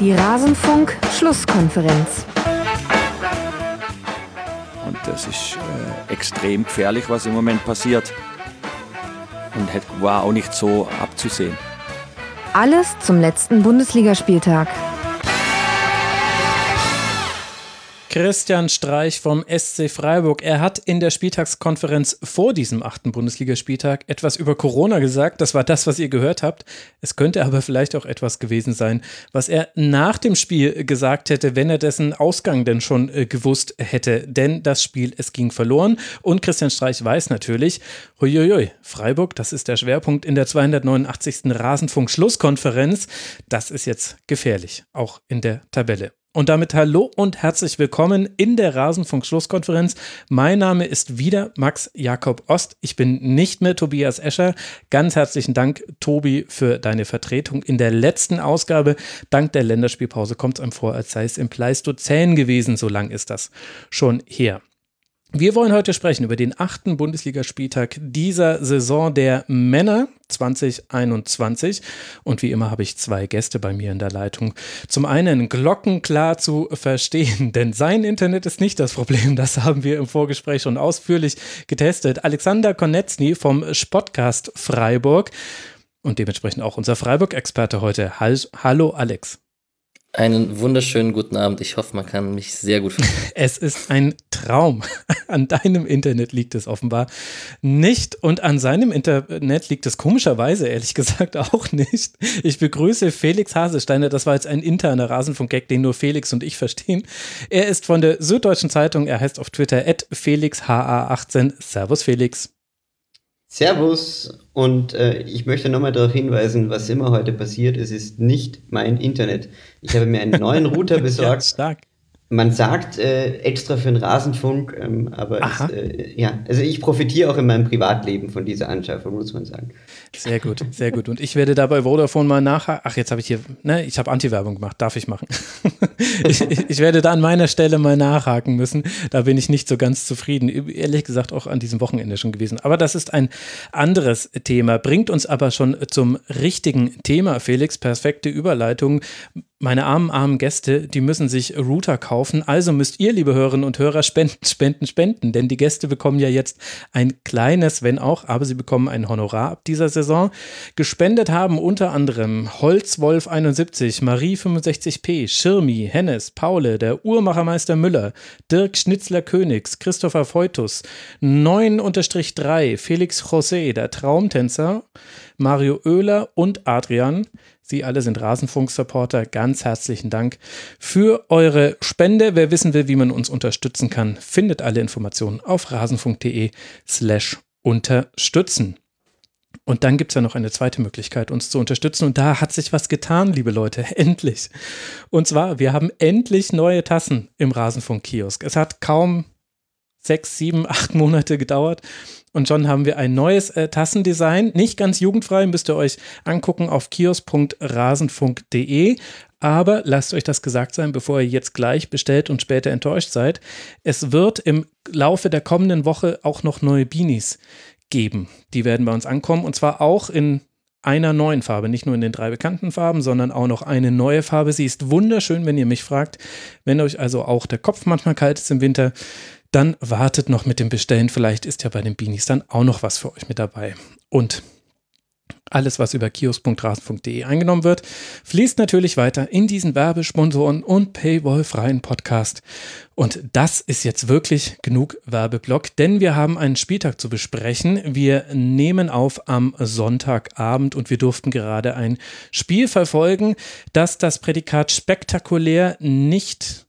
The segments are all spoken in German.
Die Rasenfunk-Schlusskonferenz. Und das ist äh, extrem gefährlich, was im Moment passiert. Und war auch nicht so abzusehen. Alles zum letzten Bundesligaspieltag. Christian Streich vom SC Freiburg. Er hat in der Spieltagskonferenz vor diesem achten Bundesligaspieltag etwas über Corona gesagt. Das war das, was ihr gehört habt. Es könnte aber vielleicht auch etwas gewesen sein, was er nach dem Spiel gesagt hätte, wenn er dessen Ausgang denn schon äh, gewusst hätte. Denn das Spiel, es ging verloren. Und Christian Streich weiß natürlich, huiuiui, Freiburg, das ist der Schwerpunkt in der 289. Rasenfunk-Schlusskonferenz. Das ist jetzt gefährlich, auch in der Tabelle. Und damit hallo und herzlich willkommen in der Rasenfunk-Schlusskonferenz. Mein Name ist wieder Max Jakob Ost. Ich bin nicht mehr Tobias Escher. Ganz herzlichen Dank, Tobi, für deine Vertretung in der letzten Ausgabe. Dank der Länderspielpause kommt es einem vor, als sei es im Pleistozän gewesen. So lang ist das schon her. Wir wollen heute sprechen über den achten Bundesligaspieltag dieser Saison der Männer 2021. Und wie immer habe ich zwei Gäste bei mir in der Leitung. Zum einen glockenklar zu verstehen, denn sein Internet ist nicht das Problem. Das haben wir im Vorgespräch schon ausführlich getestet. Alexander Konetzny vom Spotcast Freiburg und dementsprechend auch unser Freiburg-Experte heute. Hallo Alex. Einen wunderschönen guten Abend. Ich hoffe, man kann mich sehr gut verstehen. Es ist ein Traum. An deinem Internet liegt es offenbar nicht und an seinem Internet liegt es komischerweise, ehrlich gesagt, auch nicht. Ich begrüße Felix Hasesteiner. Das war jetzt ein interner Rasenfunk-Gag, den nur Felix und ich verstehen. Er ist von der Süddeutschen Zeitung. Er heißt auf Twitter FelixHA18. Servus, Felix. Servus und äh, ich möchte nochmal darauf hinweisen, was immer heute passiert, es ist nicht mein Internet. Ich habe mir einen neuen Router besorgt. ja, stark. Man sagt äh, extra für den Rasenfunk, ähm, aber es, äh, ja, also ich profitiere auch in meinem Privatleben von dieser Anschaffung, muss man sagen. Sehr gut, sehr gut. Und ich werde dabei Vodafone mal nachhaken. Ach, jetzt habe ich hier, ne, ich habe Anti-Werbung gemacht, darf ich machen. ich, ich, werde da an meiner Stelle mal nachhaken müssen. Da bin ich nicht so ganz zufrieden. Ehrlich gesagt auch an diesem Wochenende schon gewesen. Aber das ist ein anderes Thema. Bringt uns aber schon zum richtigen Thema, Felix. Perfekte Überleitung meine armen, armen Gäste, die müssen sich Router kaufen. Also müsst ihr, liebe Hörerinnen und Hörer, spenden, spenden, spenden. Denn die Gäste bekommen ja jetzt ein kleines, wenn auch, aber sie bekommen ein Honorar ab dieser Saison. Gespendet haben unter anderem Holzwolf 71, Marie 65p, Schirmi, Hennes, Paule, der Uhrmachermeister Müller, Dirk Schnitzler-Königs, Christopher Feutus, 9-3, Felix José, der Traumtänzer, Mario Oehler und Adrian. Sie alle sind Rasenfunk-Supporter. Ganz herzlichen Dank für eure Spende. Wer wissen will, wie man uns unterstützen kann, findet alle Informationen auf rasenfunk.de slash unterstützen. Und dann gibt es ja noch eine zweite Möglichkeit, uns zu unterstützen. Und da hat sich was getan, liebe Leute. Endlich. Und zwar, wir haben endlich neue Tassen im Rasenfunk-Kiosk. Es hat kaum sechs, sieben, acht Monate gedauert. Und schon haben wir ein neues äh, Tassendesign. Nicht ganz jugendfrei, müsst ihr euch angucken auf kiosk.rasenfunk.de. Aber lasst euch das gesagt sein, bevor ihr jetzt gleich bestellt und später enttäuscht seid. Es wird im Laufe der kommenden Woche auch noch neue Beanies geben. Die werden bei uns ankommen und zwar auch in einer neuen Farbe, nicht nur in den drei bekannten Farben, sondern auch noch eine neue Farbe. Sie ist wunderschön, wenn ihr mich fragt. Wenn euch also auch der Kopf manchmal kalt ist im Winter, dann wartet noch mit dem Bestellen. Vielleicht ist ja bei den Beanies dann auch noch was für euch mit dabei. Und alles, was über kiosk.rasen.de eingenommen wird, fließt natürlich weiter in diesen Werbesponsoren und Paywall-freien Podcast. Und das ist jetzt wirklich genug Werbeblock, denn wir haben einen Spieltag zu besprechen. Wir nehmen auf am Sonntagabend und wir durften gerade ein Spiel verfolgen, das das Prädikat spektakulär nicht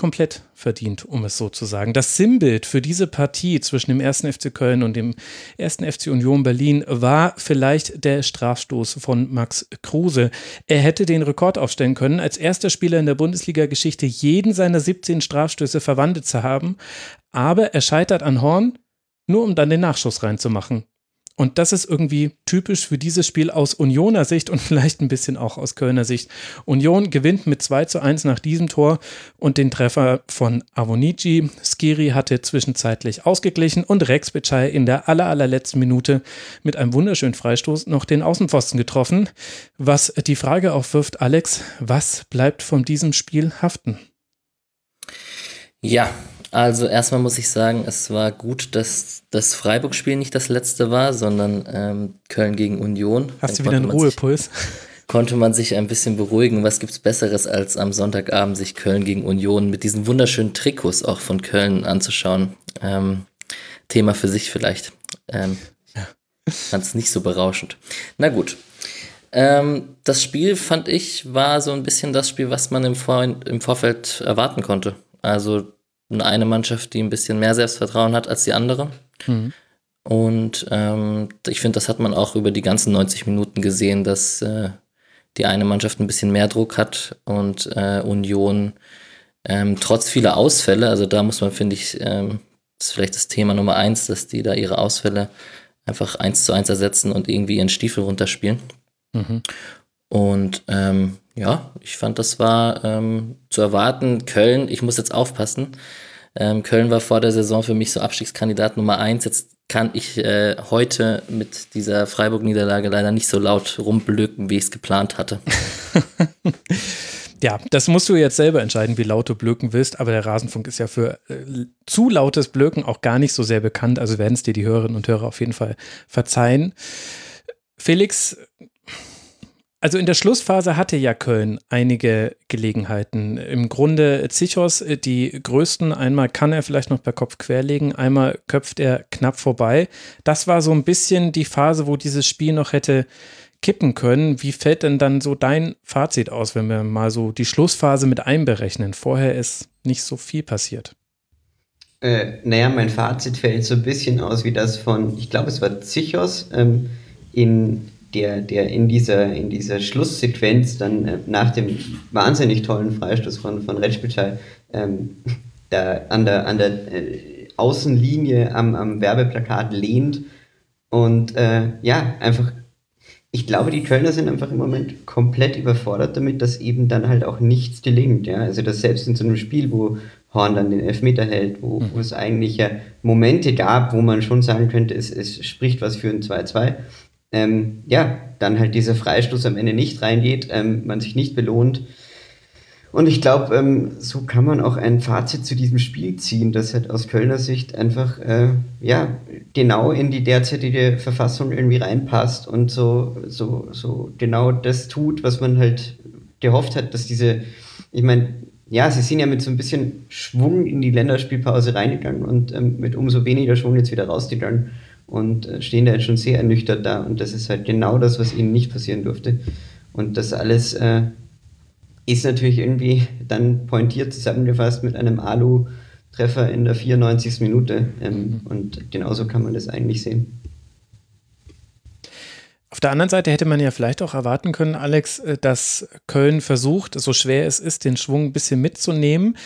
komplett verdient, um es so zu sagen. Das Sinnbild für diese Partie zwischen dem 1. FC Köln und dem 1. FC Union Berlin war vielleicht der Strafstoß von Max Kruse. Er hätte den Rekord aufstellen können, als erster Spieler in der Bundesliga-Geschichte jeden seiner 17 Strafstöße verwandelt zu haben, aber er scheitert an Horn, nur um dann den Nachschuss reinzumachen. Und das ist irgendwie typisch für dieses Spiel aus Unioner Sicht und vielleicht ein bisschen auch aus Kölner Sicht. Union gewinnt mit 2 zu 1 nach diesem Tor und den Treffer von Avonici. Skiri hatte zwischenzeitlich ausgeglichen und Rex Bitschei in der aller, allerletzten Minute mit einem wunderschönen Freistoß noch den Außenpfosten getroffen. Was die Frage aufwirft, Alex, was bleibt von diesem Spiel haften? Ja, also erstmal muss ich sagen, es war gut, dass das Freiburg-Spiel nicht das letzte war, sondern ähm, Köln gegen Union. Hast Dann du wieder einen Ruhepuls? Sich, konnte man sich ein bisschen beruhigen. Was gibt's Besseres, als am Sonntagabend sich Köln gegen Union mit diesen wunderschönen Trikots auch von Köln anzuschauen? Ähm, Thema für sich vielleicht. Ähm, ja. Fand es nicht so berauschend. Na gut. Ähm, das Spiel, fand ich, war so ein bisschen das Spiel, was man im, Vor im Vorfeld erwarten konnte. Also eine Mannschaft, die ein bisschen mehr Selbstvertrauen hat als die andere. Mhm. Und ähm, ich finde, das hat man auch über die ganzen 90 Minuten gesehen, dass äh, die eine Mannschaft ein bisschen mehr Druck hat und äh, Union ähm, trotz vieler Ausfälle, also da muss man, finde ich, ähm, das ist vielleicht das Thema Nummer eins, dass die da ihre Ausfälle einfach eins zu eins ersetzen und irgendwie ihren Stiefel runterspielen. Mhm. Und ähm, ja, ich fand, das war ähm, zu erwarten. Köln, ich muss jetzt aufpassen. Ähm, Köln war vor der Saison für mich so Abstiegskandidat Nummer eins. Jetzt kann ich äh, heute mit dieser Freiburg-Niederlage leider nicht so laut rumblöken, wie ich es geplant hatte. Ja, das musst du jetzt selber entscheiden, wie laut du blöken willst, aber der Rasenfunk ist ja für äh, zu lautes Blöken auch gar nicht so sehr bekannt, also werden es dir die Hörerinnen und Hörer auf jeden Fall verzeihen. Felix, also in der Schlussphase hatte ja Köln einige Gelegenheiten. Im Grunde Zichos äh, die größten. Einmal kann er vielleicht noch per Kopf querlegen, einmal köpft er knapp vorbei. Das war so ein bisschen die Phase, wo dieses Spiel noch hätte kippen können. Wie fällt denn dann so dein Fazit aus, wenn wir mal so die Schlussphase mit einberechnen? Vorher ist nicht so viel passiert. Äh, naja, mein Fazit fällt so ein bisschen aus wie das von, ich glaube, es war Zichos ähm, in der, der in dieser, in dieser Schlusssequenz dann äh, nach dem wahnsinnig tollen Freistoß von, von Retschbitschei ähm, da an der, an der äh, Außenlinie am, am Werbeplakat lehnt und äh, ja, einfach ich glaube, die Kölner sind einfach im Moment komplett überfordert damit, dass eben dann halt auch nichts gelingt. Ja? Also, dass selbst in so einem Spiel, wo Horn dann den Elfmeter hält, wo, mhm. wo es eigentlich ja Momente gab, wo man schon sagen könnte, es, es spricht was für ein 2-2, ähm, ja, dann halt dieser Freistoß am Ende nicht reingeht, ähm, man sich nicht belohnt. Und ich glaube, ähm, so kann man auch ein Fazit zu diesem Spiel ziehen, das halt aus Kölner Sicht einfach äh, ja genau in die derzeitige Verfassung irgendwie reinpasst und so, so, so genau das tut, was man halt gehofft hat, dass diese, ich meine, ja, sie sind ja mit so ein bisschen Schwung in die Länderspielpause reingegangen und ähm, mit umso weniger Schwung jetzt wieder rausgegangen und äh, stehen da jetzt schon sehr ernüchtert da. Und das ist halt genau das, was ihnen nicht passieren durfte. Und das alles äh, ist natürlich irgendwie dann pointiert zusammengefasst mit einem Alu-Treffer in der 94. Minute. Ähm, mhm. Und genauso kann man das eigentlich sehen. Auf der anderen Seite hätte man ja vielleicht auch erwarten können, Alex, äh, dass Köln versucht, so schwer es ist, den Schwung ein bisschen mitzunehmen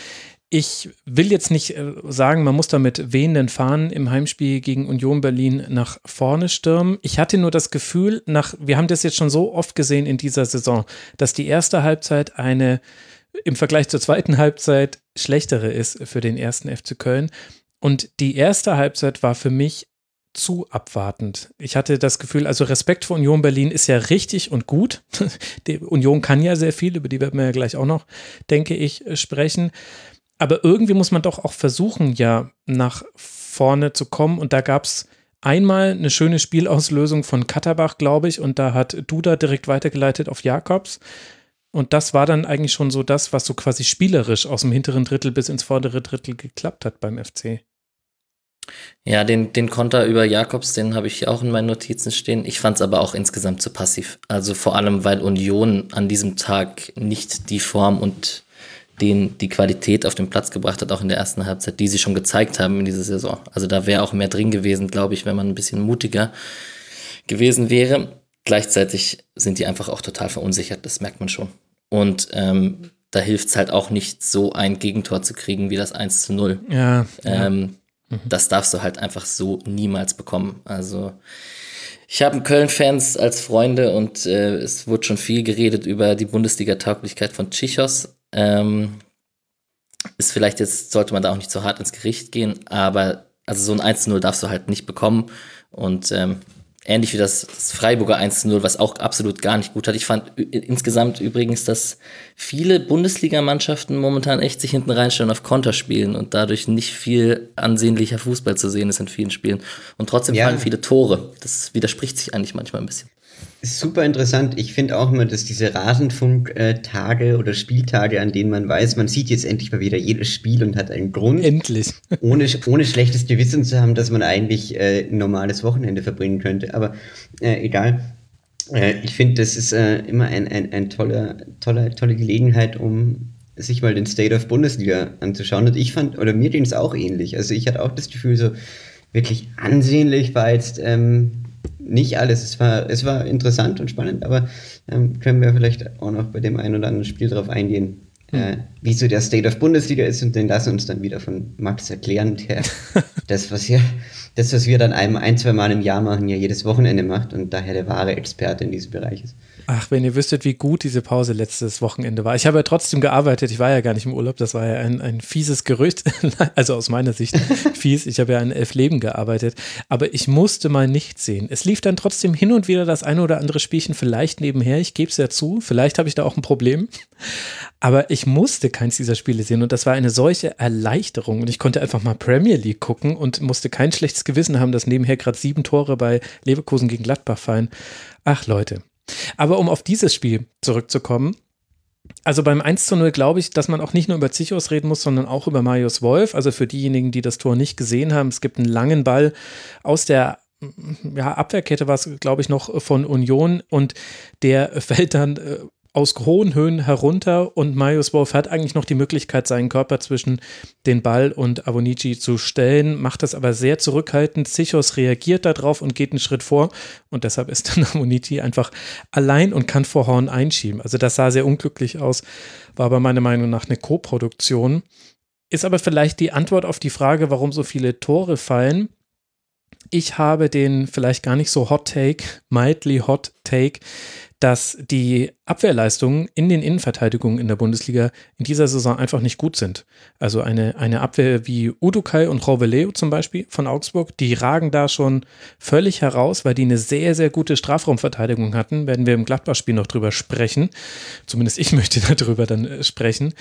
ich will jetzt nicht äh, sagen, man muss da mit wehenden Fahnen im Heimspiel gegen Union Berlin nach vorne stürmen. Ich hatte nur das Gefühl, nach, wir haben das jetzt schon so oft gesehen in dieser Saison, dass die erste Halbzeit eine im Vergleich zur zweiten Halbzeit schlechtere ist für den ersten FC Köln. Und die erste Halbzeit war für mich zu abwartend. Ich hatte das Gefühl, also Respekt vor Union Berlin ist ja richtig und gut. Die Union kann ja sehr viel, über die werden wir ja gleich auch noch, denke ich, sprechen aber irgendwie muss man doch auch versuchen, ja, nach vorne zu kommen. Und da gab es einmal eine schöne Spielauslösung von Katterbach, glaube ich, und da hat Duda direkt weitergeleitet auf Jakobs. Und das war dann eigentlich schon so das, was so quasi spielerisch aus dem hinteren Drittel bis ins vordere Drittel geklappt hat beim FC. Ja, den, den Konter über Jakobs, den habe ich auch in meinen Notizen stehen. Ich fand es aber auch insgesamt zu passiv. Also vor allem, weil Union an diesem Tag nicht die Form und den die Qualität auf den Platz gebracht hat, auch in der ersten Halbzeit, die sie schon gezeigt haben in dieser Saison. Also da wäre auch mehr drin gewesen, glaube ich, wenn man ein bisschen mutiger gewesen wäre. Gleichzeitig sind die einfach auch total verunsichert, das merkt man schon. Und ähm, da hilft es halt auch nicht, so ein Gegentor zu kriegen wie das 1 zu 0. Ja. Ähm, ja. Mhm. Das darfst du halt einfach so niemals bekommen. Also Ich habe Köln-Fans als Freunde und äh, es wurde schon viel geredet über die Bundesliga-Tauglichkeit von Tschichos. Ähm, ist vielleicht jetzt, sollte man da auch nicht so hart ins Gericht gehen, aber also so ein 1-0 darfst du halt nicht bekommen. Und ähm, ähnlich wie das, Freiburger 1-0, was auch absolut gar nicht gut hat. Ich fand insgesamt übrigens, dass viele Bundesligamannschaften momentan echt sich hinten reinstellen auf Konter spielen und dadurch nicht viel ansehnlicher Fußball zu sehen ist in vielen Spielen. Und trotzdem ja. fallen viele Tore. Das widerspricht sich eigentlich manchmal ein bisschen. Super interessant. Ich finde auch immer, dass diese Rasenfunk-Tage oder Spieltage, an denen man weiß, man sieht jetzt endlich mal wieder jedes Spiel und hat einen Grund. Endlich. ohne, ohne schlechtes Gewissen zu haben, dass man eigentlich äh, ein normales Wochenende verbringen könnte. Aber äh, egal. Äh, ich finde, das ist äh, immer ein, ein, ein toller, toller, tolle Gelegenheit, um sich mal den State of Bundesliga anzuschauen. Und ich fand, oder mir ging es auch ähnlich. Also ich hatte auch das Gefühl, so wirklich ansehnlich war jetzt. Ähm, nicht alles. Es war, es war interessant und spannend, aber ähm, können wir vielleicht auch noch bei dem einen oder anderen Spiel darauf eingehen, mhm. äh, wie so der State of Bundesliga ist und den lassen uns dann wieder von Max erklären, der das, was wir, das, was wir dann einem ein, zwei Mal im Jahr machen, ja jedes Wochenende macht und daher der wahre Experte in diesem Bereich ist. Ach, wenn ihr wüsstet, wie gut diese Pause letztes Wochenende war. Ich habe ja trotzdem gearbeitet. Ich war ja gar nicht im Urlaub. Das war ja ein, ein fieses Gerücht. also aus meiner Sicht fies. Ich habe ja in elf Leben gearbeitet. Aber ich musste mal nichts sehen. Es lief dann trotzdem hin und wieder das eine oder andere Spielchen vielleicht nebenher. Ich gebe es ja zu. Vielleicht habe ich da auch ein Problem. Aber ich musste keins dieser Spiele sehen. Und das war eine solche Erleichterung. Und ich konnte einfach mal Premier League gucken und musste kein schlechtes Gewissen haben, dass nebenher gerade sieben Tore bei Leverkusen gegen Gladbach fallen. Ach Leute, aber um auf dieses Spiel zurückzukommen, also beim 1 zu 0 glaube ich, dass man auch nicht nur über Zichos reden muss, sondern auch über Marius Wolf. Also für diejenigen, die das Tor nicht gesehen haben, es gibt einen langen Ball aus der ja, Abwehrkette war es, glaube ich, noch von Union und der fällt dann äh, aus hohen Höhen herunter und Marius Wolf hat eigentlich noch die Möglichkeit, seinen Körper zwischen den Ball und Avonici zu stellen, macht das aber sehr zurückhaltend. Zichos reagiert darauf und geht einen Schritt vor und deshalb ist dann Avonici einfach allein und kann vor Horn einschieben. Also das sah sehr unglücklich aus, war aber meiner Meinung nach eine Co-Produktion. Ist aber vielleicht die Antwort auf die Frage, warum so viele Tore fallen. Ich habe den vielleicht gar nicht so Hot Take, mildly Hot Take, dass die Abwehrleistungen in den Innenverteidigungen in der Bundesliga in dieser Saison einfach nicht gut sind. Also eine, eine Abwehr wie Udukai und Roveleo zum Beispiel von Augsburg, die ragen da schon völlig heraus, weil die eine sehr, sehr gute Strafraumverteidigung hatten. Werden wir im Gladbach-Spiel noch drüber sprechen. Zumindest ich möchte darüber dann äh, sprechen.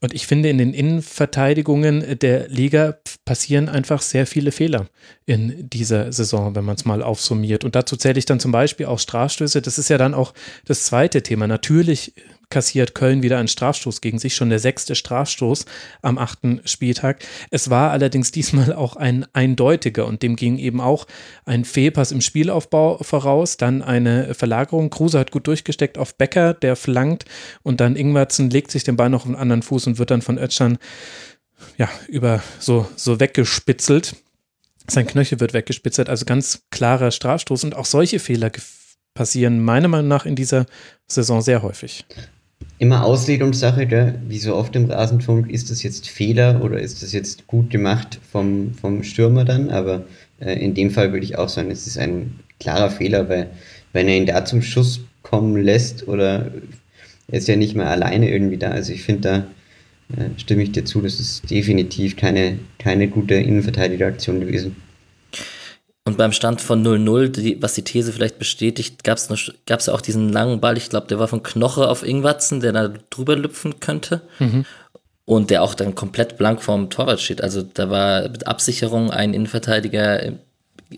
Und ich finde, in den Innenverteidigungen der Liga passieren einfach sehr viele Fehler in dieser Saison, wenn man es mal aufsummiert. Und dazu zähle ich dann zum Beispiel auch Strafstöße. Das ist ja dann auch das zweite Thema. Natürlich kassiert Köln wieder einen Strafstoß gegen sich, schon der sechste Strafstoß am achten Spieltag. Es war allerdings diesmal auch ein eindeutiger und dem ging eben auch ein Fehlpass im Spielaufbau voraus, dann eine Verlagerung. Kruse hat gut durchgesteckt auf Becker, der flankt und dann Ingwertsen legt sich den Ball noch auf den anderen Fuß und wird dann von Ötschern ja, über so, so weggespitzelt. Sein Knöchel wird weggespitzelt, also ganz klarer Strafstoß und auch solche Fehler passieren meiner Meinung nach in dieser Saison sehr häufig. Immer Auslegungssache, gell? wie so oft im Rasenfunk, ist das jetzt Fehler oder ist das jetzt gut gemacht vom, vom Stürmer dann? Aber äh, in dem Fall würde ich auch sagen, es ist ein klarer Fehler, weil wenn er ihn da zum Schuss kommen lässt oder er ist ja nicht mehr alleine irgendwie da. Also ich finde, da äh, stimme ich dir zu, das ist definitiv keine, keine gute Innenverteidigeraktion gewesen. Und beim Stand von 0-0, was die These vielleicht bestätigt, gab es ja auch diesen langen Ball, ich glaube, der war von Knoche auf Ingwatzen, der da drüber lüpfen könnte. Mhm. Und der auch dann komplett blank vorm Torwart steht. Also da war mit Absicherung ein Innenverteidiger,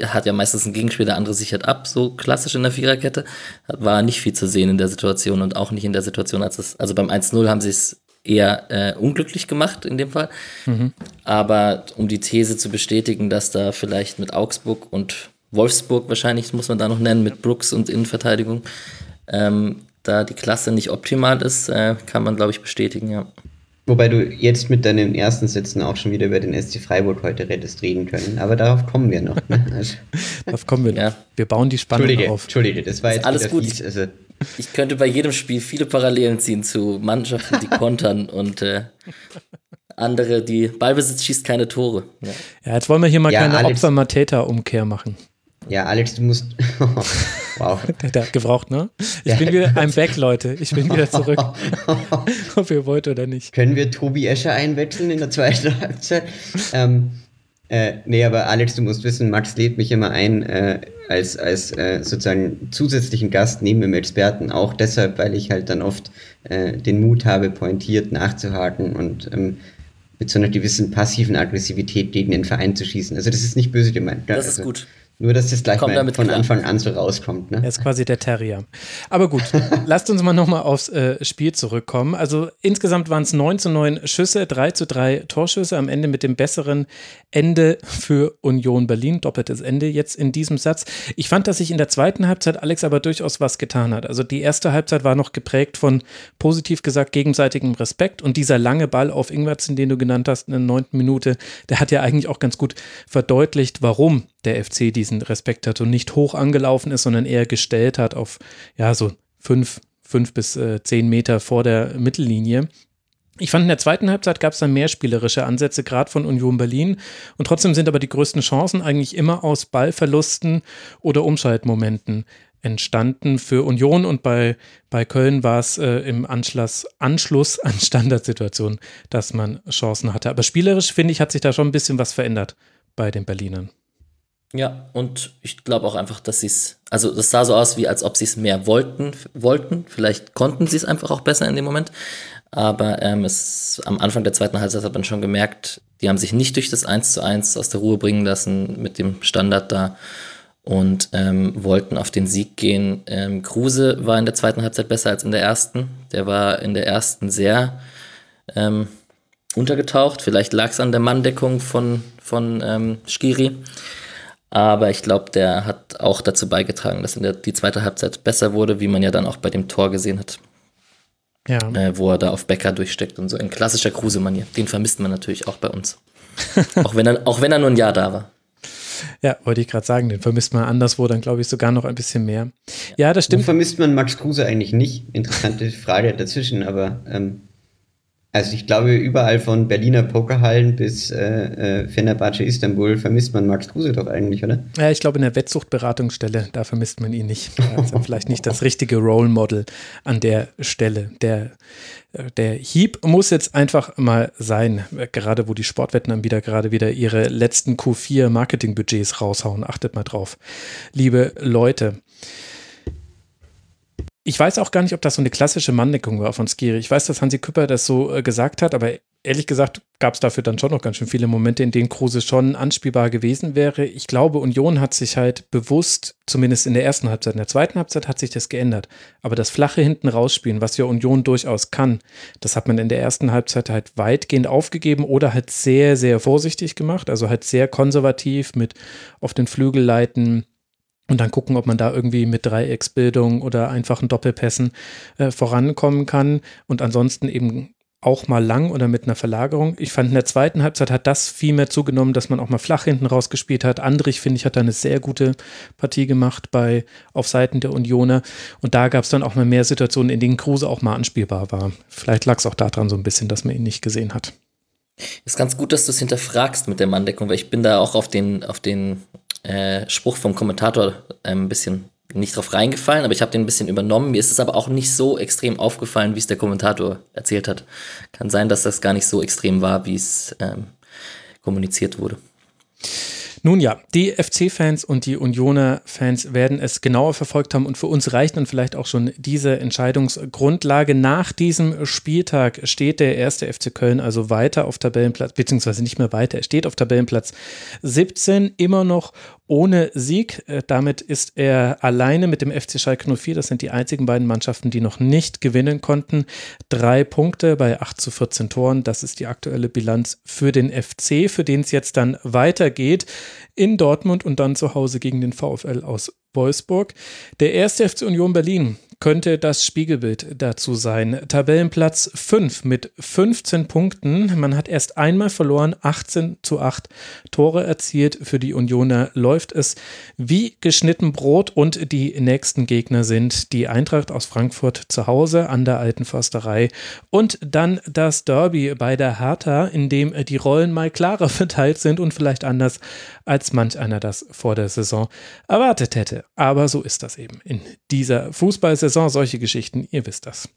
hat ja meistens einen Gegenspieler, der andere sichert ab, so klassisch in der Viererkette. War nicht viel zu sehen in der Situation und auch nicht in der Situation, als es, also beim 1-0 haben sie es eher äh, unglücklich gemacht in dem Fall. Mhm. Aber um die These zu bestätigen, dass da vielleicht mit Augsburg und Wolfsburg wahrscheinlich, muss man da noch nennen, mit Brooks und Innenverteidigung, ähm, da die Klasse nicht optimal ist, äh, kann man, glaube ich, bestätigen, ja. Wobei du jetzt mit deinen ersten Sätzen auch schon wieder über den SC Freiburg heute hättest reden können. Aber darauf kommen wir noch. Ne? Also. darauf kommen wir noch. Ja. Wir bauen die Spannung Entschuldige, auf. Entschuldige, das war jetzt alles gut. Fies, also. Ich könnte bei jedem Spiel viele Parallelen ziehen zu Mannschaften, die kontern und äh, andere, die Ballbesitz schießt keine Tore. Ja, ja jetzt wollen wir hier mal ja, keine Opfer-Mateta-Umkehr machen. Ja, Alex, du musst. wow. Der hat gebraucht, ne? Ich bin wieder, I'm back, Leute. Ich bin wieder zurück. Ob ihr wollt oder nicht. Können wir Tobi Escher einwechseln in der zweiten Halbzeit? Ähm, äh, nee, aber Alex, du musst wissen, Max lädt mich immer ein äh, als, als äh, sozusagen zusätzlichen Gast neben dem Experten. Auch deshalb, weil ich halt dann oft äh, den Mut habe, pointiert nachzuhaken und ähm, mit so einer gewissen passiven Aggressivität gegen den Verein zu schießen. Also das ist nicht böse gemeint. Das also, ist gut. Nur, dass das gleich Kommt mal von klar. Anfang an so rauskommt. Ne? Er ist quasi der Terrier. Aber gut, lasst uns mal nochmal aufs äh, Spiel zurückkommen. Also insgesamt waren es 9 zu 9 Schüsse, 3 zu 3 Torschüsse, am Ende mit dem besseren Ende für Union Berlin. Doppeltes Ende jetzt in diesem Satz. Ich fand, dass sich in der zweiten Halbzeit Alex aber durchaus was getan hat. Also die erste Halbzeit war noch geprägt von, positiv gesagt, gegenseitigem Respekt und dieser lange Ball auf Ingwertsen, den du genannt hast in der neunten Minute, der hat ja eigentlich auch ganz gut verdeutlicht, warum der FC diesen Respekt hat und nicht hoch angelaufen ist, sondern eher gestellt hat auf, ja, so fünf, fünf bis äh, zehn Meter vor der Mittellinie. Ich fand, in der zweiten Halbzeit gab es dann mehr spielerische Ansätze, gerade von Union Berlin. Und trotzdem sind aber die größten Chancen eigentlich immer aus Ballverlusten oder Umschaltmomenten entstanden für Union. Und bei, bei Köln war es äh, im Anschluss, Anschluss an Standardsituationen, dass man Chancen hatte. Aber spielerisch, finde ich, hat sich da schon ein bisschen was verändert bei den Berlinern. Ja, und ich glaube auch einfach, dass sie es, also das sah so aus, wie als ob sie es mehr wollten, wollten. Vielleicht konnten sie es einfach auch besser in dem Moment. Aber ähm, es, am Anfang der zweiten Halbzeit hat man schon gemerkt, die haben sich nicht durch das 1 zu 1 aus der Ruhe bringen lassen mit dem Standard da und ähm, wollten auf den Sieg gehen. Ähm, Kruse war in der zweiten Halbzeit besser als in der ersten. Der war in der ersten sehr ähm, untergetaucht. Vielleicht lag es an der Manndeckung von, von ähm, Skiri. Aber ich glaube, der hat auch dazu beigetragen, dass in der, die zweite Halbzeit besser wurde, wie man ja dann auch bei dem Tor gesehen hat. Ja. Äh, wo er da auf Becker durchsteckt und so in klassischer Kruse-Manier. Den vermisst man natürlich auch bei uns. auch, wenn er, auch wenn er nur ein Jahr da war. Ja, wollte ich gerade sagen, den vermisst man anderswo dann, glaube ich, sogar noch ein bisschen mehr. Ja, das stimmt. Wo vermisst man Max Kruse eigentlich nicht? Interessante Frage dazwischen, aber ähm, also ich glaube, überall von Berliner Pokerhallen bis äh, äh, Fenerbahce Istanbul vermisst man Max Kruse doch eigentlich, oder? Ja, ich glaube, in der Wettsuchtberatungsstelle, da vermisst man ihn nicht. Also vielleicht nicht das richtige Role Model an der Stelle. Der, äh, der Hieb muss jetzt einfach mal sein, gerade wo die Sportwetten dann wieder gerade wieder ihre letzten Q4 Marketingbudgets raushauen. Achtet mal drauf. Liebe Leute. Ich weiß auch gar nicht, ob das so eine klassische Manndeckung war von Skiri. Ich weiß, dass Hansi Küpper das so äh, gesagt hat, aber ehrlich gesagt gab es dafür dann schon noch ganz schön viele Momente, in denen Kruse schon anspielbar gewesen wäre. Ich glaube, Union hat sich halt bewusst, zumindest in der ersten Halbzeit, in der zweiten Halbzeit hat sich das geändert. Aber das flache hinten rausspielen, was ja Union durchaus kann, das hat man in der ersten Halbzeit halt weitgehend aufgegeben oder halt sehr, sehr vorsichtig gemacht. Also halt sehr konservativ mit auf den Flügel leiten und dann gucken, ob man da irgendwie mit Dreiecksbildung oder einfachen Doppelpässen äh, vorankommen kann und ansonsten eben auch mal lang oder mit einer Verlagerung. Ich fand in der zweiten Halbzeit hat das viel mehr zugenommen, dass man auch mal flach hinten rausgespielt hat. Andrich, finde ich, hat da eine sehr gute Partie gemacht bei auf Seiten der Unioner. Und da gab es dann auch mal mehr Situationen, in denen Kruse auch mal anspielbar war. Vielleicht lag es auch daran so ein bisschen, dass man ihn nicht gesehen hat. Ist ganz gut, dass du es hinterfragst mit der Manndeckung, weil ich bin da auch auf den, auf den äh, Spruch vom Kommentator ein bisschen nicht drauf reingefallen, aber ich habe den ein bisschen übernommen. Mir ist es aber auch nicht so extrem aufgefallen, wie es der Kommentator erzählt hat. Kann sein, dass das gar nicht so extrem war, wie es ähm, kommuniziert wurde. Nun ja, die FC-Fans und die Unioner-Fans werden es genauer verfolgt haben und für uns reicht dann vielleicht auch schon diese Entscheidungsgrundlage. Nach diesem Spieltag steht der erste FC Köln also weiter auf Tabellenplatz, beziehungsweise nicht mehr weiter, er steht auf Tabellenplatz 17, immer noch ohne Sieg. Äh, damit ist er alleine mit dem FC Schalke 04. Das sind die einzigen beiden Mannschaften, die noch nicht gewinnen konnten. Drei Punkte bei 8 zu 14 Toren. Das ist die aktuelle Bilanz für den FC, für den es jetzt dann weitergeht in Dortmund und dann zu Hause gegen den VfL aus Wolfsburg. Der erste FC Union Berlin könnte das Spiegelbild dazu sein. Tabellenplatz 5 mit 15 Punkten. Man hat erst einmal verloren, 18 zu 8 Tore erzielt. Für die Unioner läuft es wie geschnitten Brot und die nächsten Gegner sind die Eintracht aus Frankfurt zu Hause an der Alten Försterei und dann das Derby bei der Hertha, in dem die Rollen mal klarer verteilt sind und vielleicht anders als manch einer das vor der Saison erwartet hätte. Aber so ist das eben in dieser Fußballsaison. Solche Geschichten, ihr wisst das.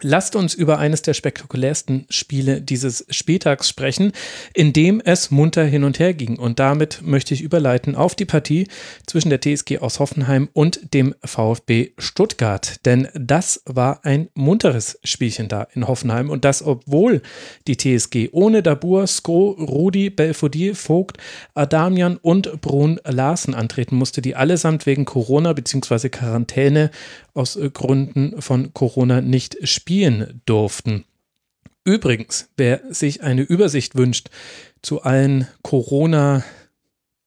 Lasst uns über eines der spektakulärsten Spiele dieses Spieltags sprechen, in dem es munter hin und her ging. Und damit möchte ich überleiten auf die Partie zwischen der TSG aus Hoffenheim und dem VfB Stuttgart. Denn das war ein munteres Spielchen da in Hoffenheim. Und das, obwohl die TSG ohne Dabur, Sko, Rudi, Belfodil, Vogt, Adamian und Brun Larsen antreten musste, die allesamt wegen Corona bzw. Quarantäne aus Gründen von Corona nicht spielen durften. Übrigens, wer sich eine Übersicht wünscht zu allen Corona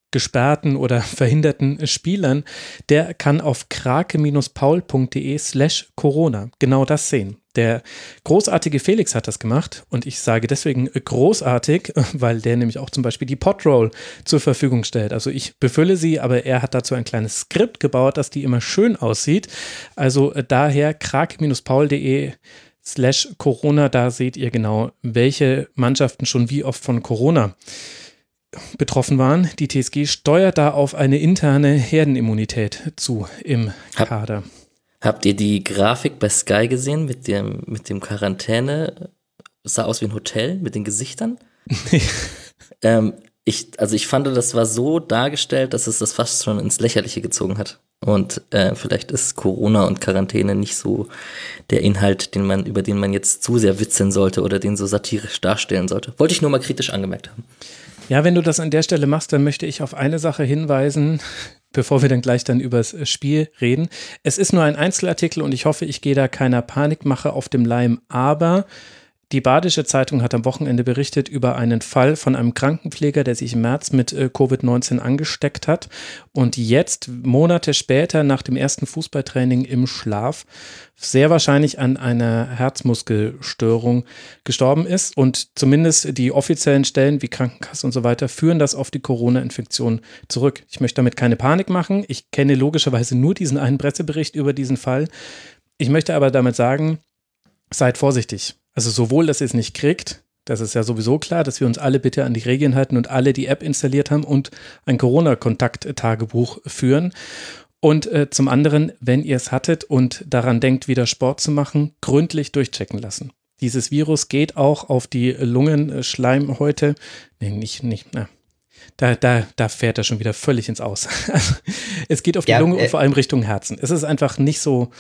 gesperrten oder verhinderten Spielern, der kann auf krake-paul.de slash Corona genau das sehen. Der großartige Felix hat das gemacht und ich sage deswegen großartig, weil der nämlich auch zum Beispiel die Podroll zur Verfügung stellt. Also ich befülle sie, aber er hat dazu ein kleines Skript gebaut, dass die immer schön aussieht. Also äh, daher krake-paul.de slash Corona, da seht ihr genau, welche Mannschaften schon wie oft von Corona betroffen waren. Die TSG steuert da auf eine interne Herdenimmunität zu im Kader. Habt ihr die Grafik bei Sky gesehen mit dem, mit dem Quarantäne? Es sah aus wie ein Hotel mit den Gesichtern. ähm, ich, also ich fand, das war so dargestellt, dass es das fast schon ins Lächerliche gezogen hat. Und äh, vielleicht ist Corona und Quarantäne nicht so der Inhalt, den man, über den man jetzt zu sehr witzeln sollte oder den so satirisch darstellen sollte. Wollte ich nur mal kritisch angemerkt haben. Ja, wenn du das an der Stelle machst, dann möchte ich auf eine Sache hinweisen, bevor wir dann gleich dann über das Spiel reden. Es ist nur ein Einzelartikel und ich hoffe, ich gehe da keiner Panikmache auf dem Leim, aber die Badische Zeitung hat am Wochenende berichtet über einen Fall von einem Krankenpfleger, der sich im März mit äh, Covid-19 angesteckt hat und jetzt, Monate später, nach dem ersten Fußballtraining im Schlaf, sehr wahrscheinlich an einer Herzmuskelstörung gestorben ist. Und zumindest die offiziellen Stellen wie Krankenkasse und so weiter führen das auf die Corona-Infektion zurück. Ich möchte damit keine Panik machen. Ich kenne logischerweise nur diesen einen Pressebericht über diesen Fall. Ich möchte aber damit sagen, seid vorsichtig. Also sowohl, dass ihr es nicht kriegt, das ist ja sowieso klar, dass wir uns alle bitte an die Regeln halten und alle die App installiert haben und ein Corona-Kontakt-Tagebuch führen. Und äh, zum anderen, wenn ihr es hattet und daran denkt, wieder Sport zu machen, gründlich durchchecken lassen. Dieses Virus geht auch auf die Lungenschleimhäute. Nee, nicht, nicht, na. Da, da, da fährt er schon wieder völlig ins Aus. Also, es geht auf die ja, Lunge äh, und vor allem Richtung Herzen. Es ist einfach nicht so,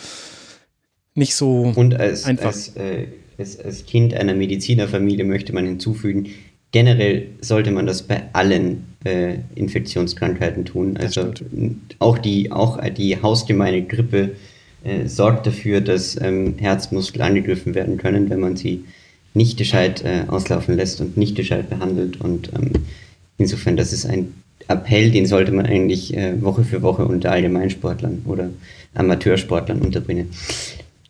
nicht so und als, einfach. Als, äh als, als Kind einer Medizinerfamilie möchte man hinzufügen, generell sollte man das bei allen äh, Infektionskrankheiten tun. Also auch die, auch die hausgemeine Grippe äh, sorgt dafür, dass ähm, Herzmuskel angegriffen werden können, wenn man sie nicht gescheit äh, auslaufen lässt und nicht gescheit behandelt. Und ähm, insofern, das ist ein Appell, den sollte man eigentlich äh, Woche für Woche unter Allgemeinsportlern oder Amateursportlern unterbringen.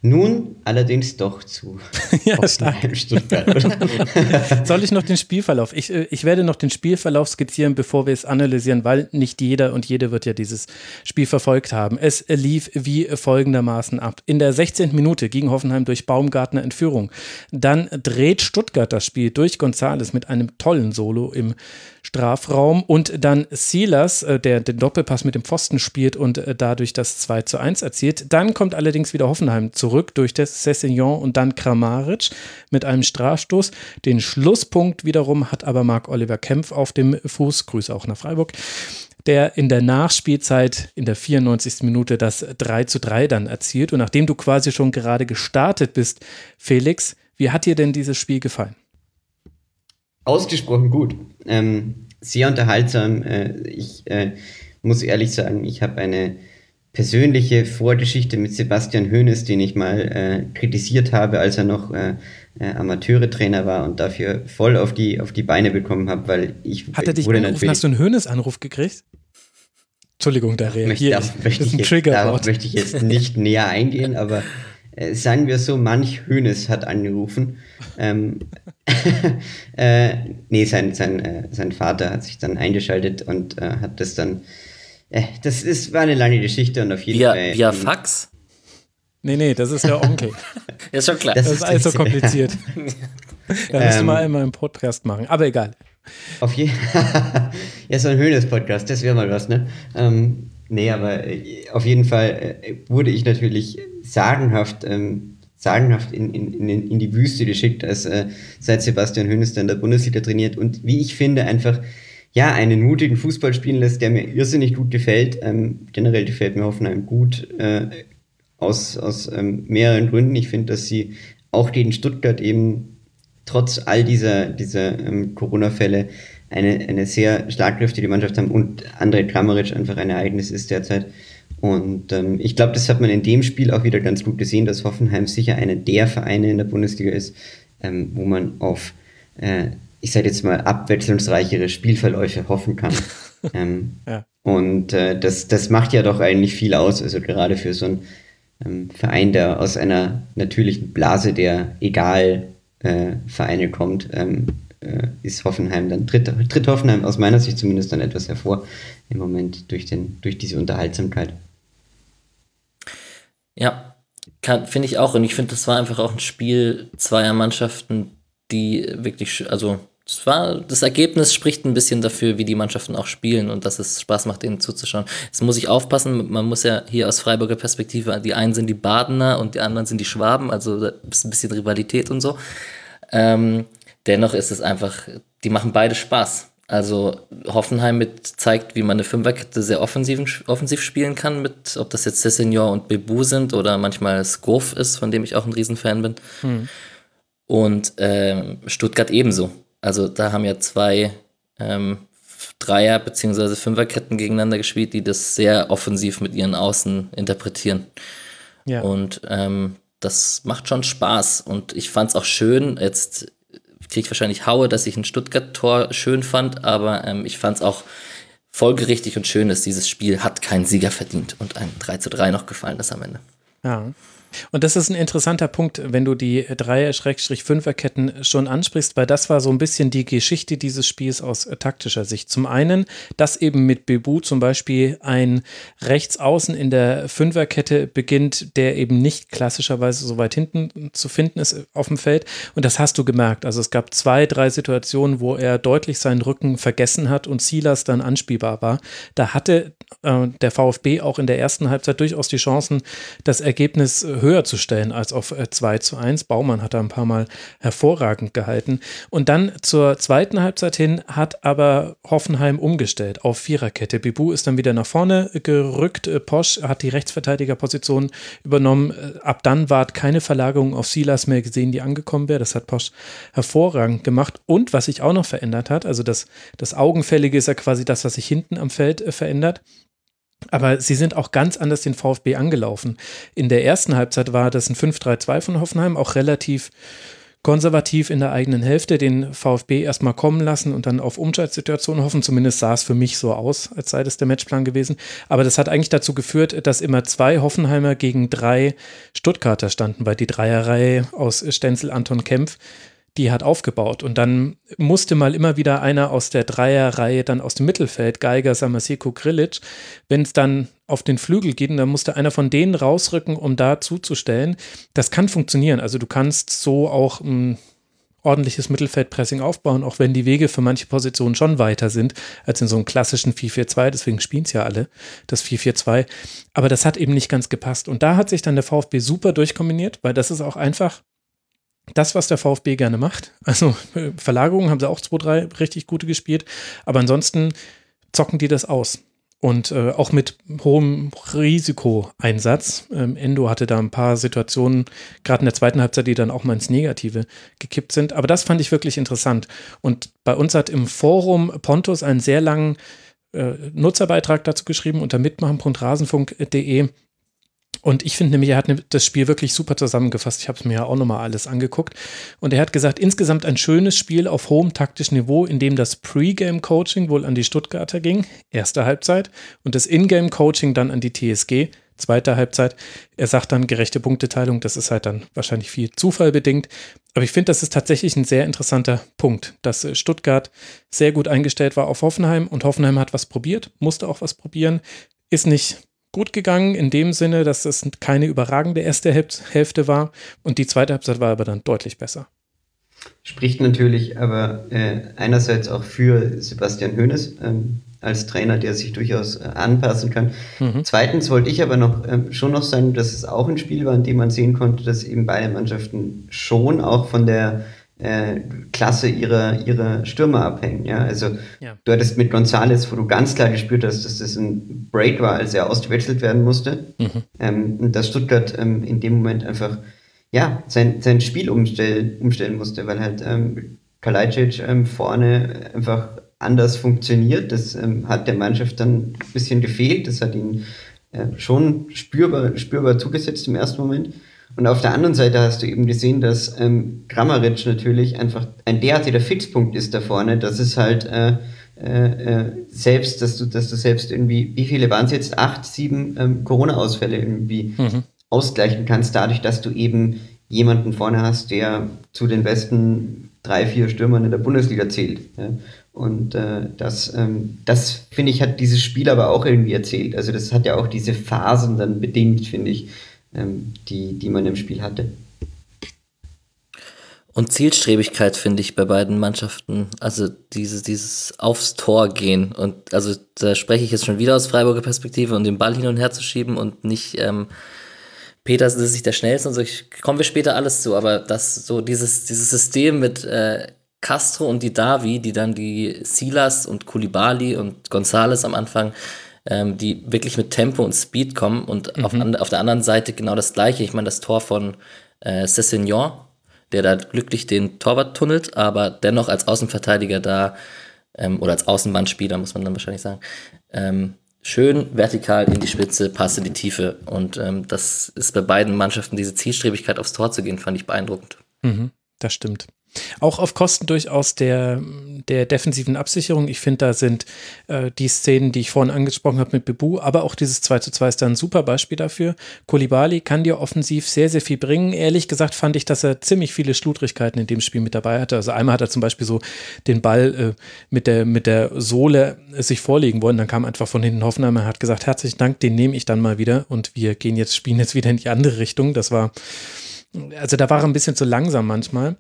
Nun allerdings doch zu ja. Soll ich noch den Spielverlauf? Ich, äh, ich werde noch den Spielverlauf skizzieren, bevor wir es analysieren, weil nicht jeder und jede wird ja dieses Spiel verfolgt haben. Es lief wie folgendermaßen ab. In der 16. Minute ging Hoffenheim durch Baumgartner in Führung. Dann dreht Stuttgart das Spiel durch Gonzales mit einem tollen Solo im Strafraum und dann Silas, äh, der den Doppelpass mit dem Pfosten spielt und äh, dadurch das 2 zu 1 erzielt. Dann kommt allerdings wieder Hoffenheim zurück durch das Cessignon und dann Kramaric mit einem Strafstoß. Den Schlusspunkt wiederum hat aber Marc-Oliver Kempf auf dem Fuß. Grüße auch nach Freiburg der in der Nachspielzeit in der 94. Minute das 3 zu 3 dann erzielt. Und nachdem du quasi schon gerade gestartet bist, Felix, wie hat dir denn dieses Spiel gefallen? Ausgesprochen gut. Ähm, sehr unterhaltsam. Äh, ich äh, muss ehrlich sagen, ich habe eine persönliche Vorgeschichte mit Sebastian Hoeneß, den ich mal äh, kritisiert habe, als er noch äh, äh, Amateure-Trainer war und dafür voll auf die, auf die Beine bekommen habe, weil ich Hat er dich wurde angerufen, hast du einen Hoeneß-Anruf gekriegt? Entschuldigung, da reagiert. Darauf, möchte ich, jetzt, darauf möchte ich jetzt nicht näher eingehen, aber äh, sagen wir so, manch Hönes hat angerufen. Ähm, äh, nee, sein, sein, äh, sein Vater hat sich dann eingeschaltet und äh, hat das dann. Äh, das ist, war eine lange Geschichte und auf jeden via, Fall. Via Fax? Nee, nee, das ist der Onkel. ist schon klar. Das, das ist alles so kompliziert. da müssen wir ähm, mal immer einen Podcast machen, aber egal. Auf jeden Ja, so ein Höhnes-Podcast, das wäre mal was, ne? Ähm, nee, aber äh, auf jeden Fall äh, wurde ich natürlich sagenhaft, ähm, sagenhaft in, in, in, in die Wüste geschickt, als äh, seit Sebastian Höhnes dann in der Bundesliga trainiert und wie ich finde, einfach ja, einen mutigen Fußball spielen lässt, der mir irrsinnig gut gefällt. Ähm, generell gefällt mir Hoffenheim gut äh, aus, aus ähm, mehreren Gründen. Ich finde, dass sie auch gegen Stuttgart eben trotz all dieser, dieser ähm, Corona-Fälle eine, eine sehr schlagkräftige Mannschaft haben und André Kramaric einfach ein Ereignis ist derzeit. Und ähm, ich glaube, das hat man in dem Spiel auch wieder ganz gut gesehen, dass Hoffenheim sicher einer der Vereine in der Bundesliga ist, ähm, wo man auf, äh, ich sage jetzt mal, abwechslungsreichere Spielverläufe hoffen kann. ähm, ja. Und äh, das, das macht ja doch eigentlich viel aus, also gerade für so einen ähm, Verein, der aus einer natürlichen Blase der egal äh, Vereine kommt, ähm, äh, ist Hoffenheim dann, tritt, tritt Hoffenheim aus meiner Sicht zumindest dann etwas hervor im Moment durch, den, durch diese Unterhaltsamkeit. Ja, finde ich auch. Und ich finde, das war einfach auch ein Spiel zweier Mannschaften, die wirklich, also war, das Ergebnis spricht ein bisschen dafür, wie die Mannschaften auch spielen und dass es Spaß macht, ihnen zuzuschauen. Jetzt muss ich aufpassen, man muss ja hier aus Freiburger Perspektive, die einen sind die Badener und die anderen sind die Schwaben, also da ist ein bisschen Rivalität und so. Ähm, dennoch ist es einfach, die machen beide Spaß. Also Hoffenheim mit zeigt, wie man eine Fünferkette sehr offensiv, offensiv spielen kann, mit ob das jetzt Cessignon und Bebu sind oder manchmal Skof ist, von dem ich auch ein Riesenfan bin. Hm. Und ähm, Stuttgart ebenso. Also da haben ja zwei ähm, Dreier- bzw. Fünferketten gegeneinander gespielt, die das sehr offensiv mit ihren Außen interpretieren. Ja. Und ähm, das macht schon Spaß. Und ich fand es auch schön, jetzt kriege ich wahrscheinlich Haue, dass ich ein Stuttgart-Tor schön fand, aber ähm, ich fand es auch folgerichtig und schön, dass dieses Spiel hat keinen Sieger verdient und ein 3 zu 3 noch gefallen ist am Ende. Ja. Und das ist ein interessanter Punkt, wenn du die Dreier-Fünfer-Ketten schon ansprichst, weil das war so ein bisschen die Geschichte dieses Spiels aus taktischer Sicht. Zum einen, dass eben mit Bebu zum Beispiel ein Rechtsaußen in der Fünferkette beginnt, der eben nicht klassischerweise so weit hinten zu finden ist auf dem Feld. Und das hast du gemerkt. Also es gab zwei, drei Situationen, wo er deutlich seinen Rücken vergessen hat und Silas dann anspielbar war. Da hatte äh, der VfB auch in der ersten Halbzeit durchaus die Chancen, das Ergebnis höher höher zu stellen als auf 2 äh, zu 1. Baumann hat da ein paar Mal hervorragend gehalten. Und dann zur zweiten Halbzeit hin hat aber Hoffenheim umgestellt auf Viererkette. Bibu ist dann wieder nach vorne gerückt. Äh, Posch hat die Rechtsverteidigerposition übernommen. Äh, ab dann war keine Verlagerung auf Silas mehr gesehen, die angekommen wäre. Das hat Posch hervorragend gemacht. Und was sich auch noch verändert hat, also das, das Augenfällige ist ja quasi das, was sich hinten am Feld verändert. Aber sie sind auch ganz anders den VfB angelaufen. In der ersten Halbzeit war das ein 5-3-2 von Hoffenheim, auch relativ konservativ in der eigenen Hälfte den VfB erstmal kommen lassen und dann auf Umschaltsituationen hoffen. Zumindest sah es für mich so aus, als sei das der Matchplan gewesen. Aber das hat eigentlich dazu geführt, dass immer zwei Hoffenheimer gegen drei Stuttgarter standen, weil die Dreierreihe aus Stenzel, Anton Kempf die hat aufgebaut. Und dann musste mal immer wieder einer aus der Dreierreihe dann aus dem Mittelfeld, Geiger, Samaseko, Grilic, wenn es dann auf den Flügel geht, dann musste einer von denen rausrücken, um da zuzustellen. Das kann funktionieren. Also du kannst so auch ein ordentliches Mittelfeldpressing aufbauen, auch wenn die Wege für manche Positionen schon weiter sind als in so einem klassischen 4-4-2. Deswegen spielen es ja alle, das 4-4-2. Aber das hat eben nicht ganz gepasst. Und da hat sich dann der VfB super durchkombiniert, weil das ist auch einfach das, was der VfB gerne macht. Also äh, Verlagerungen haben sie auch zwei, drei richtig gute gespielt, aber ansonsten zocken die das aus. Und äh, auch mit hohem Risikoeinsatz. Ähm, Endo hatte da ein paar Situationen, gerade in der zweiten Halbzeit, die dann auch mal ins Negative gekippt sind. Aber das fand ich wirklich interessant. Und bei uns hat im Forum Pontus einen sehr langen äh, Nutzerbeitrag dazu geschrieben unter mitmachen.rasenfunk.de und ich finde nämlich, er hat ne, das Spiel wirklich super zusammengefasst. Ich habe es mir ja auch nochmal alles angeguckt. Und er hat gesagt, insgesamt ein schönes Spiel auf hohem taktischen Niveau, in dem das Pre-Game-Coaching wohl an die Stuttgarter ging, erste Halbzeit, und das In-Game-Coaching dann an die TSG, zweite Halbzeit. Er sagt dann gerechte Punkteteilung, das ist halt dann wahrscheinlich viel Zufall bedingt. Aber ich finde, das ist tatsächlich ein sehr interessanter Punkt, dass äh, Stuttgart sehr gut eingestellt war auf Hoffenheim und Hoffenheim hat was probiert, musste auch was probieren, ist nicht gut gegangen, in dem Sinne, dass es keine überragende erste Hälfte war und die zweite Halbzeit war aber dann deutlich besser. Spricht natürlich aber äh, einerseits auch für Sebastian Hoeneß ähm, als Trainer, der sich durchaus äh, anpassen kann. Mhm. Zweitens wollte ich aber noch ähm, schon noch sagen, dass es auch ein Spiel war, in dem man sehen konnte, dass eben beide Mannschaften schon auch von der äh, Klasse ihrer, ihrer Stürmer abhängen. Ja? Also ja. du hattest mit González, wo du ganz klar gespürt hast, dass das ein Break war, als er ausgewechselt werden musste. Mhm. Ähm, und dass Stuttgart ähm, in dem Moment einfach ja, sein, sein Spiel umstell, umstellen musste, weil halt ähm, Kalajdzic ähm, vorne einfach anders funktioniert. Das ähm, hat der Mannschaft dann ein bisschen gefehlt. Das hat ihn äh, schon spürbar, spürbar zugesetzt im ersten Moment. Und auf der anderen Seite hast du eben gesehen, dass ähm, Grammaric natürlich einfach ein derartiger Fixpunkt ist da vorne, dass es halt äh, äh, äh, selbst, dass du, dass du selbst irgendwie, wie viele waren es jetzt? Acht, sieben ähm, Corona-Ausfälle irgendwie mhm ausgleichen kannst, dadurch, dass du eben jemanden vorne hast, der zu den besten drei, vier Stürmern in der Bundesliga zählt. Ja. Und äh, das, ähm, das finde ich, hat dieses Spiel aber auch irgendwie erzählt. Also das hat ja auch diese Phasen dann bedingt, finde ich, ähm, die, die man im Spiel hatte. Und Zielstrebigkeit finde ich bei beiden Mannschaften. Also dieses, dieses aufs Tor gehen. Und also da spreche ich jetzt schon wieder aus Freiburger Perspektive und den Ball hin und her zu schieben und nicht ähm, Petersen ist nicht der schnellste und so, ich, kommen wir später alles zu, aber das so dieses, dieses System mit äh, Castro und die Davi, die dann die Silas und Kulibali und Gonzales am Anfang, ähm, die wirklich mit Tempo und Speed kommen und mhm. auf, an, auf der anderen Seite genau das gleiche. Ich meine, das Tor von äh, Cessignon, der da glücklich den Torwart tunnelt, aber dennoch als Außenverteidiger da, ähm, oder als Außenbandspieler, muss man dann wahrscheinlich sagen, ähm, schön vertikal in die Spitze, Pass in die Tiefe. Und ähm, das ist bei beiden Mannschaften, diese Zielstrebigkeit aufs Tor zu gehen, fand ich beeindruckend. Mhm, das stimmt. Auch auf Kosten durchaus der, der defensiven Absicherung. Ich finde, da sind äh, die Szenen, die ich vorhin angesprochen habe mit Bebu, aber auch dieses 2 zu 2 ist da ein super Beispiel dafür. Kolibali kann dir offensiv sehr, sehr viel bringen. Ehrlich gesagt fand ich, dass er ziemlich viele Schludrigkeiten in dem Spiel mit dabei hatte. Also einmal hat er zum Beispiel so den Ball äh, mit, der, mit der Sohle sich vorlegen wollen. Dann kam einfach von hinten Hoffenheim, er hat gesagt, herzlichen Dank, den nehme ich dann mal wieder und wir gehen jetzt, spielen jetzt wieder in die andere Richtung. Das war, also da war er ein bisschen zu langsam manchmal.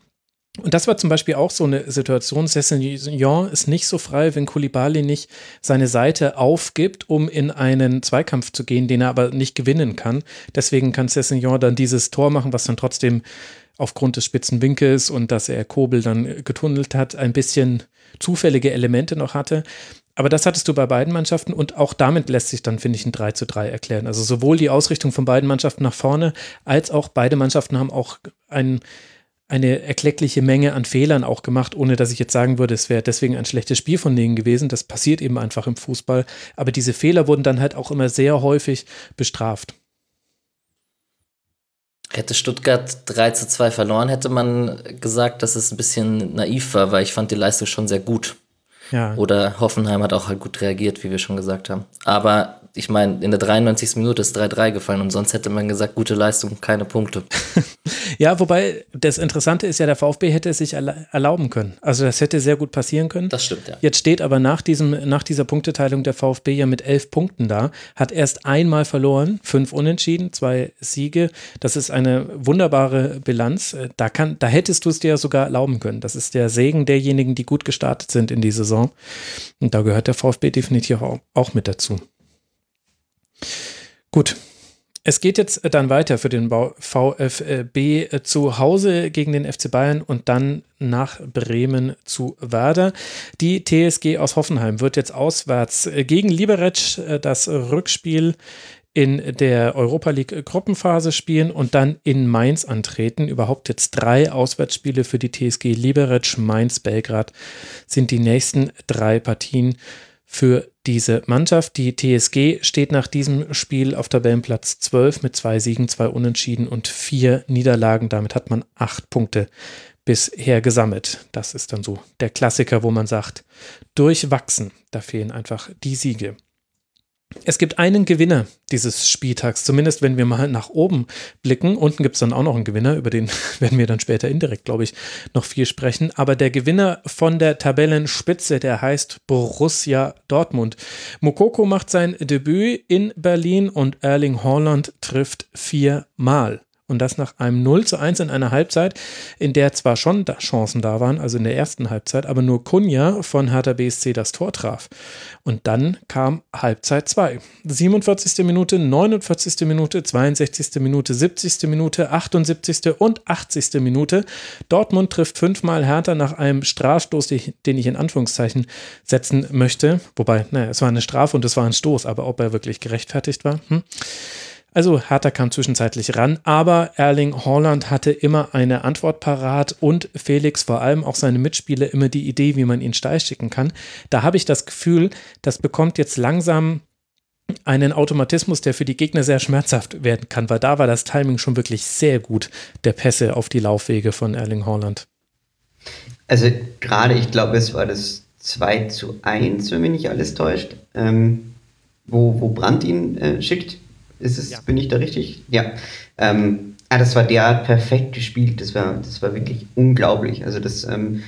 Und das war zum Beispiel auch so eine Situation. Cessignon ist nicht so frei, wenn Koulibaly nicht seine Seite aufgibt, um in einen Zweikampf zu gehen, den er aber nicht gewinnen kann. Deswegen kann Cessignon dann dieses Tor machen, was dann trotzdem aufgrund des spitzen Winkels und dass er Kobel dann getunnelt hat, ein bisschen zufällige Elemente noch hatte. Aber das hattest du bei beiden Mannschaften und auch damit lässt sich dann, finde ich, ein 3 zu 3 erklären. Also sowohl die Ausrichtung von beiden Mannschaften nach vorne, als auch beide Mannschaften haben auch einen eine erkleckliche Menge an Fehlern auch gemacht, ohne dass ich jetzt sagen würde, es wäre deswegen ein schlechtes Spiel von denen gewesen. Das passiert eben einfach im Fußball. Aber diese Fehler wurden dann halt auch immer sehr häufig bestraft. Hätte Stuttgart 3 zu 2 verloren, hätte man gesagt, dass es ein bisschen naiv war, weil ich fand die Leistung schon sehr gut. Ja. Oder Hoffenheim hat auch halt gut reagiert, wie wir schon gesagt haben. Aber ich meine, in der 93. Minute ist 3-3 gefallen und sonst hätte man gesagt, gute Leistung, keine Punkte. ja, wobei das Interessante ist ja, der VfB hätte es sich erlauben können. Also das hätte sehr gut passieren können. Das stimmt, ja. Jetzt steht aber nach, diesem, nach dieser Punkteteilung der VfB ja mit elf Punkten da, hat erst einmal verloren, fünf Unentschieden, zwei Siege. Das ist eine wunderbare Bilanz. Da, kann, da hättest du es dir sogar erlauben können. Das ist der Segen derjenigen, die gut gestartet sind in die Saison. Und da gehört der VfB definitiv auch, mit dazu. Gut. Es geht jetzt dann weiter für den VfB äh, zu Hause gegen den FC Bayern und dann nach Bremen zu Werder. Die TSG aus Hoffenheim wird jetzt auswärts äh, gegen Liberec äh, das Rückspiel in der Europa League Gruppenphase spielen und dann in Mainz antreten. Überhaupt jetzt drei Auswärtsspiele für die TSG Liberec, Mainz, Belgrad sind die nächsten drei Partien für diese Mannschaft. Die TSG steht nach diesem Spiel auf Tabellenplatz 12 mit zwei Siegen, zwei Unentschieden und vier Niederlagen. Damit hat man acht Punkte bisher gesammelt. Das ist dann so der Klassiker, wo man sagt, durchwachsen. Da fehlen einfach die Siege. Es gibt einen Gewinner dieses Spieltags, zumindest wenn wir mal nach oben blicken. Unten gibt es dann auch noch einen Gewinner, über den werden wir dann später indirekt, glaube ich, noch viel sprechen. Aber der Gewinner von der Tabellenspitze, der heißt Borussia Dortmund. Mokoko macht sein Debüt in Berlin und Erling Haaland trifft viermal. Und das nach einem 0 zu 1 in einer Halbzeit, in der zwar schon da Chancen da waren, also in der ersten Halbzeit, aber nur Kunja von Hertha BSC das Tor traf. Und dann kam Halbzeit 2. 47. Minute, 49. Minute, 62. Minute, 70. Minute, 78. und 80. Minute. Dortmund trifft fünfmal Hertha nach einem Strafstoß, den ich in Anführungszeichen setzen möchte. Wobei, naja, es war eine Strafe und es war ein Stoß, aber ob er wirklich gerechtfertigt war. Hm. Also Hertha kam zwischenzeitlich ran, aber Erling Haaland hatte immer eine Antwort parat und Felix, vor allem auch seine Mitspieler, immer die Idee, wie man ihn steil schicken kann. Da habe ich das Gefühl, das bekommt jetzt langsam einen Automatismus, der für die Gegner sehr schmerzhaft werden kann, weil da war das Timing schon wirklich sehr gut, der Pässe auf die Laufwege von Erling Haaland. Also gerade, ich glaube, es war das 2 zu 1, wenn mich nicht alles täuscht, ähm, wo, wo Brandt ihn äh, schickt ist es, ja. bin ich da richtig? Ja. Ähm, ah, das war der perfekt gespielt. Das war, das war wirklich unglaublich. Also das, ähm,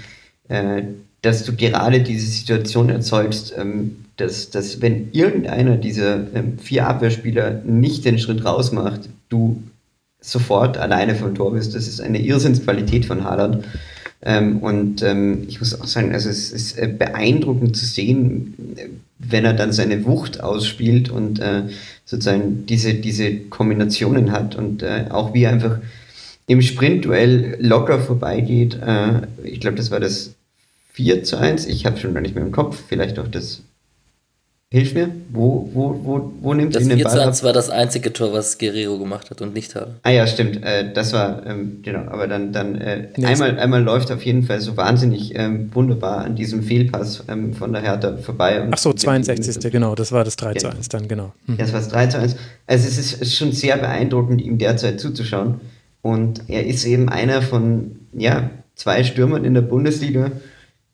äh, dass du gerade diese Situation erzeugst, ähm, dass, dass wenn irgendeiner dieser ähm, vier Abwehrspieler nicht den Schritt raus macht, du sofort alleine vom Tor bist. Das ist eine Irrsinnsqualität von Haaland. Ähm, und ähm, ich muss auch sagen, also es ist äh, beeindruckend zu sehen, wenn er dann seine Wucht ausspielt und äh, sozusagen diese, diese Kombinationen hat und äh, auch wie er einfach im Sprintduell locker vorbeigeht. Äh, ich glaube, das war das 4 zu 1. Ich habe schon gar nicht mehr im Kopf. Vielleicht auch das Hilf mir, wo, wo, wo, wo nimmt das ihn den Ball ab? Das war das einzige Tor, was Guerrero gemacht hat und nicht habe. Ah ja, stimmt. Äh, das war, ähm, genau, aber dann, dann äh, einmal, einmal läuft auf jeden Fall so wahnsinnig ähm, wunderbar an diesem Fehlpass ähm, von der Hertha vorbei. Ach so, 62. genau, das war das 3 zu 1 dann, genau. Mhm. Ja, das war das 3 zu 1. Also es ist, ist schon sehr beeindruckend, ihm derzeit zuzuschauen. Und er ist eben einer von, ja, zwei Stürmern in der Bundesliga,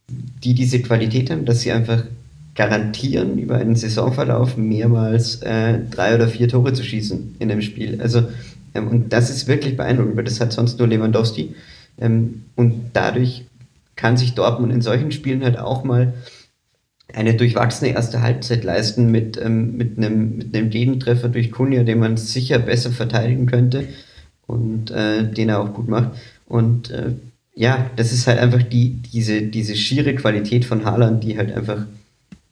die diese Qualität haben, dass sie einfach garantieren, über einen Saisonverlauf mehrmals äh, drei oder vier Tore zu schießen in dem Spiel. Also, ähm, und das ist wirklich beeindruckend, weil das hat sonst nur Lewandowski. Ähm, und dadurch kann sich Dortmund in solchen Spielen halt auch mal eine durchwachsene erste Halbzeit leisten mit, ähm, mit, einem, mit einem Gegentreffer durch Kunja, den man sicher besser verteidigen könnte und äh, den er auch gut macht. Und äh, ja, das ist halt einfach die, diese, diese schiere Qualität von Haaland, die halt einfach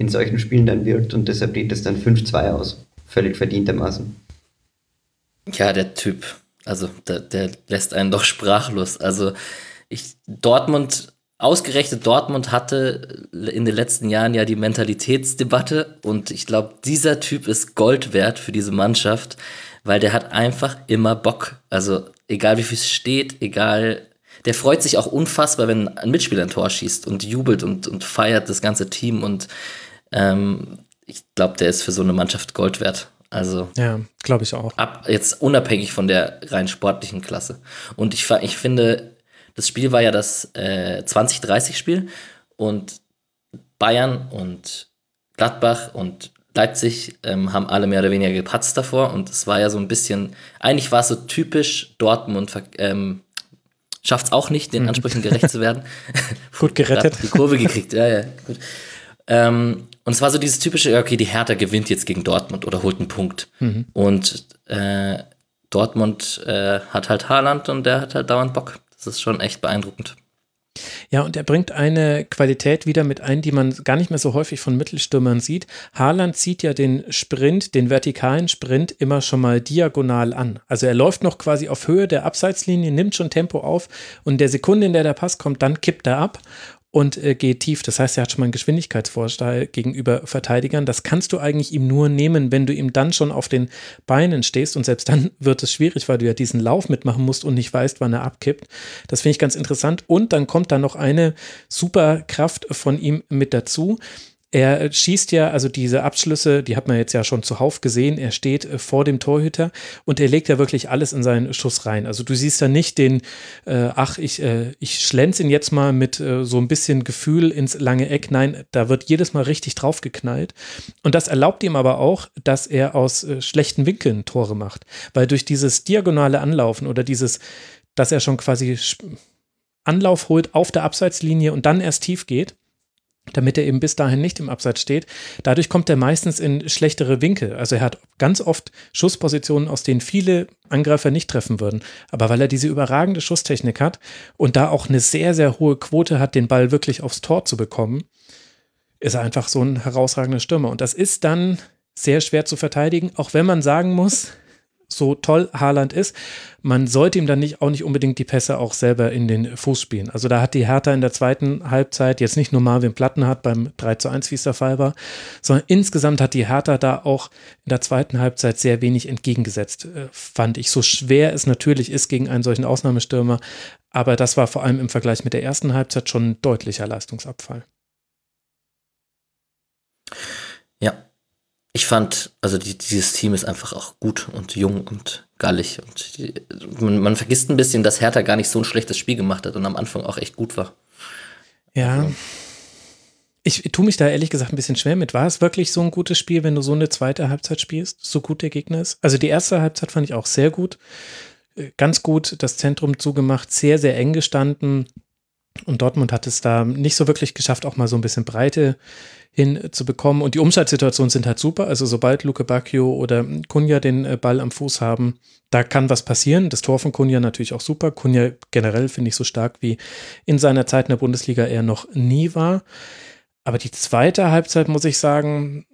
in solchen Spielen dann wirkt und deshalb geht es dann 5-2 aus. Völlig verdientermaßen. Ja, der Typ, also der, der lässt einen doch sprachlos. Also ich, Dortmund, ausgerechnet Dortmund hatte in den letzten Jahren ja die Mentalitätsdebatte und ich glaube, dieser Typ ist Gold wert für diese Mannschaft, weil der hat einfach immer Bock. Also egal wie viel es steht, egal der freut sich auch unfassbar, wenn ein Mitspieler ein Tor schießt und jubelt und, und feiert das ganze Team und ähm, ich glaube, der ist für so eine Mannschaft Gold wert. Also ja, glaube ich auch. Ab, jetzt unabhängig von der rein sportlichen Klasse. Und ich, ich finde, das Spiel war ja das äh, 2030-Spiel und Bayern und Gladbach und Leipzig ähm, haben alle mehr oder weniger gepatzt davor und es war ja so ein bisschen, eigentlich war es so typisch Dortmund ähm, schafft es auch nicht, den mhm. Ansprüchen gerecht zu werden. gut gerettet. die Kurve gekriegt, ja, ja, gut. Ähm, und es war so dieses typische, okay, die Hertha gewinnt jetzt gegen Dortmund oder holt einen Punkt. Mhm. Und äh, Dortmund äh, hat halt Haaland und der hat halt dauernd Bock. Das ist schon echt beeindruckend. Ja, und er bringt eine Qualität wieder mit ein, die man gar nicht mehr so häufig von Mittelstürmern sieht. Haaland zieht ja den Sprint, den vertikalen Sprint immer schon mal diagonal an. Also er läuft noch quasi auf Höhe der Abseitslinie, nimmt schon Tempo auf und der Sekunde, in der der Pass kommt, dann kippt er ab und äh, geht tief. Das heißt, er hat schon mal einen Geschwindigkeitsvorteil gegenüber Verteidigern. Das kannst du eigentlich ihm nur nehmen, wenn du ihm dann schon auf den Beinen stehst. Und selbst dann wird es schwierig, weil du ja diesen Lauf mitmachen musst und nicht weißt, wann er abkippt. Das finde ich ganz interessant. Und dann kommt da noch eine Superkraft von ihm mit dazu. Er schießt ja, also diese Abschlüsse, die hat man jetzt ja schon zuhauf gesehen. Er steht äh, vor dem Torhüter und er legt ja wirklich alles in seinen Schuss rein. Also du siehst da nicht den, äh, ach, ich, äh, ich schlänze ihn jetzt mal mit äh, so ein bisschen Gefühl ins lange Eck. Nein, da wird jedes Mal richtig draufgeknallt. Und das erlaubt ihm aber auch, dass er aus äh, schlechten Winkeln Tore macht. Weil durch dieses diagonale Anlaufen oder dieses, dass er schon quasi Anlauf holt auf der Abseitslinie und dann erst tief geht, damit er eben bis dahin nicht im Abseits steht. Dadurch kommt er meistens in schlechtere Winkel. Also er hat ganz oft Schusspositionen, aus denen viele Angreifer nicht treffen würden. Aber weil er diese überragende Schusstechnik hat und da auch eine sehr, sehr hohe Quote hat, den Ball wirklich aufs Tor zu bekommen, ist er einfach so ein herausragender Stürmer. Und das ist dann sehr schwer zu verteidigen, auch wenn man sagen muss, so toll Haaland ist, man sollte ihm dann nicht auch nicht unbedingt die Pässe auch selber in den Fuß spielen. Also da hat die Hertha in der zweiten Halbzeit jetzt nicht nur Marvin Platten hat beim 3 zu 1, wie es der Fall war, sondern insgesamt hat die Hertha da auch in der zweiten Halbzeit sehr wenig entgegengesetzt, äh, fand ich. So schwer es natürlich ist gegen einen solchen Ausnahmestürmer, aber das war vor allem im Vergleich mit der ersten Halbzeit schon ein deutlicher Leistungsabfall. Ja, ich fand, also die, dieses Team ist einfach auch gut und jung und gallig. Und die, man, man, vergisst ein bisschen, dass Hertha gar nicht so ein schlechtes Spiel gemacht hat und am Anfang auch echt gut war. Ja. Also. Ich tue mich da ehrlich gesagt ein bisschen schwer mit. War es wirklich so ein gutes Spiel, wenn du so eine zweite Halbzeit spielst, so gut der Gegner ist? Also die erste Halbzeit fand ich auch sehr gut. Äh, ganz gut das Zentrum zugemacht, sehr, sehr eng gestanden. Und Dortmund hat es da nicht so wirklich geschafft, auch mal so ein bisschen Breite hinzubekommen. Und die Umschaltsituationen sind halt super. Also sobald Luke Bacchio oder Kunja den äh, Ball am Fuß haben, da kann was passieren. Das Tor von Kunja natürlich auch super. Kunja generell finde ich so stark wie in seiner Zeit in der Bundesliga er noch nie war. Aber die zweite Halbzeit muss ich sagen,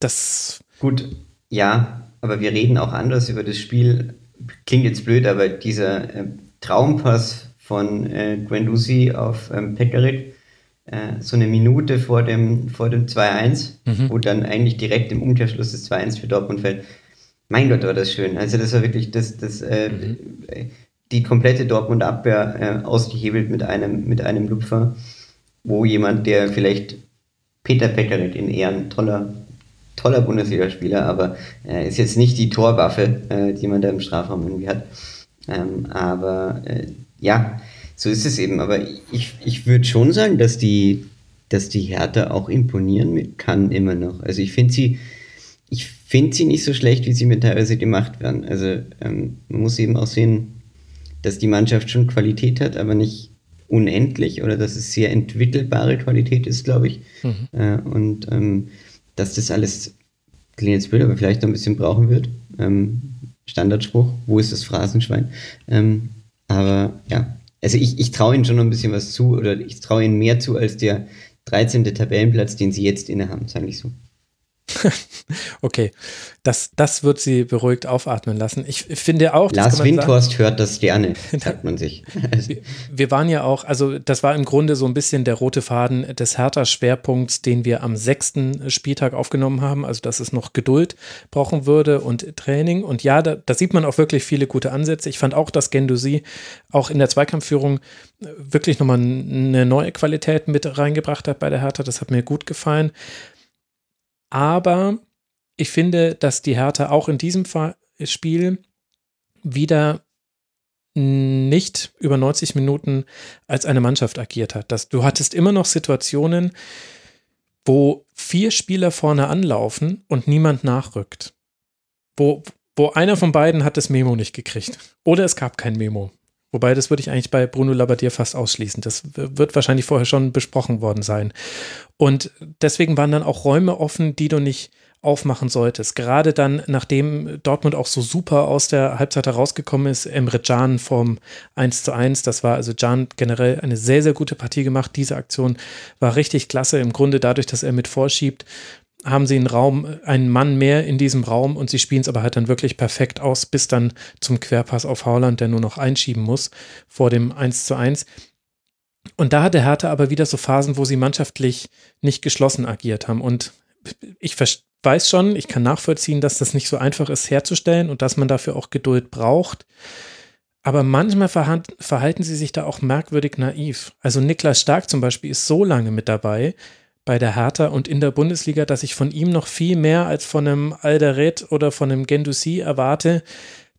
das. Gut, ja, aber wir reden auch anders über das Spiel. Klingt jetzt blöd, aber dieser äh, Traumpass von äh, Guendouzi auf ähm, Pekarik, äh, so eine Minute vor dem, vor dem 2-1, mhm. wo dann eigentlich direkt im Umkehrschluss das 2-1 für Dortmund fällt. Mein Gott, war das schön. Also das war wirklich das, das, äh, mhm. die komplette Dortmund-Abwehr äh, ausgehebelt mit einem, mit einem Lupfer, wo jemand, der vielleicht Peter Pekarik in Ehren, toller, toller Bundesligaspieler, aber äh, ist jetzt nicht die Torwaffe, äh, die man da im Strafraum irgendwie hat. Ähm, aber äh, ja, so ist es eben. Aber ich, ich würde schon sagen, dass die, dass die Hertha auch imponieren kann immer noch. Also ich finde sie, ich finde sie nicht so schlecht, wie sie mir teilweise gemacht werden. Also ähm, man muss eben auch sehen, dass die Mannschaft schon Qualität hat, aber nicht unendlich oder dass es sehr entwickelbare Qualität ist, glaube ich. Mhm. Äh, und ähm, dass das alles, klingt jetzt blöd, aber vielleicht noch ein bisschen brauchen wird. Ähm, Standardspruch, wo ist das Phrasenschwein? Ähm, aber ja, also ich, ich traue ihnen schon noch ein bisschen was zu oder ich traue ihnen mehr zu als der 13. Tabellenplatz, den sie jetzt innehaben, sage ich so. okay, das, das wird sie beruhigt aufatmen lassen. Ich finde auch. Lars Windhorst sagen, hört das gerne, sagt man sich. wir, waren ja auch, also das war im Grunde so ein bisschen der rote Faden des Hertha-Schwerpunkts, den wir am sechsten Spieltag aufgenommen haben. Also, dass es noch Geduld brauchen würde und Training. Und ja, da, da sieht man auch wirklich viele gute Ansätze. Ich fand auch, dass Gendusi auch in der Zweikampfführung wirklich nochmal eine neue Qualität mit reingebracht hat bei der Hertha. Das hat mir gut gefallen. Aber ich finde, dass die Hertha auch in diesem Spiel wieder nicht über 90 Minuten als eine Mannschaft agiert hat. Das, du hattest immer noch Situationen, wo vier Spieler vorne anlaufen und niemand nachrückt. Wo, wo einer von beiden hat das Memo nicht gekriegt. Oder es gab kein Memo. Wobei, das würde ich eigentlich bei Bruno Labbadia fast ausschließen. Das wird wahrscheinlich vorher schon besprochen worden sein. Und deswegen waren dann auch Räume offen, die du nicht aufmachen solltest. Gerade dann, nachdem Dortmund auch so super aus der Halbzeit herausgekommen ist, Emre Can vom 1 zu 1, das war also Can generell eine sehr, sehr gute Partie gemacht. Diese Aktion war richtig klasse. Im Grunde dadurch, dass er mit vorschiebt, haben sie einen Raum, einen Mann mehr in diesem Raum und sie spielen es aber halt dann wirklich perfekt aus, bis dann zum Querpass auf Haaland, der nur noch einschieben muss vor dem 1 zu 1. Und da hatte Hertha aber wieder so Phasen, wo sie mannschaftlich nicht geschlossen agiert haben. Und ich weiß schon, ich kann nachvollziehen, dass das nicht so einfach ist herzustellen und dass man dafür auch Geduld braucht. Aber manchmal verhalten sie sich da auch merkwürdig naiv. Also Niklas Stark zum Beispiel ist so lange mit dabei, bei der Hertha und in der Bundesliga, dass ich von ihm noch viel mehr als von einem Alderet oder von einem Gendouzi erwarte,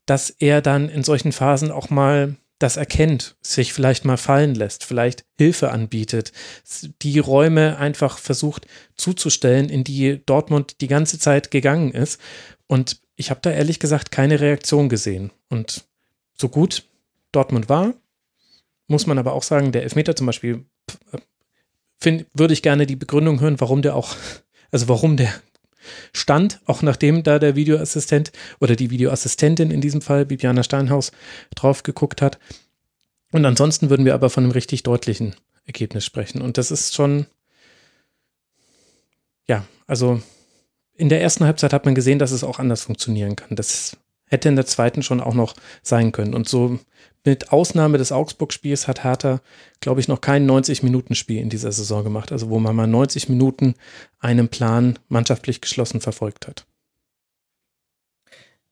dass er dann in solchen Phasen auch mal das erkennt, sich vielleicht mal fallen lässt, vielleicht Hilfe anbietet, die Räume einfach versucht zuzustellen, in die Dortmund die ganze Zeit gegangen ist. Und ich habe da ehrlich gesagt keine Reaktion gesehen. Und so gut Dortmund war, muss man aber auch sagen, der Elfmeter zum Beispiel find, würde ich gerne die Begründung hören, warum der auch, also warum der stand, auch nachdem da der Videoassistent oder die Videoassistentin in diesem Fall, Bibiana Steinhaus, drauf geguckt hat. Und ansonsten würden wir aber von einem richtig deutlichen Ergebnis sprechen. Und das ist schon, ja, also in der ersten Halbzeit hat man gesehen, dass es auch anders funktionieren kann. Das hätte in der zweiten schon auch noch sein können. Und so mit Ausnahme des Augsburg-Spiels hat Hertha, glaube ich, noch kein 90-Minuten-Spiel in dieser Saison gemacht. Also wo man mal 90 Minuten einen Plan mannschaftlich geschlossen verfolgt hat.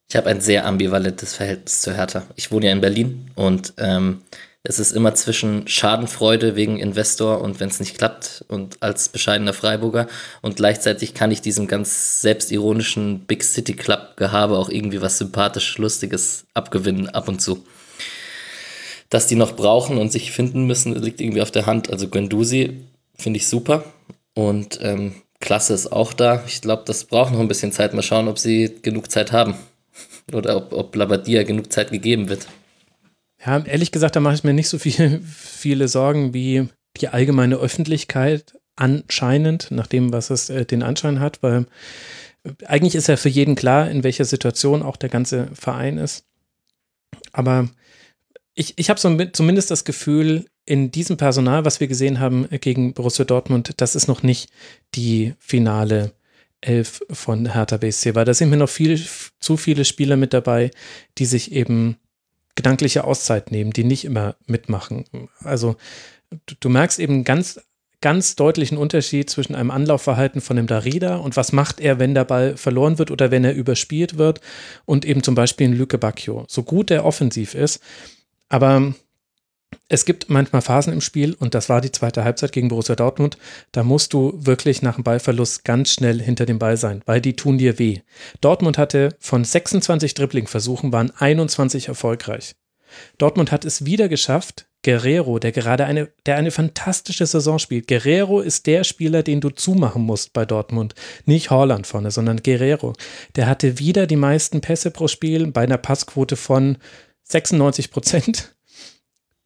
Ich habe ein sehr ambivalentes Verhältnis zu Hertha. Ich wohne ja in Berlin und ähm, es ist immer zwischen Schadenfreude wegen Investor und wenn es nicht klappt und als bescheidener Freiburger und gleichzeitig kann ich diesem ganz selbstironischen Big City Club Gehabe auch irgendwie was sympathisch Lustiges abgewinnen ab und zu. Dass die noch brauchen und sich finden müssen, liegt irgendwie auf der Hand. Also Guendouzi finde ich super und ähm, Klasse ist auch da. Ich glaube, das braucht noch ein bisschen Zeit. Mal schauen, ob sie genug Zeit haben oder ob, ob Labadia genug Zeit gegeben wird. Ja, ehrlich gesagt, da mache ich mir nicht so viel, viele Sorgen wie die allgemeine Öffentlichkeit anscheinend, nach dem, was es äh, den Anschein hat, weil eigentlich ist ja für jeden klar, in welcher Situation auch der ganze Verein ist. Aber ich, ich habe so zumindest das Gefühl, in diesem Personal, was wir gesehen haben äh, gegen Borussia Dortmund, das ist noch nicht die finale Elf von Hertha BSC, weil da sind mir noch viel zu viele Spieler mit dabei, die sich eben gedankliche Auszeit nehmen, die nicht immer mitmachen. Also du, du merkst eben ganz ganz deutlichen Unterschied zwischen einem Anlaufverhalten von dem Darida und was macht er, wenn der Ball verloren wird oder wenn er überspielt wird und eben zum Beispiel ein Lüke Bacchio. So gut er offensiv ist, aber es gibt manchmal Phasen im Spiel und das war die zweite Halbzeit gegen Borussia Dortmund. Da musst du wirklich nach dem Ballverlust ganz schnell hinter dem Ball sein, weil die tun dir weh. Dortmund hatte von 26 Dribbling-Versuchen waren 21 erfolgreich. Dortmund hat es wieder geschafft, Guerrero, der gerade eine, der eine fantastische Saison spielt. Guerrero ist der Spieler, den du zumachen musst bei Dortmund. Nicht Holland vorne, sondern Guerrero. Der hatte wieder die meisten Pässe pro Spiel bei einer Passquote von 96 Prozent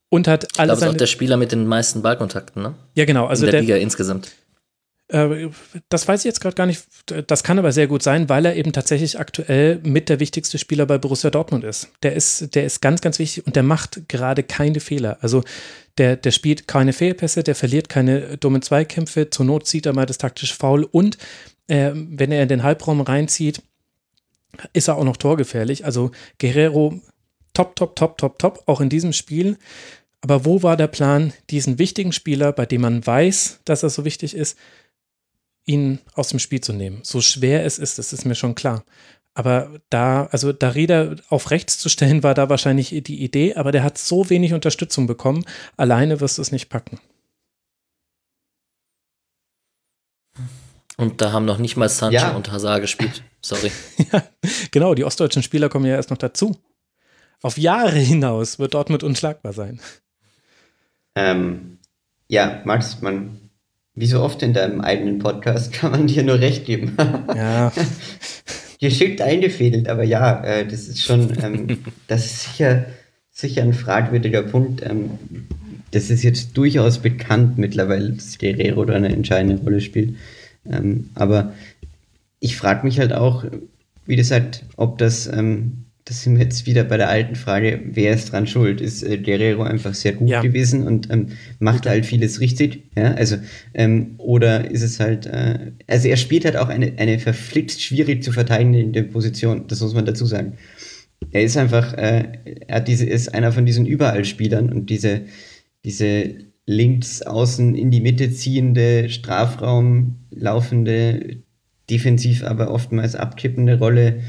und hat alle. Ich glaube, ist auch der Spieler mit den meisten Ballkontakten, ne? Ja, genau. Also In der, der Liga insgesamt. Äh, das weiß ich jetzt gerade gar nicht. Das kann aber sehr gut sein, weil er eben tatsächlich aktuell mit der wichtigste Spieler bei Borussia Dortmund ist. Der ist, der ist ganz, ganz wichtig und der macht gerade keine Fehler. Also der, der spielt keine Fehlpässe, der verliert keine dummen Zweikämpfe. Zur Not zieht er mal das taktische Foul und äh, wenn er in den Halbraum reinzieht, ist er auch noch torgefährlich. Also Guerrero top, top, top, top, top, auch in diesem Spiel. Aber wo war der Plan, diesen wichtigen Spieler, bei dem man weiß, dass er so wichtig ist, ihn aus dem Spiel zu nehmen? So schwer es ist, das ist mir schon klar. Aber da, also Darida auf rechts zu stellen, war da wahrscheinlich die Idee, aber der hat so wenig Unterstützung bekommen. Alleine wirst du es nicht packen. Und da haben noch nicht mal Sancho ja. und Hazard gespielt. Sorry. ja, genau, die ostdeutschen Spieler kommen ja erst noch dazu. Auf Jahre hinaus wird Dortmund unschlagbar sein. Ähm, ja, Max, man, wie so oft in deinem eigenen Podcast kann man dir nur recht geben. ja. Geschickt eingefädelt, aber ja, äh, das ist schon, ähm, das ist sicher, sicher ein fragwürdiger Punkt. Ähm, das ist jetzt durchaus bekannt mittlerweile, dass Guerrero da eine entscheidende Rolle spielt. Ähm, aber ich frage mich halt auch, wie gesagt, ob das ähm, das sind wir jetzt wieder bei der alten Frage, wer ist dran schuld? Ist äh, Guerrero einfach sehr gut ja. gewesen und ähm, macht halt vieles richtig? Ja, also, ähm, oder ist es halt, äh, also er spielt halt auch eine, eine verflixt schwierig zu verteidigende Position, das muss man dazu sagen. Er ist einfach, äh, er hat diese, ist einer von diesen Überallspielern und diese, diese links außen in die Mitte ziehende, Strafraum laufende, defensiv aber oftmals abkippende Rolle,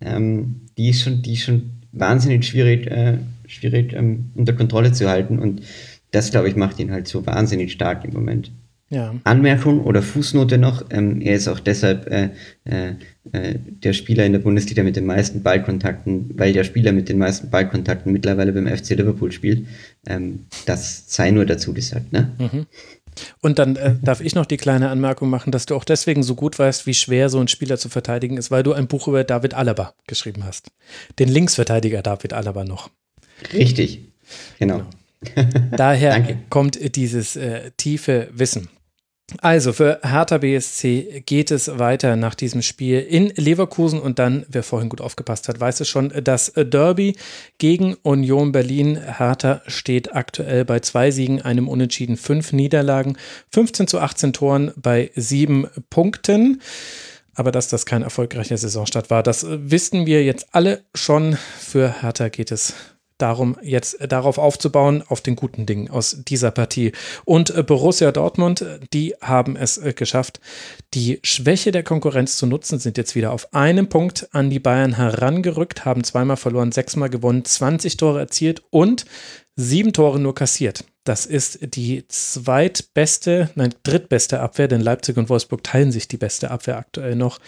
ähm, die ist schon, die ist schon wahnsinnig schwierig, äh, schwierig ähm, unter Kontrolle zu halten. Und das, glaube ich, macht ihn halt so wahnsinnig stark im Moment. Ja. Anmerkung oder Fußnote noch, ähm, er ist auch deshalb äh, äh, äh, der Spieler in der Bundesliga mit den meisten Ballkontakten, weil der Spieler mit den meisten Ballkontakten mittlerweile beim FC Liverpool spielt. Ähm, das sei nur dazu gesagt. Ne? Mhm. Und dann äh, darf ich noch die kleine Anmerkung machen, dass du auch deswegen so gut weißt, wie schwer so ein Spieler zu verteidigen ist, weil du ein Buch über David Alaba geschrieben hast. Den Linksverteidiger David Alaba noch. Richtig, genau. genau. Daher kommt dieses äh, tiefe Wissen. Also für Hertha BSC geht es weiter nach diesem Spiel in Leverkusen und dann, wer vorhin gut aufgepasst hat, weiß es schon, das Derby gegen Union Berlin. Hertha steht aktuell bei zwei Siegen, einem Unentschieden, fünf Niederlagen, 15 zu 18 Toren bei sieben Punkten. Aber dass das kein erfolgreicher Saisonstart war, das wissen wir jetzt alle schon. Für Hertha geht es darum, jetzt darauf aufzubauen, auf den guten Dingen aus dieser Partie. Und äh, Borussia Dortmund, die haben es äh, geschafft, die Schwäche der Konkurrenz zu nutzen, sind jetzt wieder auf einen Punkt an die Bayern herangerückt, haben zweimal verloren, sechsmal gewonnen, 20 Tore erzielt und sieben Tore nur kassiert. Das ist die zweitbeste, nein, drittbeste Abwehr, denn Leipzig und Wolfsburg teilen sich die beste Abwehr aktuell noch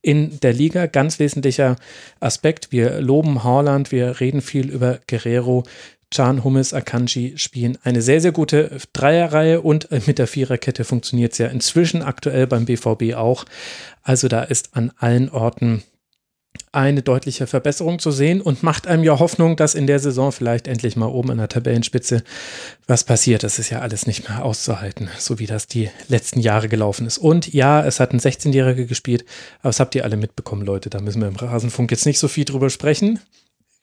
in der Liga. Ganz wesentlicher Aspekt. Wir loben Haaland, wir reden viel über Guerrero. Can, Hummels, Akanji spielen eine sehr, sehr gute Dreierreihe und mit der Viererkette funktioniert es ja inzwischen aktuell beim BVB auch. Also da ist an allen Orten eine deutliche Verbesserung zu sehen und macht einem ja Hoffnung, dass in der Saison vielleicht endlich mal oben an der Tabellenspitze was passiert. Das ist ja alles nicht mehr auszuhalten, so wie das die letzten Jahre gelaufen ist. Und ja, es hat ein 16-Jähriger gespielt, aber das habt ihr alle mitbekommen, Leute. Da müssen wir im Rasenfunk jetzt nicht so viel drüber sprechen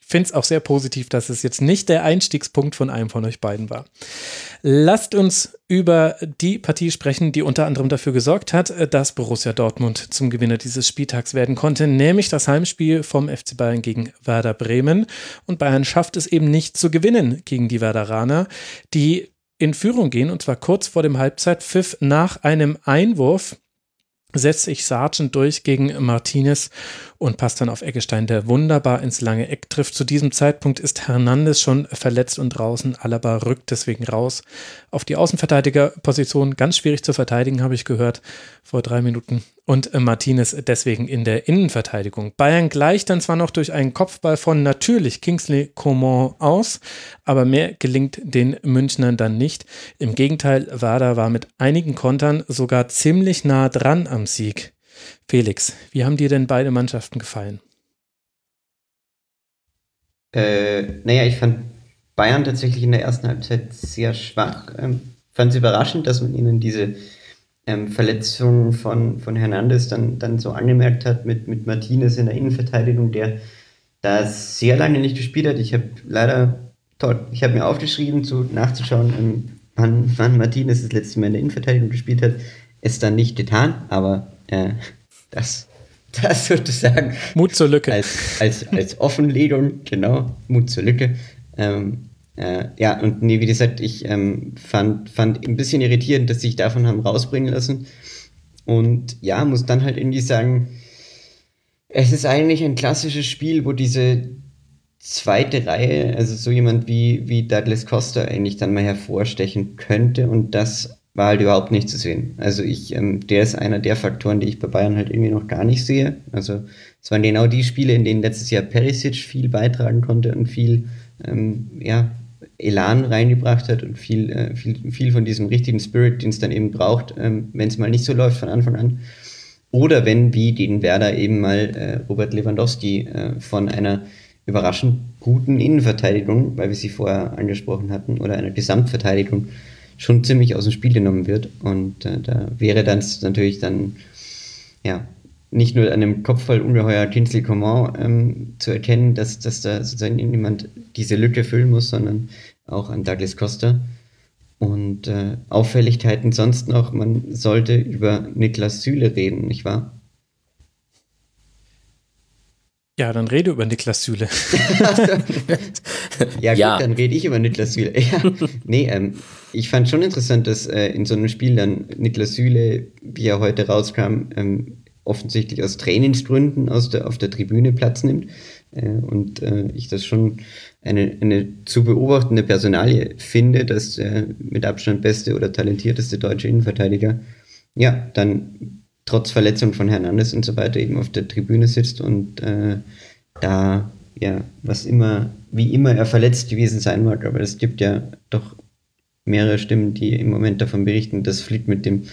finde es auch sehr positiv, dass es jetzt nicht der Einstiegspunkt von einem von euch beiden war. Lasst uns über die Partie sprechen, die unter anderem dafür gesorgt hat, dass Borussia Dortmund zum Gewinner dieses Spieltags werden konnte, nämlich das Heimspiel vom FC Bayern gegen Werder Bremen. Und Bayern schafft es eben nicht zu gewinnen gegen die Werderaner, die in Führung gehen, und zwar kurz vor dem Halbzeitpfiff nach einem Einwurf setzt sich Sargent durch gegen Martinez und passt dann auf Eggestein, der wunderbar ins lange Eck trifft. Zu diesem Zeitpunkt ist Hernandez schon verletzt und draußen. Alaba rückt deswegen raus auf die Außenverteidigerposition. Ganz schwierig zu verteidigen, habe ich gehört vor drei Minuten. Und Martinez deswegen in der Innenverteidigung. Bayern gleicht dann zwar noch durch einen Kopfball von natürlich Kingsley Coman aus, aber mehr gelingt den Münchnern dann nicht. Im Gegenteil, Wada war mit einigen Kontern sogar ziemlich nah dran am Sieg. Felix, wie haben dir denn beide Mannschaften gefallen? Äh, naja, ich fand Bayern tatsächlich in der ersten Halbzeit sehr schwach. Ähm, fand es überraschend, dass man ihnen diese ähm, Verletzung von, von Hernandez dann, dann so angemerkt hat mit, mit Martinez in der Innenverteidigung, der da sehr lange nicht gespielt hat. Ich habe leider, toll, ich habe mir aufgeschrieben, zu, nachzuschauen, ähm, wann, wann Martinez das letzte Mal in der Innenverteidigung gespielt hat. Es dann nicht getan, aber äh, das, das sozusagen. Mut zur Lücke. Als, als, als Offenlegung, genau, Mut zur Lücke. Ähm, äh, ja, und nee, wie gesagt, ich ähm, fand, fand ein bisschen irritierend, dass sie sich davon haben rausbringen lassen. Und ja, muss dann halt irgendwie sagen, es ist eigentlich ein klassisches Spiel, wo diese zweite Reihe, also so jemand wie, wie Douglas Costa eigentlich dann mal hervorstechen könnte und das war halt überhaupt nicht zu sehen. Also ich, ähm, der ist einer der Faktoren, die ich bei Bayern halt irgendwie noch gar nicht sehe. Also es waren genau die Spiele, in denen letztes Jahr Perisic viel beitragen konnte und viel, ähm, ja, Elan reingebracht hat und viel, äh, viel, viel von diesem richtigen Spirit, den es dann eben braucht, ähm, wenn es mal nicht so läuft von Anfang an. Oder wenn, wie den Werder eben mal äh, Robert Lewandowski äh, von einer überraschend guten Innenverteidigung, weil wir sie vorher angesprochen hatten, oder einer Gesamtverteidigung schon ziemlich aus dem Spiel genommen wird. Und äh, da wäre dann natürlich dann, ja, nicht nur an dem Kopfball ungeheuer Kinsley Coman ähm, zu erkennen, dass, dass da sozusagen jemand diese Lücke füllen muss, sondern auch an Douglas Costa. Und äh, Auffälligkeiten sonst noch, man sollte über Niklas Süle reden, nicht wahr? Ja, dann rede über Niklas Süle. ja, gut, ja. dann rede ich über Niklas Süle. Ja. Nee, ähm, ich fand schon interessant, dass äh, in so einem Spiel dann Niklas Süle, wie er heute rauskam, ähm, offensichtlich aus Trainingsgründen aus der, auf der Tribüne Platz nimmt. Äh, und äh, ich das schon eine, eine zu beobachtende Personalie finde, dass der mit Abstand beste oder talentierteste deutsche Innenverteidiger ja dann trotz Verletzung von Hernandez und so weiter eben auf der Tribüne sitzt und äh, da, ja, was immer, wie immer er verletzt gewesen sein mag, aber es gibt ja doch mehrere Stimmen, die im Moment davon berichten, dass Flick mit dem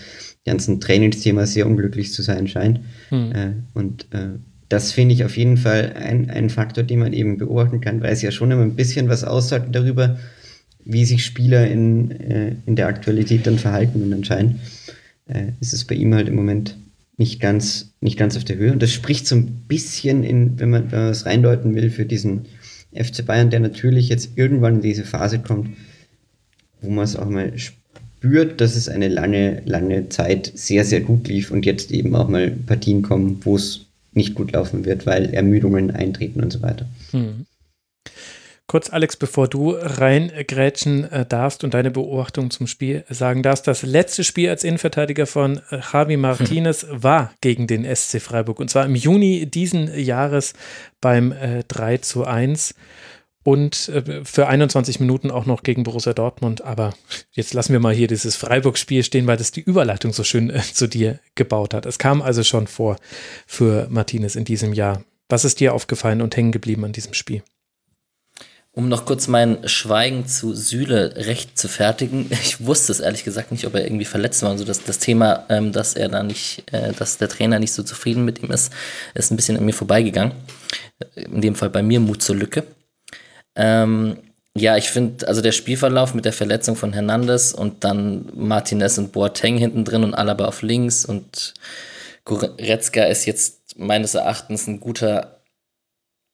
ganzen Trainingsthema sehr unglücklich zu sein scheint. Hm. Äh, und äh, das finde ich auf jeden Fall ein, ein Faktor, den man eben beobachten kann, weil es ja schon immer ein bisschen was aussagt darüber, wie sich Spieler in, äh, in der Aktualität dann verhalten und anscheinend äh, ist es bei ihm halt im Moment nicht ganz, nicht ganz auf der Höhe. Und das spricht so ein bisschen in, wenn man, wenn reindeuten will, für diesen FC Bayern, der natürlich jetzt irgendwann in diese Phase kommt, wo man es auch mal spürt, dass es eine lange, lange Zeit sehr, sehr gut lief und jetzt eben auch mal Partien kommen, wo es nicht gut laufen wird, weil Ermüdungen eintreten und so weiter. Hm. Kurz, Alex, bevor du reingrätschen äh, darfst und deine Beobachtung zum Spiel sagen darfst, das letzte Spiel als Innenverteidiger von äh, Javi Martinez hm. war gegen den SC Freiburg und zwar im Juni diesen Jahres beim äh, 3 zu 1 und äh, für 21 Minuten auch noch gegen Borussia Dortmund. Aber jetzt lassen wir mal hier dieses Freiburg-Spiel stehen, weil das die Überleitung so schön äh, zu dir gebaut hat. Es kam also schon vor für Martinez in diesem Jahr. Was ist dir aufgefallen und hängen geblieben an diesem Spiel? Um noch kurz mein Schweigen zu Süle recht zu fertigen. Ich wusste es ehrlich gesagt nicht, ob er irgendwie verletzt war. Also das, das Thema, ähm, dass er da nicht, äh, dass der Trainer nicht so zufrieden mit ihm ist, ist ein bisschen an mir vorbeigegangen. In dem Fall bei mir Mut zur Lücke. Ähm, ja, ich finde, also der Spielverlauf mit der Verletzung von Hernandez und dann Martinez und Boateng hinten drin und Alaba auf links und Goretzka ist jetzt meines Erachtens ein guter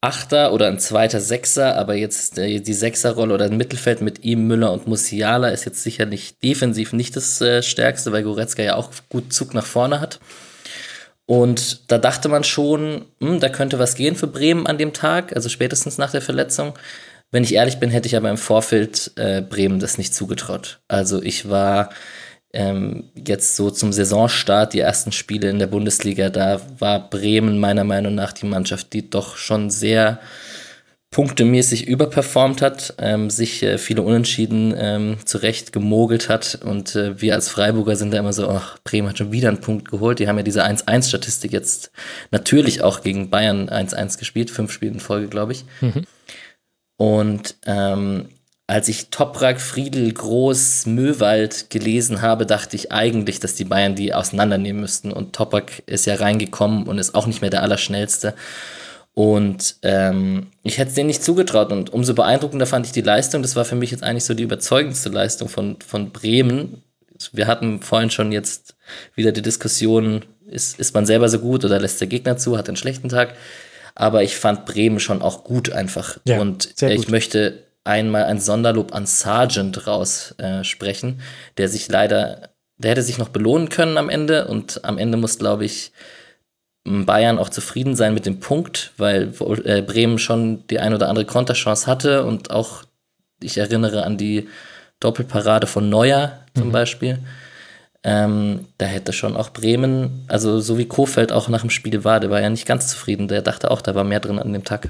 Achter oder ein zweiter Sechser, aber jetzt die Sechserrolle oder ein Mittelfeld mit ihm, Müller und Musiala ist jetzt sicherlich defensiv nicht das äh, Stärkste, weil Goretzka ja auch gut Zug nach vorne hat. Und da dachte man schon, hm, da könnte was gehen für Bremen an dem Tag, also spätestens nach der Verletzung. Wenn ich ehrlich bin, hätte ich aber im Vorfeld äh, Bremen das nicht zugetraut. Also ich war ähm, jetzt so zum Saisonstart, die ersten Spiele in der Bundesliga, da war Bremen meiner Meinung nach die Mannschaft, die doch schon sehr punktemäßig überperformt hat, ähm, sich äh, viele Unentschieden ähm, zurecht gemogelt hat und äh, wir als Freiburger sind da immer so, ach, Bremen hat schon wieder einen Punkt geholt. Die haben ja diese 1-1-Statistik jetzt natürlich auch gegen Bayern 1-1 gespielt, fünf Spiele in Folge, glaube ich. Mhm. Und ähm, als ich Toprak, Friedel, Groß, Möwald gelesen habe, dachte ich eigentlich, dass die Bayern die auseinandernehmen müssten. Und Toprak ist ja reingekommen und ist auch nicht mehr der Allerschnellste. Und ähm, ich hätte es denen nicht zugetraut. Und umso beeindruckender fand ich die Leistung. Das war für mich jetzt eigentlich so die überzeugendste Leistung von, von Bremen. Wir hatten vorhin schon jetzt wieder die Diskussion, ist, ist man selber so gut oder lässt der Gegner zu, hat einen schlechten Tag. Aber ich fand Bremen schon auch gut einfach. Ja, und ich möchte einmal ein Sonderlob an Sargent raussprechen, äh, der sich leider, der hätte sich noch belohnen können am Ende und am Ende muss, glaube ich, Bayern auch zufrieden sein mit dem Punkt, weil äh, Bremen schon die ein oder andere Konterchance hatte und auch, ich erinnere an die Doppelparade von Neuer zum mhm. Beispiel. Ähm, da hätte schon auch Bremen, also so wie Kofeld auch nach dem Spiel war, der war ja nicht ganz zufrieden. Der dachte auch, da war mehr drin an dem Tag.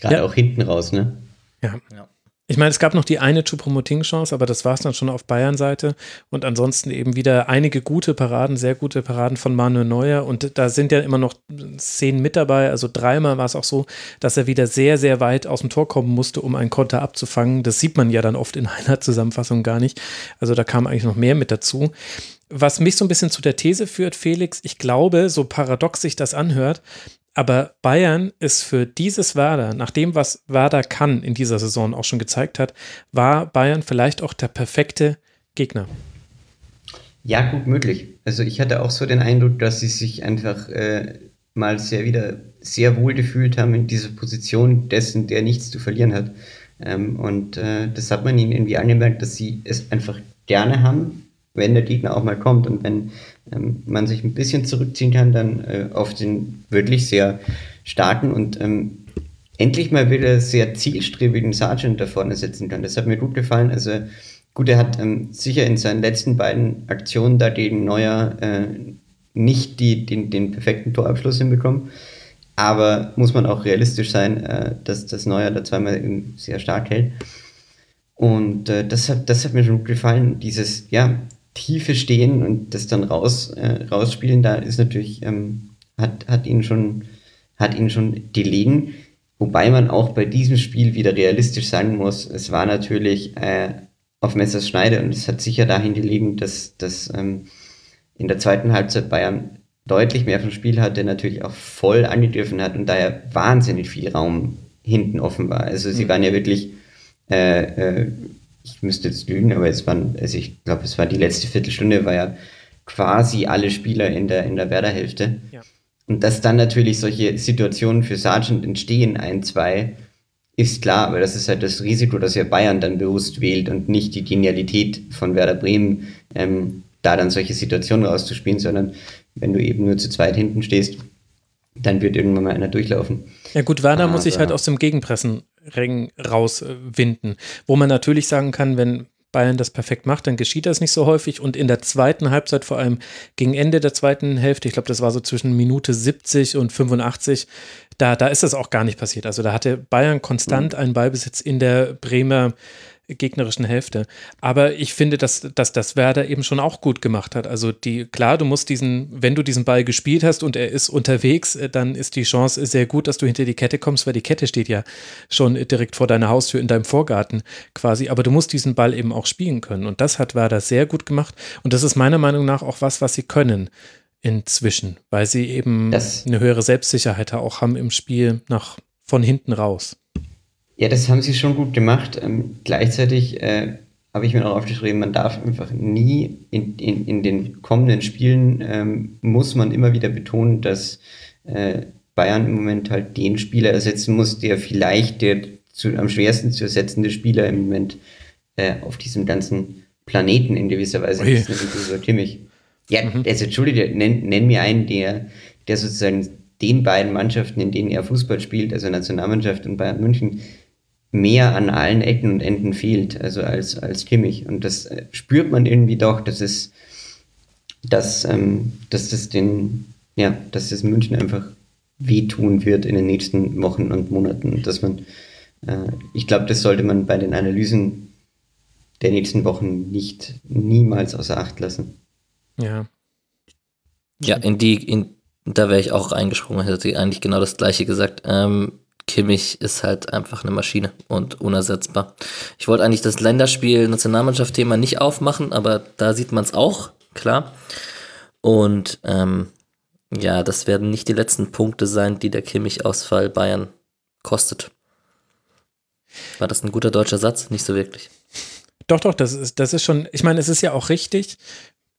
Gerade ja. auch hinten raus, ne? Ja. ja. Ich meine, es gab noch die eine Choupo-Moting-Chance, aber das war es dann schon auf Bayern-Seite. Und ansonsten eben wieder einige gute Paraden, sehr gute Paraden von Manuel Neuer. Und da sind ja immer noch Szenen mit dabei. Also dreimal war es auch so, dass er wieder sehr, sehr weit aus dem Tor kommen musste, um einen Konter abzufangen. Das sieht man ja dann oft in einer Zusammenfassung gar nicht. Also da kam eigentlich noch mehr mit dazu. Was mich so ein bisschen zu der These führt, Felix, ich glaube, so paradox sich das anhört, aber Bayern ist für dieses Werder, nach dem, was Werder kann in dieser Saison auch schon gezeigt hat, war Bayern vielleicht auch der perfekte Gegner. Ja, gut möglich. Also ich hatte auch so den Eindruck, dass sie sich einfach äh, mal sehr wieder sehr wohl gefühlt haben in dieser Position dessen, der nichts zu verlieren hat. Ähm, und äh, das hat man ihnen irgendwie angemerkt, dass sie es einfach gerne haben, wenn der Gegner auch mal kommt und wenn ähm, man sich ein bisschen zurückziehen kann, dann äh, auf den wirklich sehr starken und ähm, endlich mal wieder sehr zielstrebigen Sergeant da vorne setzen kann. Das hat mir gut gefallen. Also gut, er hat ähm, sicher in seinen letzten beiden Aktionen da gegen Neuer äh, nicht die, den, den perfekten Torabschluss hinbekommen. Aber muss man auch realistisch sein, äh, dass das Neuer da zweimal sehr stark hält. Und äh, das, hat, das hat mir schon gut gefallen, dieses, ja, Tiefe stehen und das dann raus, äh, rausspielen, da ist natürlich, ähm, hat, hat ihn schon, hat ihn schon gelegen. Wobei man auch bei diesem Spiel wieder realistisch sein muss, es war natürlich äh, auf Messers Schneide und es hat sicher dahin gelegen, dass, dass ähm, in der zweiten Halbzeit Bayern deutlich mehr vom Spiel hatte, natürlich auch voll angegriffen hat und daher wahnsinnig viel Raum hinten offen war. Also sie mhm. waren ja wirklich äh, äh, ich müsste jetzt lügen, aber es waren, also ich glaube, es war die letzte Viertelstunde, war ja quasi alle Spieler in der, in der Werder-Hälfte. Ja. Und dass dann natürlich solche Situationen für Sargent entstehen, ein, zwei, ist klar, aber das ist halt das Risiko, das ja Bayern dann bewusst wählt und nicht die Genialität von Werder Bremen, ähm, da dann solche Situationen rauszuspielen, sondern wenn du eben nur zu zweit hinten stehst, dann wird irgendwann mal einer durchlaufen. Ja gut, Werder muss sich halt aus dem Gegenpressenring rauswinden, wo man natürlich sagen kann, wenn Bayern das perfekt macht, dann geschieht das nicht so häufig. Und in der zweiten Halbzeit, vor allem gegen Ende der zweiten Hälfte, ich glaube, das war so zwischen Minute 70 und 85, da, da ist das auch gar nicht passiert. Also da hatte Bayern konstant einen Ballbesitz in der Bremer gegnerischen Hälfte. Aber ich finde, dass, dass das Werder eben schon auch gut gemacht hat. Also die, klar, du musst diesen, wenn du diesen Ball gespielt hast und er ist unterwegs, äh, dann ist die Chance sehr gut, dass du hinter die Kette kommst, weil die Kette steht ja schon direkt vor deiner Haustür in deinem Vorgarten quasi. Aber du musst diesen Ball eben auch spielen können. Und das hat Werder sehr gut gemacht. Und das ist meiner Meinung nach auch was, was sie können inzwischen, weil sie eben das eine höhere Selbstsicherheit auch haben im Spiel nach von hinten raus. Ja, das haben sie schon gut gemacht. Ähm, gleichzeitig äh, habe ich mir auch aufgeschrieben, man darf einfach nie in, in, in den kommenden Spielen, ähm, muss man immer wieder betonen, dass äh, Bayern im Moment halt den Spieler ersetzen muss, der vielleicht der zu, am schwersten zu ersetzende Spieler im Moment äh, auf diesem ganzen Planeten in gewisser Weise ist, nämlich so Kimmich. Ja, mhm. also Entschuldige, nenn, nenn mir einen, der, der sozusagen den beiden Mannschaften, in denen er Fußball spielt, also Nationalmannschaft und Bayern München, mehr an allen Ecken und Enden fehlt, also als, als Kimmich. Und das äh, spürt man irgendwie doch, dass es, dass, ähm, dass das den, ja, dass das München einfach wehtun wird in den nächsten Wochen und Monaten. Dass man, äh, ich glaube, das sollte man bei den Analysen der nächsten Wochen nicht niemals außer Acht lassen. Ja. Ja, in die, in, da wäre ich auch eingesprungen, hätte ich eigentlich genau das gleiche gesagt. Ähm, Kimmich ist halt einfach eine Maschine und unersetzbar. Ich wollte eigentlich das Länderspiel-Nationalmannschaft-Thema nicht aufmachen, aber da sieht man es auch, klar. Und ähm, ja, das werden nicht die letzten Punkte sein, die der Kimmich-Ausfall Bayern kostet. War das ein guter deutscher Satz? Nicht so wirklich. Doch, doch, das ist, das ist schon, ich meine, es ist ja auch richtig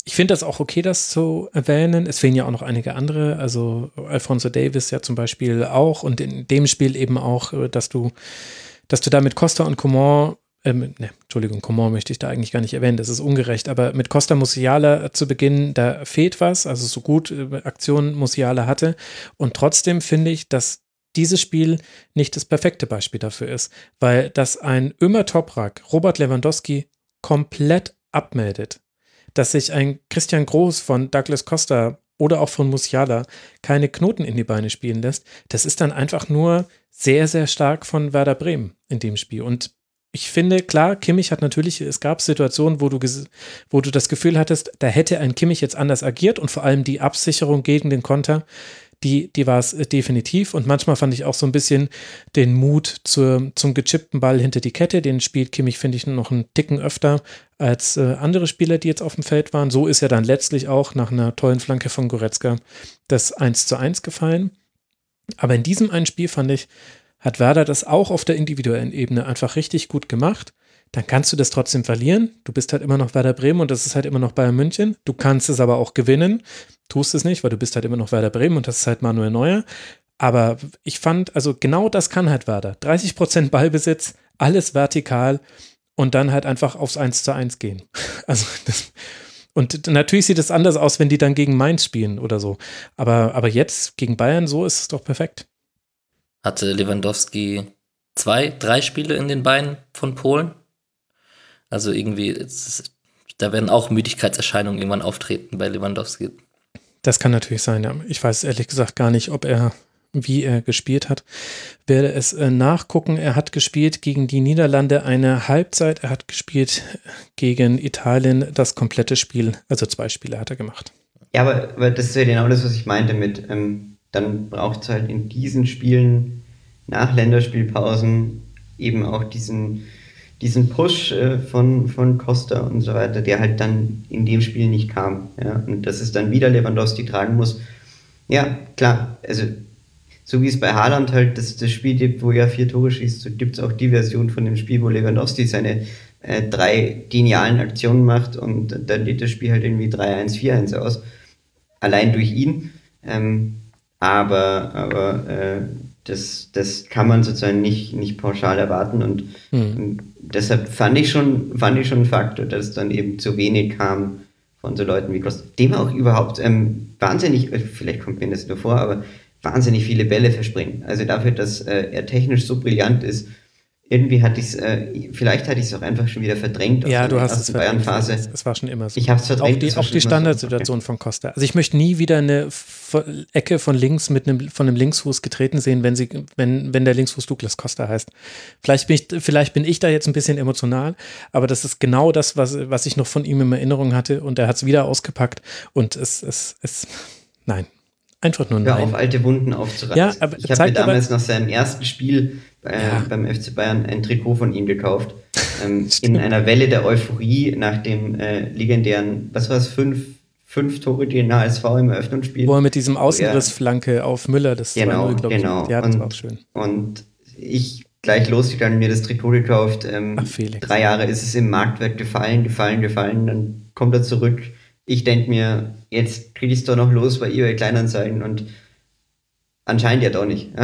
ich finde das auch okay, das zu erwähnen. Es fehlen ja auch noch einige andere, also Alfonso Davis ja zum Beispiel auch und in dem Spiel eben auch, äh, dass du, dass du da mit Costa und Coman, ähm, ne, Entschuldigung, Coman möchte ich da eigentlich gar nicht erwähnen, das ist ungerecht, aber mit Costa Musiala zu Beginn, da fehlt was, also so gut äh, Aktion Musiala hatte und trotzdem finde ich, dass dieses Spiel nicht das perfekte Beispiel dafür ist, weil das ein Ömer Toprak, Robert Lewandowski komplett abmeldet dass sich ein Christian Groß von Douglas Costa oder auch von Musiala keine Knoten in die Beine spielen lässt, das ist dann einfach nur sehr, sehr stark von Werder Bremen in dem Spiel. Und ich finde, klar, Kimmich hat natürlich, es gab Situationen, wo du, wo du das Gefühl hattest, da hätte ein Kimmich jetzt anders agiert und vor allem die Absicherung gegen den Konter, die, die war es äh, definitiv. Und manchmal fand ich auch so ein bisschen den Mut zur, zum gechippten Ball hinter die Kette. Den spielt Kimmich, finde ich, noch einen Ticken öfter als äh, andere Spieler, die jetzt auf dem Feld waren. So ist er dann letztlich auch nach einer tollen Flanke von Goretzka das 1 zu 1 gefallen. Aber in diesem einen Spiel fand ich, hat Werder das auch auf der individuellen Ebene einfach richtig gut gemacht dann kannst du das trotzdem verlieren. Du bist halt immer noch Werder Bremen und das ist halt immer noch Bayern München. Du kannst es aber auch gewinnen. Tust es nicht, weil du bist halt immer noch Werder Bremen und das ist halt Manuel Neuer. Aber ich fand, also genau das kann halt Werder. 30 Prozent Ballbesitz, alles vertikal und dann halt einfach aufs 1 zu 1 gehen. Also das, und natürlich sieht es anders aus, wenn die dann gegen Mainz spielen oder so. Aber, aber jetzt gegen Bayern, so ist es doch perfekt. Hatte Lewandowski zwei, drei Spiele in den Beinen von Polen? Also irgendwie, ist, da werden auch Müdigkeitserscheinungen irgendwann auftreten bei Lewandowski. Das kann natürlich sein, ja. Ich weiß ehrlich gesagt gar nicht, ob er, wie er gespielt hat. Werde es äh, nachgucken. Er hat gespielt gegen die Niederlande eine Halbzeit. Er hat gespielt gegen Italien das komplette Spiel. Also zwei Spiele hat er gemacht. Ja, aber, aber das ist ja genau das, was ich meinte mit, ähm, dann braucht es halt in diesen Spielen nach Länderspielpausen eben auch diesen diesen Push äh, von, von Costa und so weiter, der halt dann in dem Spiel nicht kam. Ja? Und dass es dann wieder Lewandowski tragen muss. Ja, klar, also so wie es bei Haaland halt das, das Spiel gibt, wo er vier Tore schießt, so gibt es auch die Version von dem Spiel, wo Lewandowski seine äh, drei genialen Aktionen macht und dann geht das Spiel halt irgendwie 3-1, 4-1 aus. Allein durch ihn. Ähm, aber aber äh, das, das kann man sozusagen nicht, nicht pauschal erwarten und, mhm. und deshalb fand ich schon, fand ich schon ein Faktor, dass dann eben zu wenig kam von so Leuten wie Costa, dem auch überhaupt ähm, wahnsinnig, äh, vielleicht kommt mir das nur vor, aber wahnsinnig viele Bälle verspringen. Also dafür, dass äh, er technisch so brillant ist, irgendwie hatte ich es, äh, vielleicht hatte ich es auch einfach schon wieder verdrängt. Ja, du hast es Bayern-Phase. Es war schon immer so. Ich habe es verdrängt. Auch die, auch die Standardsituation so. okay. von Costa. Also ich möchte nie wieder eine Ecke von links mit einem, von einem Linksfuß getreten sehen, wenn sie, wenn, wenn der Linksfuß Douglas Costa heißt. Vielleicht bin ich, vielleicht bin ich da jetzt ein bisschen emotional, aber das ist genau das, was, was ich noch von ihm in Erinnerung hatte und er hat es wieder ausgepackt und es, es, es, nein, Einfach nur Hör auf, alte Wunden aufzureißen. Ja, aber ich habe mir damals nach seinem ersten Spiel bei, ja. beim FC Bayern ein Trikot von ihm gekauft. Ähm, in einer Welle der Euphorie nach dem äh, legendären, was war es, fünf, fünf Tore gegen HSV im Eröffnungsspiel. Wo er mit diesem Außenrissflanke auf Müller, das genau, war glaube genau. Ja, das und, war schön. Und ich gleich losgegangen, mir das Trikot gekauft. Ähm, Ach, drei Jahre ist es im Marktwert gefallen, gefallen, gefallen. Dann kommt er zurück ich denke mir, jetzt kriege ich es doch noch los bei eBay Kleinanzeigen und anscheinend ja doch nicht.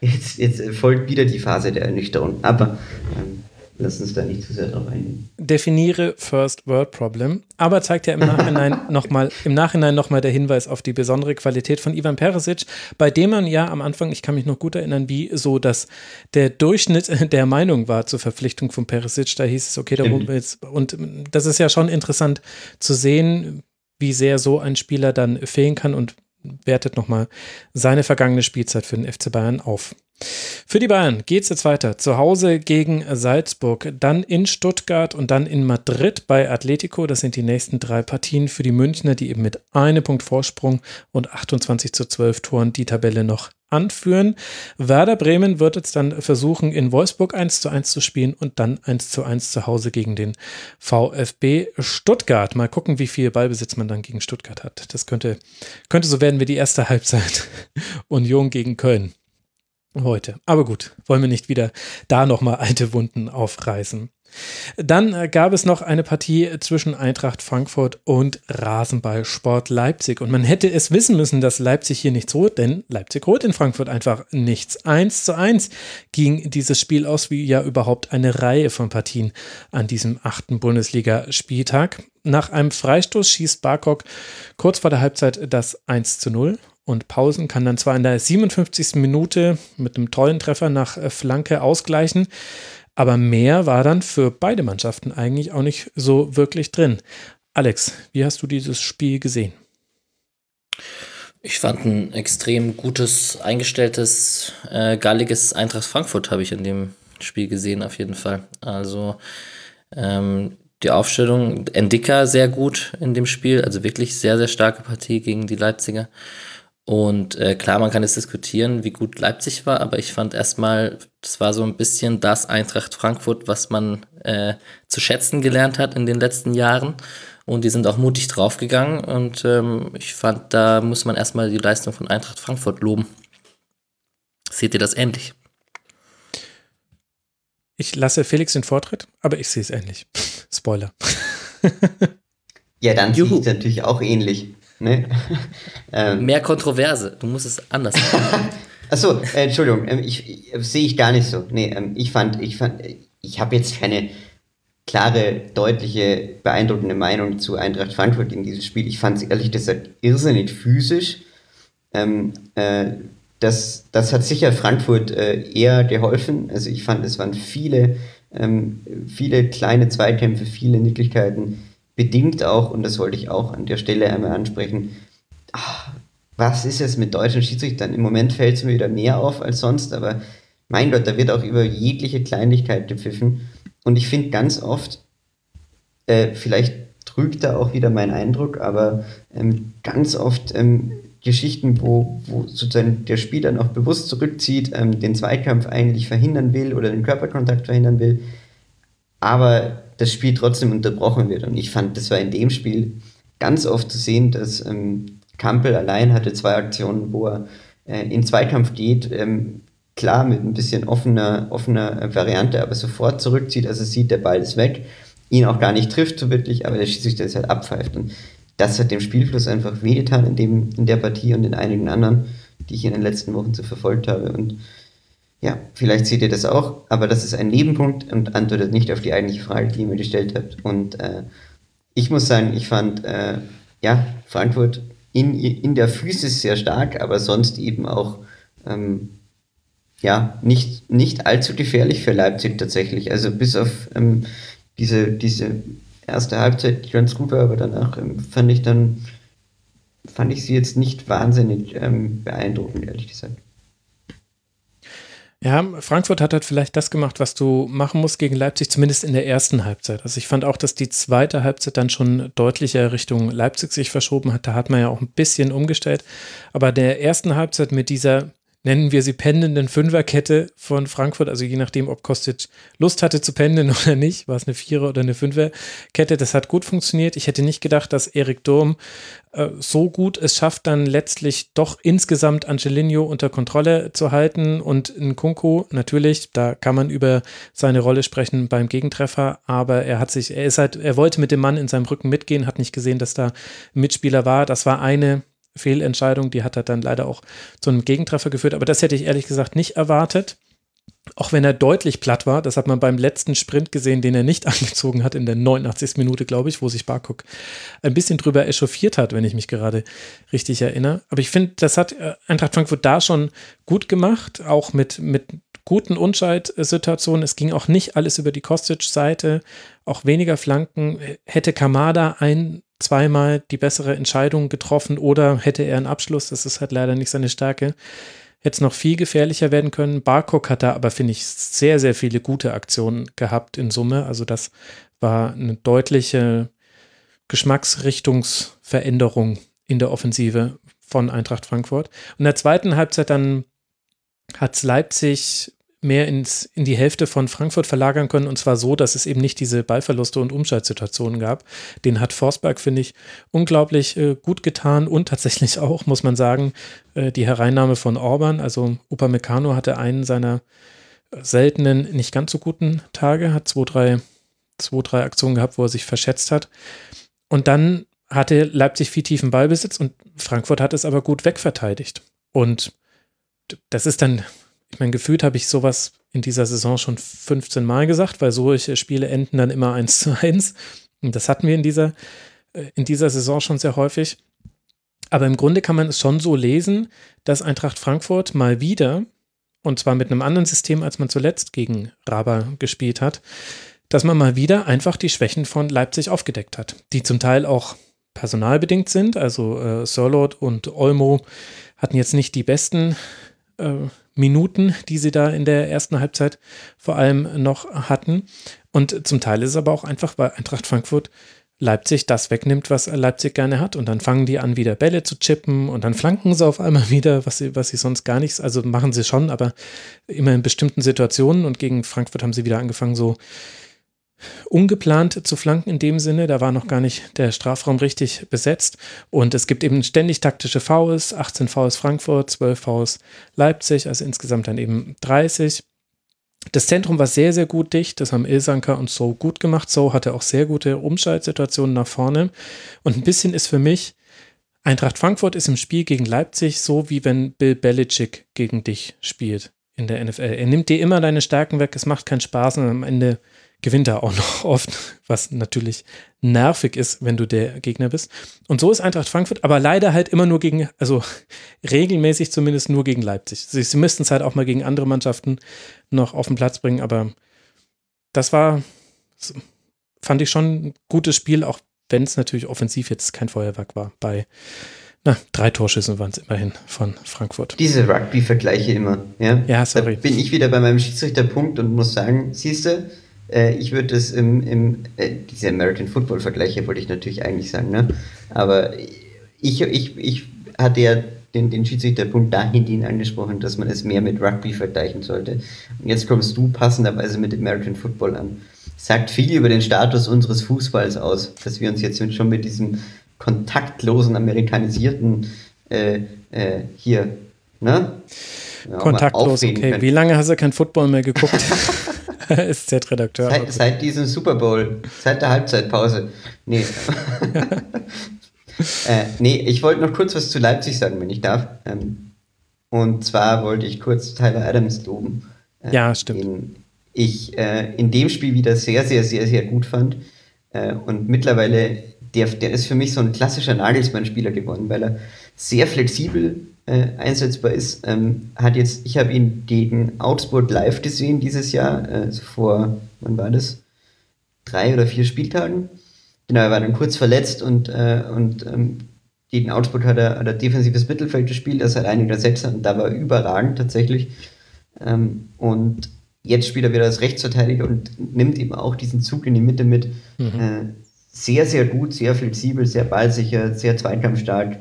jetzt, jetzt folgt wieder die Phase der Ernüchterung. Aber ähm, lass uns da nicht zu sehr drauf eingehen. Definiere First World Problem, aber zeigt ja im Nachhinein nochmal, im Nachhinein nochmal der Hinweis auf die besondere Qualität von Ivan Perisic, bei dem man ja am Anfang, ich kann mich noch gut erinnern, wie so, dass der Durchschnitt der Meinung war zur Verpflichtung von Perisic, da hieß es, okay, da mhm. jetzt, und das ist ja schon interessant zu sehen, wie sehr so ein Spieler dann fehlen kann und wertet nochmal seine vergangene Spielzeit für den FC Bayern auf. Für die Bayern geht es jetzt weiter. Zu Hause gegen Salzburg, dann in Stuttgart und dann in Madrid bei Atletico. Das sind die nächsten drei Partien für die Münchner, die eben mit einem Punkt Vorsprung und 28 zu 12 Toren die Tabelle noch anführen. Werder Bremen wird jetzt dann versuchen, in Wolfsburg 1 zu 1 zu spielen und dann 1 zu 1 zu Hause gegen den VfB Stuttgart. Mal gucken, wie viel Ballbesitz man dann gegen Stuttgart hat. Das könnte, könnte so werden wie die erste Halbzeit. Union gegen Köln heute. Aber gut, wollen wir nicht wieder da nochmal alte Wunden aufreißen. Dann äh, gab es noch eine Partie zwischen Eintracht Frankfurt und Rasenballsport Leipzig. Und man hätte es wissen müssen, dass Leipzig hier nichts holt, denn Leipzig holt in Frankfurt einfach nichts. Eins zu eins ging dieses Spiel aus, wie ja überhaupt eine Reihe von Partien an diesem achten Bundesliga-Spieltag. Nach einem Freistoß schießt Barkok kurz vor der Halbzeit das 1 zu 0 und Pausen kann dann zwar in der 57. Minute mit einem tollen Treffer nach äh, Flanke ausgleichen, aber mehr war dann für beide Mannschaften eigentlich auch nicht so wirklich drin. Alex, wie hast du dieses Spiel gesehen? Ich fand ein extrem gutes, eingestelltes, äh, galliges Eintracht Frankfurt habe ich in dem Spiel gesehen, auf jeden Fall. Also ähm, die Aufstellung, Endika sehr gut in dem Spiel, also wirklich sehr, sehr starke Partie gegen die Leipziger. Und äh, klar, man kann jetzt diskutieren, wie gut Leipzig war, aber ich fand erstmal, das war so ein bisschen das Eintracht Frankfurt, was man äh, zu schätzen gelernt hat in den letzten Jahren. Und die sind auch mutig draufgegangen. Und ähm, ich fand, da muss man erstmal die Leistung von Eintracht Frankfurt loben. Seht ihr das ähnlich? Ich lasse Felix den Vortritt, aber ich sehe es ähnlich. Spoiler. ja, dann sehe ich es natürlich auch ähnlich. Nee. ähm. Mehr Kontroverse. Du musst es anders machen. Achso, äh, Entschuldigung, äh, ich, ich sehe ich gar nicht so. Nee, ähm, ich fand, ich fand, ich habe jetzt keine klare, deutliche, beeindruckende Meinung zu Eintracht Frankfurt in diesem Spiel. Ich fand es ehrlich gesagt irrsinnig physisch. Ähm, äh, das, das hat sicher Frankfurt äh, eher geholfen. Also ich fand, es waren viele, ähm, viele kleine Zweikämpfe, viele Nicklichkeiten bedingt auch, und das wollte ich auch an der Stelle einmal ansprechen, ach, was ist es mit deutschen Schiedsrichtern? Im Moment fällt es mir wieder mehr auf als sonst, aber mein Gott, da wird auch über jegliche Kleinigkeit gepfiffen. Und ich finde ganz oft, äh, vielleicht trügt da auch wieder mein Eindruck, aber ähm, ganz oft ähm, Geschichten, wo, wo sozusagen der Spieler noch bewusst zurückzieht, ähm, den Zweikampf eigentlich verhindern will oder den Körperkontakt verhindern will, aber das Spiel trotzdem unterbrochen wird. Und ich fand, das war in dem Spiel ganz oft zu sehen, dass ähm, Kampel allein hatte zwei Aktionen, wo er äh, in Zweikampf geht, ähm, klar mit ein bisschen offener, offener Variante, aber sofort zurückzieht, also sieht, der Ball ist weg, ihn auch gar nicht trifft so wirklich, aber der Schiedsrichter ist halt abpfeift. Und das hat dem Spielfluss einfach wehgetan in, dem, in der Partie und in einigen anderen, die ich in den letzten Wochen so verfolgt habe. Und ja, vielleicht seht ihr das auch, aber das ist ein Nebenpunkt und antwortet nicht auf die eigentliche Frage, die ihr mir gestellt habt. Und äh, ich muss sagen, ich fand, äh, ja, Frankfurt in, in der Physis sehr stark, aber sonst eben auch ähm, ja, nicht, nicht allzu gefährlich für Leipzig tatsächlich. Also bis auf ähm, diese, diese erste Halbzeit, die ganz gut war, aber danach ähm, fand ich dann, fand ich sie jetzt nicht wahnsinnig ähm, beeindruckend, ehrlich gesagt. Ja, Frankfurt hat halt vielleicht das gemacht, was du machen musst gegen Leipzig, zumindest in der ersten Halbzeit. Also ich fand auch, dass die zweite Halbzeit dann schon deutlicher Richtung Leipzig sich verschoben hat. Da hat man ja auch ein bisschen umgestellt. Aber der ersten Halbzeit mit dieser nennen wir sie pendelnden Fünferkette von Frankfurt, also je nachdem, ob Kostic Lust hatte zu pendeln oder nicht, war es eine Vierer- oder eine Fünferkette, das hat gut funktioniert. Ich hätte nicht gedacht, dass Erik Durm äh, so gut es schafft, dann letztlich doch insgesamt Angelino unter Kontrolle zu halten und Nkunku, natürlich, da kann man über seine Rolle sprechen beim Gegentreffer, aber er hat sich, er ist halt, er wollte mit dem Mann in seinem Rücken mitgehen, hat nicht gesehen, dass da Mitspieler war. Das war eine Fehlentscheidung, die hat er dann leider auch zu einem Gegentreffer geführt. Aber das hätte ich ehrlich gesagt nicht erwartet. Auch wenn er deutlich platt war, das hat man beim letzten Sprint gesehen, den er nicht angezogen hat, in der 89. Minute, glaube ich, wo sich Barkok ein bisschen drüber echauffiert hat, wenn ich mich gerade richtig erinnere. Aber ich finde, das hat äh, Eintracht Frankfurt da schon gut gemacht, auch mit, mit guten Unschaltsituationen. Es ging auch nicht alles über die Kostic-Seite, auch weniger Flanken. Hätte Kamada ein zweimal die bessere Entscheidung getroffen oder hätte er einen Abschluss, das ist halt leider nicht seine Stärke, hätte es noch viel gefährlicher werden können. Barcock hat da aber, finde ich, sehr, sehr viele gute Aktionen gehabt in Summe. Also das war eine deutliche Geschmacksrichtungsveränderung in der Offensive von Eintracht Frankfurt. Und in der zweiten Halbzeit dann hat Leipzig mehr ins, in die Hälfte von Frankfurt verlagern können und zwar so, dass es eben nicht diese Ballverluste und Umschaltsituationen gab. Den hat Forsberg, finde ich, unglaublich äh, gut getan und tatsächlich auch, muss man sagen, äh, die Hereinnahme von Orban. Also Upamecano hatte einen seiner seltenen, nicht ganz so guten Tage, hat zwei, drei, zwei, drei Aktionen gehabt, wo er sich verschätzt hat. Und dann hatte Leipzig viel tiefen Ballbesitz und Frankfurt hat es aber gut wegverteidigt. Und das ist dann ich meine, gefühlt habe ich sowas in dieser Saison schon 15 Mal gesagt, weil solche Spiele enden dann immer 1 zu 1. Und das hatten wir in dieser, äh, in dieser Saison schon sehr häufig. Aber im Grunde kann man es schon so lesen, dass Eintracht Frankfurt mal wieder, und zwar mit einem anderen System, als man zuletzt gegen Raba gespielt hat, dass man mal wieder einfach die Schwächen von Leipzig aufgedeckt hat, die zum Teil auch personalbedingt sind. Also äh, Sörlot und Olmo hatten jetzt nicht die besten äh, Minuten, die sie da in der ersten Halbzeit vor allem noch hatten. Und zum Teil ist es aber auch einfach, weil Eintracht Frankfurt Leipzig das wegnimmt, was Leipzig gerne hat. Und dann fangen die an, wieder Bälle zu chippen und dann flanken sie auf einmal wieder, was sie, was sie sonst gar nichts, also machen sie schon, aber immer in bestimmten Situationen. Und gegen Frankfurt haben sie wieder angefangen, so ungeplant zu flanken in dem Sinne. Da war noch gar nicht der Strafraum richtig besetzt. Und es gibt eben ständig taktische Fouls, 18 Fouls Frankfurt, 12 Fouls Leipzig, also insgesamt dann eben 30. Das Zentrum war sehr, sehr gut dicht. Das haben Ilsanker und So gut gemacht. So hatte auch sehr gute Umschaltsituationen nach vorne. Und ein bisschen ist für mich, Eintracht Frankfurt ist im Spiel gegen Leipzig so, wie wenn Bill Belichick gegen dich spielt in der NFL. Er nimmt dir immer deine Stärken weg. Es macht keinen Spaß und am Ende gewinnt er auch noch oft, was natürlich nervig ist, wenn du der Gegner bist. Und so ist Eintracht Frankfurt, aber leider halt immer nur gegen, also regelmäßig zumindest nur gegen Leipzig. Sie, sie müssten es halt auch mal gegen andere Mannschaften noch auf den Platz bringen, aber das war, fand ich schon ein gutes Spiel, auch wenn es natürlich offensiv jetzt kein Feuerwerk war bei na, drei Torschüssen waren es immerhin von Frankfurt. Diese Rugby-Vergleiche immer, ja? Ja, sorry. Da bin ich wieder bei meinem Schiedsrichterpunkt und muss sagen, siehst du, äh, ich würde es im, im äh, diese American Football Vergleiche wollte ich natürlich eigentlich sagen, ne? Aber ich, ich, ich hatte ja den, den Schiedsrichterpunkt dahingehend angesprochen, dass man es mehr mit Rugby vergleichen sollte. Und jetzt kommst du passenderweise mit American Football an. Sagt viel über den Status unseres Fußballs aus, dass wir uns jetzt schon mit diesem kontaktlosen, amerikanisierten äh, äh, hier, ne? ja, Kontaktlos, okay. Können. Wie lange hast du kein Football mehr geguckt? ist Z-Redakteur. Seit, seit, diesem Super Bowl, seit der Halbzeitpause. Nee. äh, nee, ich wollte noch kurz was zu Leipzig sagen, wenn ich darf. Ähm, und zwar wollte ich kurz Tyler Adams loben. Äh, ja, stimmt. Den ich äh, in dem Spiel wieder sehr, sehr, sehr, sehr gut fand. Äh, und mittlerweile, der, der ist für mich so ein klassischer Nagelsmann-Spieler geworden, weil er sehr flexibel äh, einsetzbar ist. Ähm, hat jetzt, ich habe ihn gegen Augsburg live gesehen dieses Jahr, also vor, wann war das? Drei oder vier Spieltagen. Genau, er war dann kurz verletzt und, äh, und ähm, gegen Augsburg hat er, hat er defensives Mittelfeld gespielt, das hat einige Sechser und da war er überragend tatsächlich. Ähm, und jetzt spielt er wieder als Rechtsverteidiger und nimmt eben auch diesen Zug in die Mitte mit. Mhm. Äh, sehr, sehr gut, sehr flexibel, sehr ballsicher, sehr zweikampfstark.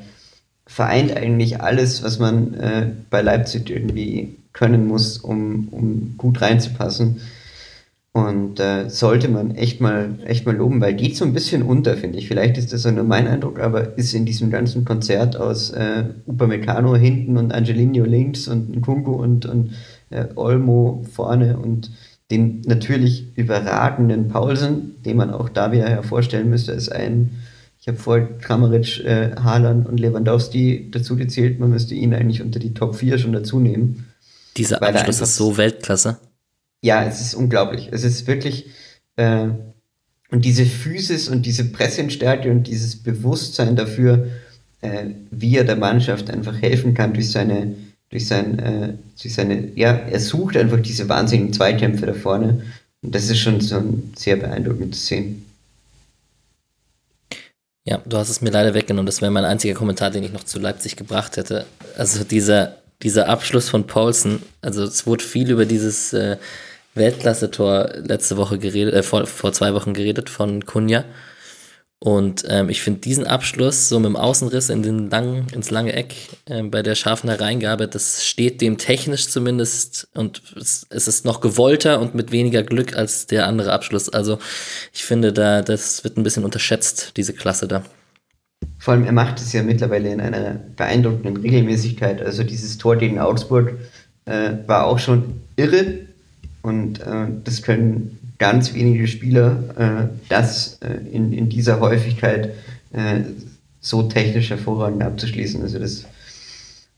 Vereint eigentlich alles, was man äh, bei Leipzig irgendwie können muss, um, um gut reinzupassen. Und äh, sollte man echt mal, echt mal loben, weil geht so ein bisschen unter, finde ich. Vielleicht ist das nur mein Eindruck, aber ist in diesem ganzen Konzert aus äh, Upamecano hinten und Angelino links und Nkunku und, und äh, Olmo vorne und den natürlich überragenden Paulsen, den man auch da wieder hervorstellen müsste, ist ein, ich habe vorher Kramaric, äh, Haaland und Lewandowski dazu gezählt, man müsste ihn eigentlich unter die Top 4 schon dazu nehmen. Dieser Abschluss ist so Weltklasse. Ja, es ist unglaublich. Es ist wirklich, äh, und diese Physis und diese Pressenstärke und dieses Bewusstsein dafür, äh, wie er der Mannschaft einfach helfen kann durch seine durch, sein, äh, durch seine, ja, er sucht einfach diese wahnsinnigen Zweikämpfe da vorne. Und das ist schon so ein sehr beeindruckendes Szenen. Ja, du hast es mir leider weggenommen. Das wäre mein einziger Kommentar, den ich noch zu Leipzig gebracht hätte. Also dieser, dieser Abschluss von Paulsen, also es wurde viel über dieses äh, Weltklasse-Tor letzte Woche geredet, äh, vor, vor zwei Wochen geredet von Kunja. Und ähm, ich finde diesen Abschluss so mit dem Außenriss in den langen, ins lange Eck äh, bei der scharfen Hereingabe, das steht dem technisch zumindest und es, es, ist noch gewollter und mit weniger Glück als der andere Abschluss. Also ich finde, da das wird ein bisschen unterschätzt, diese Klasse da. Vor allem, er macht es ja mittlerweile in einer beeindruckenden Regelmäßigkeit. Also dieses Tor gegen Augsburg äh, war auch schon irre und äh, das können ganz wenige Spieler äh, das äh, in, in dieser Häufigkeit äh, so technisch hervorragend abzuschließen. Also das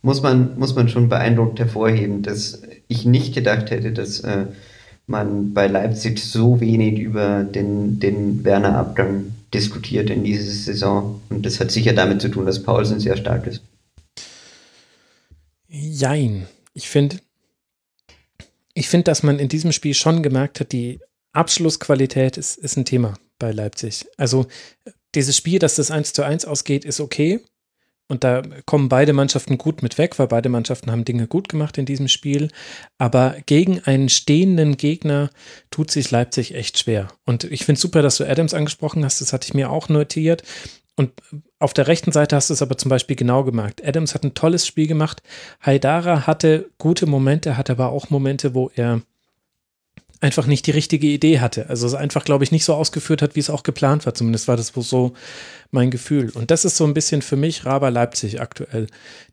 muss man, muss man schon beeindruckt hervorheben, dass ich nicht gedacht hätte, dass äh, man bei Leipzig so wenig über den, den Werner-Abgang diskutiert in dieser Saison. Und das hat sicher damit zu tun, dass Paulsen sehr stark ist. Jein. Ich finde, ich finde, dass man in diesem Spiel schon gemerkt hat, die Abschlussqualität ist, ist ein Thema bei Leipzig. Also dieses Spiel, dass das 1 zu 1 ausgeht, ist okay. Und da kommen beide Mannschaften gut mit weg, weil beide Mannschaften haben Dinge gut gemacht in diesem Spiel. Aber gegen einen stehenden Gegner tut sich Leipzig echt schwer. Und ich finde super, dass du Adams angesprochen hast. Das hatte ich mir auch notiert. Und auf der rechten Seite hast du es aber zum Beispiel genau gemerkt. Adams hat ein tolles Spiel gemacht. Haidara hatte gute Momente, hatte aber auch Momente, wo er einfach nicht die richtige Idee hatte. Also es einfach, glaube ich, nicht so ausgeführt hat, wie es auch geplant war. Zumindest war das so mein Gefühl. Und das ist so ein bisschen für mich Raber Leipzig aktuell.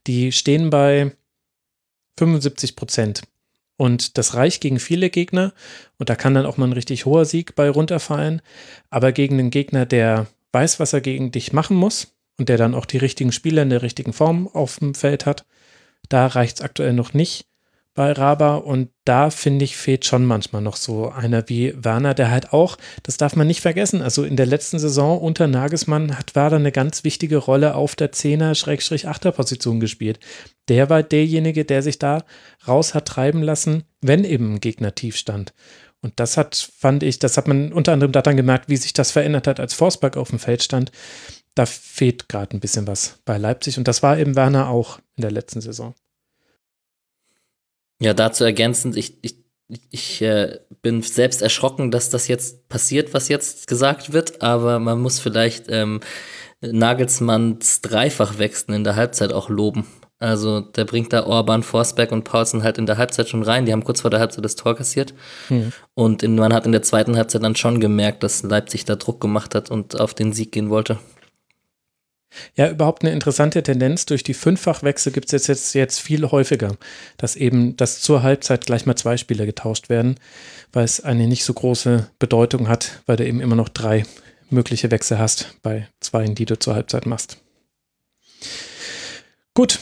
Die stehen bei 75 Prozent. Und das reicht gegen viele Gegner. Und da kann dann auch mal ein richtig hoher Sieg bei runterfallen. Aber gegen einen Gegner, der weiß, was er gegen dich machen muss und der dann auch die richtigen Spieler in der richtigen Form auf dem Feld hat, da reicht es aktuell noch nicht bei Raba und da finde ich fehlt schon manchmal noch so einer wie Werner, der halt auch, das darf man nicht vergessen, also in der letzten Saison unter Nagelsmann hat Werder eine ganz wichtige Rolle auf der 10er-8er Position gespielt. Der war derjenige, der sich da raus hat treiben lassen, wenn eben ein Gegner tief stand. Und das hat, fand ich, das hat man unter anderem daran gemerkt, wie sich das verändert hat, als Forsberg auf dem Feld stand. Da fehlt gerade ein bisschen was bei Leipzig. Und das war eben Werner auch in der letzten Saison. Ja, dazu ergänzend, ich, ich, ich äh, bin selbst erschrocken, dass das jetzt passiert, was jetzt gesagt wird, aber man muss vielleicht ähm, Nagelsmanns Dreifachwechseln in der Halbzeit auch loben. Also der bringt da Orban, Forsberg und Paulsen halt in der Halbzeit schon rein. Die haben kurz vor der Halbzeit das Tor kassiert. Mhm. Und in, man hat in der zweiten Halbzeit dann schon gemerkt, dass Leipzig da Druck gemacht hat und auf den Sieg gehen wollte. Ja, überhaupt eine interessante Tendenz. Durch die Fünffachwechsel gibt es jetzt, jetzt, jetzt viel häufiger, dass eben, dass zur Halbzeit gleich mal zwei Spieler getauscht werden, weil es eine nicht so große Bedeutung hat, weil du eben immer noch drei mögliche Wechsel hast bei zwei, die du zur Halbzeit machst. Gut,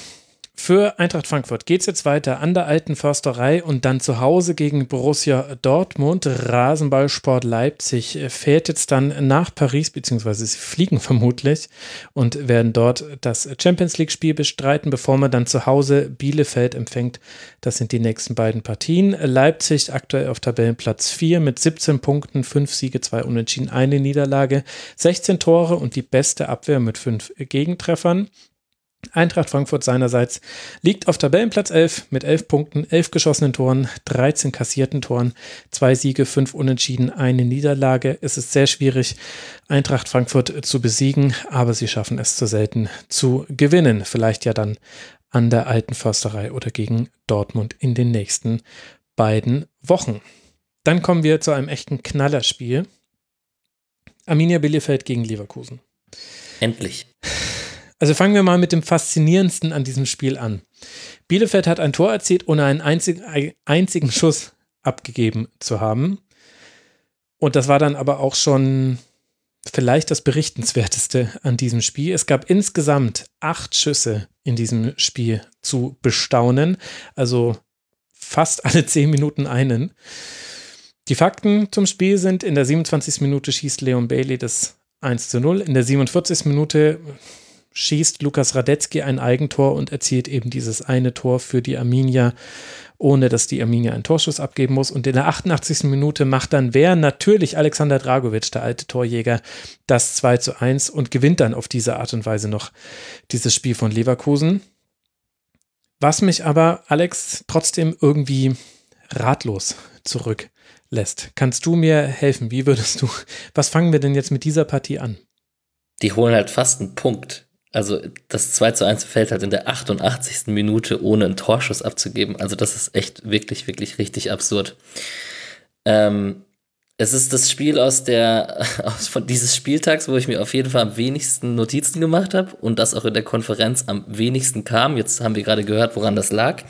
für Eintracht Frankfurt geht es jetzt weiter an der alten Försterei und dann zu Hause gegen Borussia Dortmund. Rasenballsport Leipzig fährt jetzt dann nach Paris, beziehungsweise sie fliegen vermutlich und werden dort das Champions League-Spiel bestreiten, bevor man dann zu Hause Bielefeld empfängt. Das sind die nächsten beiden Partien. Leipzig aktuell auf Tabellenplatz 4 mit 17 Punkten, 5 Siege, 2 Unentschieden, eine Niederlage, 16 Tore und die beste Abwehr mit 5 Gegentreffern. Eintracht Frankfurt seinerseits liegt auf Tabellenplatz 11 mit 11 Punkten, 11 geschossenen Toren, 13 kassierten Toren, zwei Siege, fünf Unentschieden, eine Niederlage. Es ist sehr schwierig, Eintracht Frankfurt zu besiegen, aber sie schaffen es zu selten zu gewinnen. Vielleicht ja dann an der alten Försterei oder gegen Dortmund in den nächsten beiden Wochen. Dann kommen wir zu einem echten Knallerspiel. Arminia Bielefeld gegen Leverkusen. Endlich. Also fangen wir mal mit dem Faszinierendsten an diesem Spiel an. Bielefeld hat ein Tor erzielt, ohne einen einzigen, einzigen Schuss abgegeben zu haben. Und das war dann aber auch schon vielleicht das Berichtenswerteste an diesem Spiel. Es gab insgesamt acht Schüsse in diesem Spiel zu bestaunen. Also fast alle zehn Minuten einen. Die Fakten zum Spiel sind, in der 27. Minute schießt Leon Bailey das 1 zu 0. In der 47. Minute schießt Lukas Radetzky ein Eigentor und erzielt eben dieses eine Tor für die Arminia, ohne dass die Arminia einen Torschuss abgeben muss. Und in der 88. Minute macht dann wer? Natürlich Alexander Dragovic, der alte Torjäger, das 2 zu 1 und gewinnt dann auf diese Art und Weise noch dieses Spiel von Leverkusen. Was mich aber, Alex, trotzdem irgendwie ratlos zurücklässt. Kannst du mir helfen? Wie würdest du, was fangen wir denn jetzt mit dieser Partie an? Die holen halt fast einen Punkt also das 2 zu 1 fällt halt in der 88. Minute, ohne einen Torschuss abzugeben. Also das ist echt wirklich, wirklich richtig absurd. Ähm, es ist das Spiel aus der, aus von dieses Spieltags, wo ich mir auf jeden Fall am wenigsten Notizen gemacht habe und das auch in der Konferenz am wenigsten kam. Jetzt haben wir gerade gehört, woran das lag.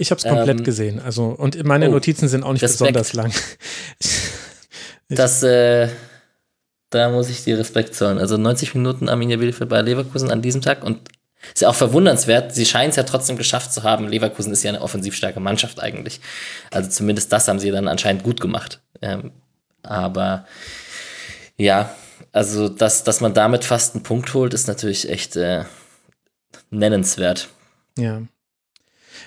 Ich habe es komplett ähm, gesehen. Also und meine oh, Notizen sind auch nicht Respekt. besonders lang. das äh, da muss ich dir Respekt zollen. Also 90 Minuten Arminia Bielefeld bei Leverkusen an diesem Tag und ist ja auch verwundernswert, sie scheinen es ja trotzdem geschafft zu haben. Leverkusen ist ja eine offensiv starke Mannschaft eigentlich. Also zumindest das haben sie dann anscheinend gut gemacht. Ähm, aber ja, also dass, dass man damit fast einen Punkt holt, ist natürlich echt äh, nennenswert. Ja.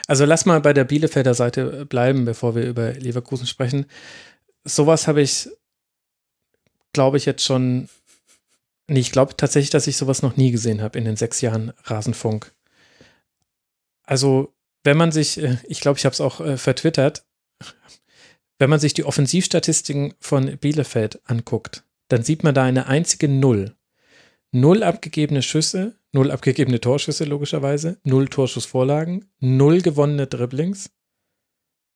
Also lass mal bei der Bielefelder Seite bleiben, bevor wir über Leverkusen sprechen. Sowas habe ich glaube ich, jetzt schon. Nee, ich glaube tatsächlich, dass ich sowas noch nie gesehen habe in den sechs Jahren Rasenfunk. Also, wenn man sich, äh, ich glaube, ich habe es auch äh, vertwittert, wenn man sich die Offensivstatistiken von Bielefeld anguckt, dann sieht man da eine einzige Null. Null abgegebene Schüsse, null abgegebene Torschüsse logischerweise, null Torschussvorlagen, null gewonnene Dribblings.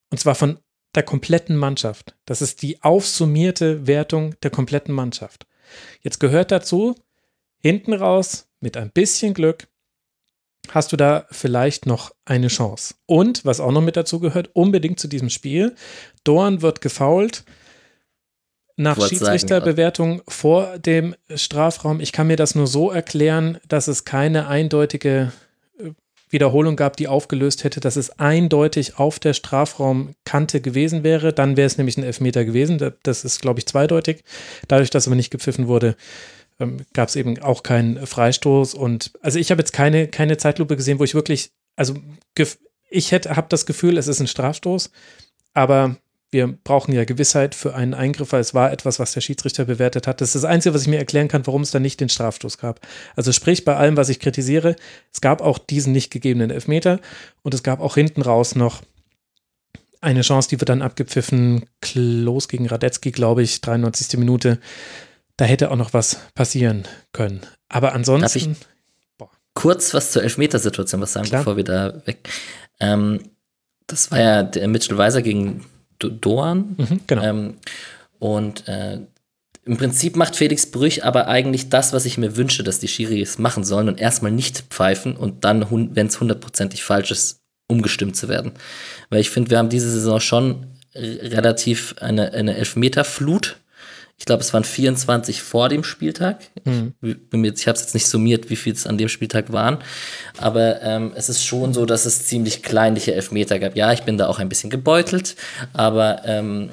Und zwar von der kompletten Mannschaft. Das ist die aufsummierte Wertung der kompletten Mannschaft. Jetzt gehört dazu, hinten raus, mit ein bisschen Glück, hast du da vielleicht noch eine Chance. Und, was auch noch mit dazu gehört, unbedingt zu diesem Spiel, Dorn wird gefault nach Schiedsrichterbewertung vor dem Strafraum. Ich kann mir das nur so erklären, dass es keine eindeutige Wiederholung gab, die aufgelöst hätte, dass es eindeutig auf der Strafraumkante gewesen wäre. Dann wäre es nämlich ein Elfmeter gewesen. Das ist, glaube ich, zweideutig. Dadurch, dass aber nicht gepfiffen wurde, ähm, gab es eben auch keinen Freistoß. Und also ich habe jetzt keine, keine Zeitlupe gesehen, wo ich wirklich, also ich hätte, habe das Gefühl, es ist ein Strafstoß, aber wir brauchen ja Gewissheit für einen Eingriff, weil es war etwas, was der Schiedsrichter bewertet hat. Das ist das Einzige, was ich mir erklären kann, warum es da nicht den Strafstoß gab. Also sprich, bei allem, was ich kritisiere, es gab auch diesen nicht gegebenen Elfmeter und es gab auch hinten raus noch eine Chance, die wird dann abgepfiffen. Klos gegen Radetzky, glaube ich, 93. Minute. Da hätte auch noch was passieren können. Aber ansonsten. kurz was zur Elfmetersituation was sagen, Klar. bevor wir da weg. Ähm, das war ja der Mitchell Weiser gegen Dorn. Mhm, genau. Ähm, und äh, im Prinzip macht Felix Brüch aber eigentlich das, was ich mir wünsche, dass die Schiris machen sollen und erstmal nicht pfeifen und dann, wenn es hundertprozentig falsch ist, umgestimmt zu werden. Weil ich finde, wir haben diese Saison schon relativ eine, eine Elfmeterflut. Ich glaube, es waren 24 vor dem Spieltag. Mhm. Ich, ich habe es jetzt nicht summiert, wie viel es an dem Spieltag waren. Aber ähm, es ist schon so, dass es ziemlich kleinliche Elfmeter gab. Ja, ich bin da auch ein bisschen gebeutelt, aber ähm,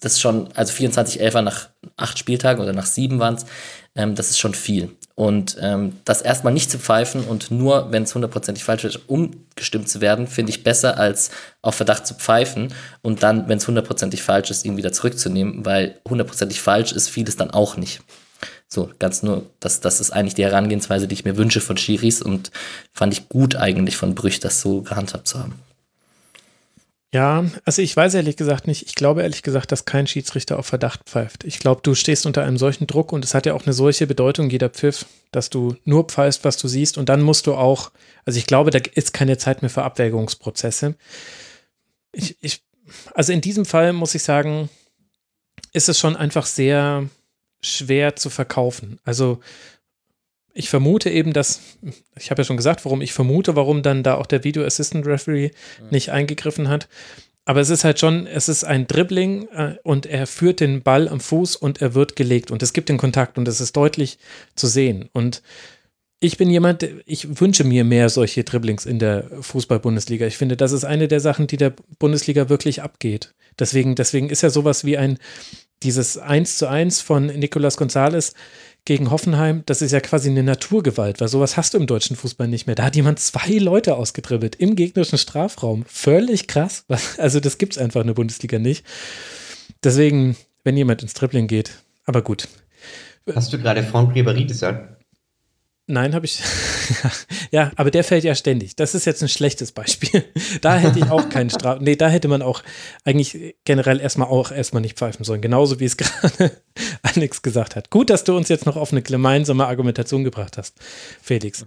das ist schon, also 24 Elfer nach acht Spieltagen oder nach sieben waren es, ähm, das ist schon viel. Und ähm, das erstmal nicht zu pfeifen und nur, wenn es hundertprozentig falsch ist, umgestimmt zu werden, finde ich besser, als auf Verdacht zu pfeifen und dann, wenn es hundertprozentig falsch ist, ihn wieder zurückzunehmen, weil hundertprozentig falsch ist vieles dann auch nicht. So, ganz nur, das, das ist eigentlich die Herangehensweise, die ich mir wünsche von Schiris und fand ich gut eigentlich von Brüch, das so gehandhabt zu haben. Ja, also ich weiß ehrlich gesagt nicht. Ich glaube ehrlich gesagt, dass kein Schiedsrichter auf Verdacht pfeift. Ich glaube, du stehst unter einem solchen Druck und es hat ja auch eine solche Bedeutung, jeder Pfiff, dass du nur pfeifst, was du siehst und dann musst du auch, also ich glaube, da ist keine Zeit mehr für Abwägungsprozesse. Ich, ich, also in diesem Fall muss ich sagen, ist es schon einfach sehr schwer zu verkaufen. Also ich vermute eben, dass, ich habe ja schon gesagt, warum ich vermute, warum dann da auch der Video Assistant Referee mhm. nicht eingegriffen hat. Aber es ist halt schon, es ist ein Dribbling äh, und er führt den Ball am Fuß und er wird gelegt und es gibt den Kontakt und es ist deutlich zu sehen. Und ich bin jemand, ich wünsche mir mehr solche Dribblings in der Fußball-Bundesliga. Ich finde, das ist eine der Sachen, die der Bundesliga wirklich abgeht. Deswegen, deswegen ist ja sowas wie ein, dieses 1 zu 1 von Nicolas Gonzalez gegen Hoffenheim, das ist ja quasi eine Naturgewalt, weil sowas hast du im deutschen Fußball nicht mehr. Da hat jemand zwei Leute ausgedribbelt im gegnerischen Strafraum. Völlig krass. Also das gibt es einfach in der Bundesliga nicht. Deswegen, wenn jemand ins Dribbling geht, aber gut. Hast du gerade Franck Ribéry gesagt? Nein, habe ich. ja, aber der fällt ja ständig. Das ist jetzt ein schlechtes Beispiel. da hätte ich auch keinen Straf. Nee, da hätte man auch eigentlich generell erstmal auch erstmal nicht pfeifen sollen. Genauso wie es gerade Alex gesagt hat. Gut, dass du uns jetzt noch auf eine gemeinsame Argumentation gebracht hast, Felix.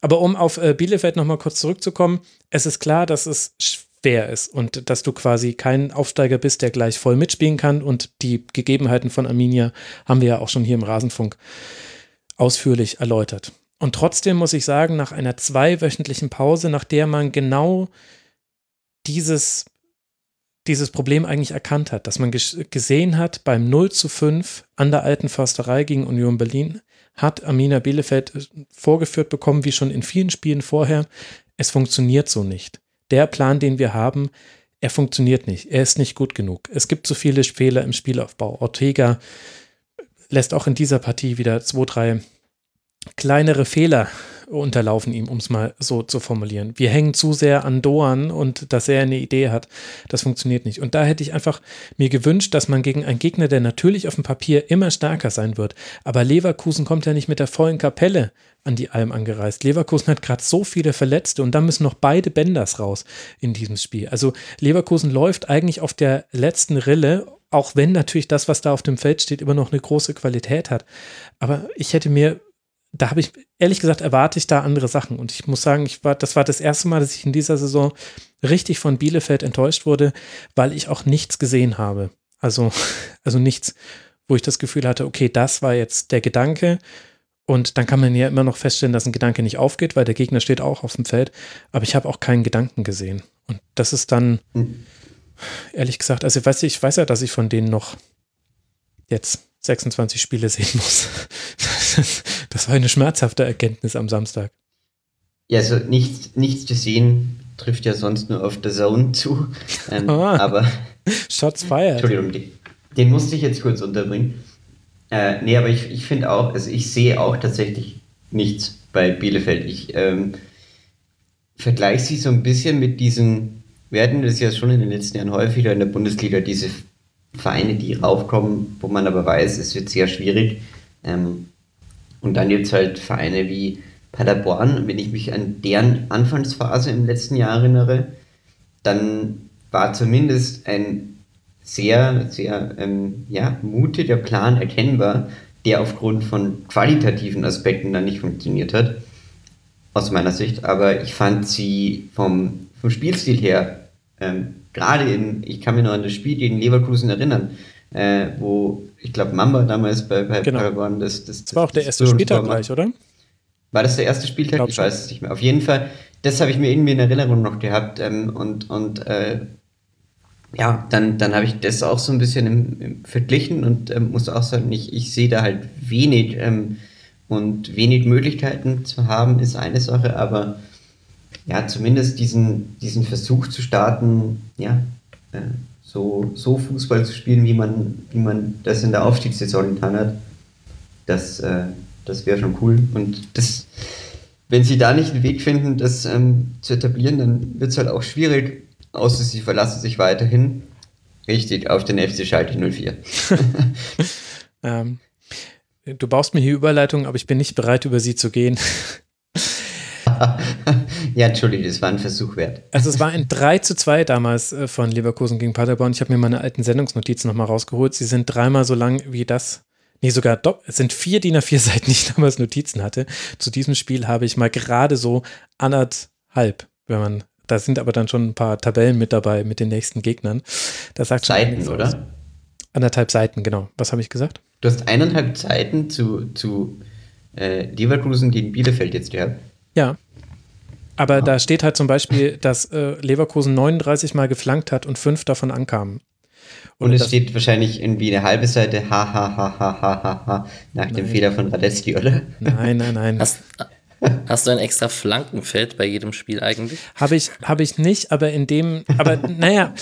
Aber um auf äh, Bielefeld nochmal kurz zurückzukommen, es ist klar, dass es schwer ist und dass du quasi kein Aufsteiger bist, der gleich voll mitspielen kann. Und die Gegebenheiten von Arminia haben wir ja auch schon hier im Rasenfunk ausführlich erläutert. Und trotzdem muss ich sagen, nach einer zweiwöchentlichen Pause, nach der man genau dieses, dieses Problem eigentlich erkannt hat, dass man gesehen hat, beim 0 zu 5 an der alten Försterei gegen Union Berlin, hat Amina Bielefeld äh, vorgeführt bekommen, wie schon in vielen Spielen vorher, es funktioniert so nicht. Der Plan, den wir haben, er funktioniert nicht. Er ist nicht gut genug. Es gibt zu viele Fehler im Spielaufbau. Ortega lässt auch in dieser Partie wieder zwei, drei kleinere Fehler unterlaufen ihm, um es mal so zu formulieren. Wir hängen zu sehr an Doan und dass er eine Idee hat. Das funktioniert nicht. Und da hätte ich einfach mir gewünscht, dass man gegen einen Gegner, der natürlich auf dem Papier immer stärker sein wird, aber Leverkusen kommt ja nicht mit der vollen Kapelle an die Alm angereist. Leverkusen hat gerade so viele Verletzte und dann müssen noch beide Bänders raus in diesem Spiel. Also Leverkusen läuft eigentlich auf der letzten Rille auch wenn natürlich das, was da auf dem Feld steht, immer noch eine große Qualität hat. Aber ich hätte mir, da habe ich, ehrlich gesagt, erwarte ich da andere Sachen. Und ich muss sagen, ich war, das war das erste Mal, dass ich in dieser Saison richtig von Bielefeld enttäuscht wurde, weil ich auch nichts gesehen habe. Also, also nichts, wo ich das Gefühl hatte, okay, das war jetzt der Gedanke. Und dann kann man ja immer noch feststellen, dass ein Gedanke nicht aufgeht, weil der Gegner steht auch auf dem Feld. Aber ich habe auch keinen Gedanken gesehen. Und das ist dann. Ehrlich gesagt, also weißt du, ich weiß ja, dass ich von denen noch jetzt 26 Spiele sehen muss. Das war eine schmerzhafte Erkenntnis am Samstag. Ja, also nichts, nichts zu sehen trifft ja sonst nur auf der Zone zu. Ähm, ah, aber. Shots fired. Entschuldigung, den, den, musste ich jetzt kurz unterbringen. Äh, nee, aber ich, ich finde auch, also ich sehe auch tatsächlich nichts bei Bielefeld. Ich ähm, vergleiche sie so ein bisschen mit diesen wir hatten das ja schon in den letzten Jahren häufiger in der Bundesliga, diese Vereine, die raufkommen, wo man aber weiß, es wird sehr schwierig. Ähm, und dann gibt es halt Vereine wie Paderborn, wenn ich mich an deren Anfangsphase im letzten Jahr erinnere, dann war zumindest ein sehr, sehr ähm, ja, mutiger Plan erkennbar, der aufgrund von qualitativen Aspekten dann nicht funktioniert hat, aus meiner Sicht. Aber ich fand sie vom vom Spielstil her, ähm, gerade in, ich kann mich noch an das Spiel gegen Leverkusen erinnern, äh, wo ich glaube Mamba damals bei, bei genau. Paragon das, das, das war auch der erste Spieltag gleich, oder? War das der erste Spieltag? Ich, ich weiß es nicht mehr. Auf jeden Fall, das habe ich mir irgendwie in Erinnerung noch gehabt ähm, und, und äh, ja, dann, dann habe ich das auch so ein bisschen im, im verglichen und ähm, muss auch sagen, ich, ich sehe da halt wenig ähm, und wenig Möglichkeiten zu haben, ist eine Sache, aber ja, zumindest diesen, diesen Versuch zu starten, ja, äh, so, so Fußball zu spielen, wie man, wie man das in der Aufstiegssaison getan hat, das, äh, das wäre schon cool. Und das, wenn sie da nicht einen Weg finden, das ähm, zu etablieren, dann wird es halt auch schwierig, außer sie verlassen sich weiterhin richtig auf den FC Schalke 04. ähm, du baust mir hier Überleitungen, aber ich bin nicht bereit, über sie zu gehen. ja, Entschuldige, das war ein Versuch wert. Also es war ein 3 zu 2 damals äh, von Leverkusen gegen Paderborn. Ich habe mir meine alten Sendungsnotizen nochmal rausgeholt. Sie sind dreimal so lang wie das. Nee, sogar es sind vier DIN A4 Seiten, die ich damals Notizen hatte. Zu diesem Spiel habe ich mal gerade so anderthalb, wenn man, da sind aber dann schon ein paar Tabellen mit dabei mit den nächsten Gegnern. Das sagt Seiten, oder? Aus. Anderthalb Seiten, genau. Was habe ich gesagt? Du hast eineinhalb Seiten zu, zu äh, Leverkusen gegen Bielefeld jetzt gehabt. Ja. Aber ah. da steht halt zum Beispiel, dass äh, Leverkusen 39 Mal geflankt hat und fünf davon ankamen. Und, und es steht wahrscheinlich irgendwie eine halbe Seite ha ha ha ha ha ha ha nach nein. dem Fehler von Radetzky, oder? Nein, nein, nein. Hast, hast du ein extra Flankenfeld bei jedem Spiel eigentlich? Habe ich, hab ich nicht, aber in dem, aber naja,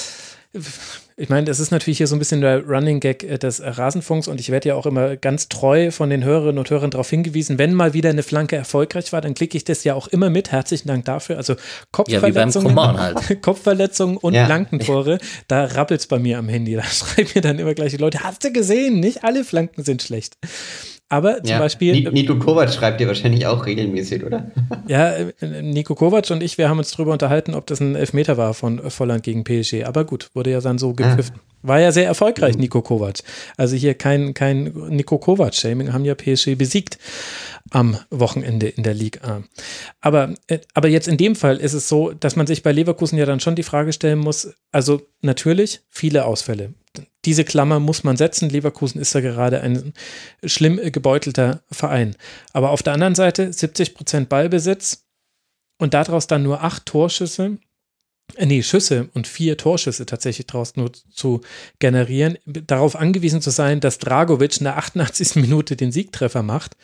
ich meine, das ist natürlich hier so ein bisschen der Running Gag äh, des Rasenfunks und ich werde ja auch immer ganz treu von den Hörerinnen und Hörern darauf hingewiesen, wenn mal wieder eine Flanke erfolgreich war, dann klicke ich das ja auch immer mit. Herzlichen Dank dafür. Also Kopfverletzungen, ja, halt. Kopfverletzungen und ja. Flankentore, da rappelt es bei mir am Handy. Da schreiben mir dann immer gleich die Leute, hast du gesehen? Nicht alle Flanken sind schlecht. Aber zum ja. Beispiel. Nico Kovac schreibt dir wahrscheinlich auch regelmäßig, oder? Ja, äh, Nico Kovac und ich, wir haben uns darüber unterhalten, ob das ein Elfmeter war von Volland gegen PSG. Aber gut, wurde ja dann so gepfiffen. Ah. War ja sehr erfolgreich, mhm. Nico Kovac. Also hier kein, kein Nico Kovac-Shaming, haben ja PSG besiegt am Wochenende in der Liga. Aber, äh, aber jetzt in dem Fall ist es so, dass man sich bei Leverkusen ja dann schon die Frage stellen muss, also natürlich viele Ausfälle. Diese Klammer muss man setzen. Leverkusen ist ja gerade ein schlimm gebeutelter Verein. Aber auf der anderen Seite 70 Prozent Ballbesitz und daraus dann nur acht Torschüsse äh, nee, Schüsse und vier Torschüsse tatsächlich draus nur zu generieren, darauf angewiesen zu sein, dass Dragovic in der 88. Minute den Siegtreffer macht,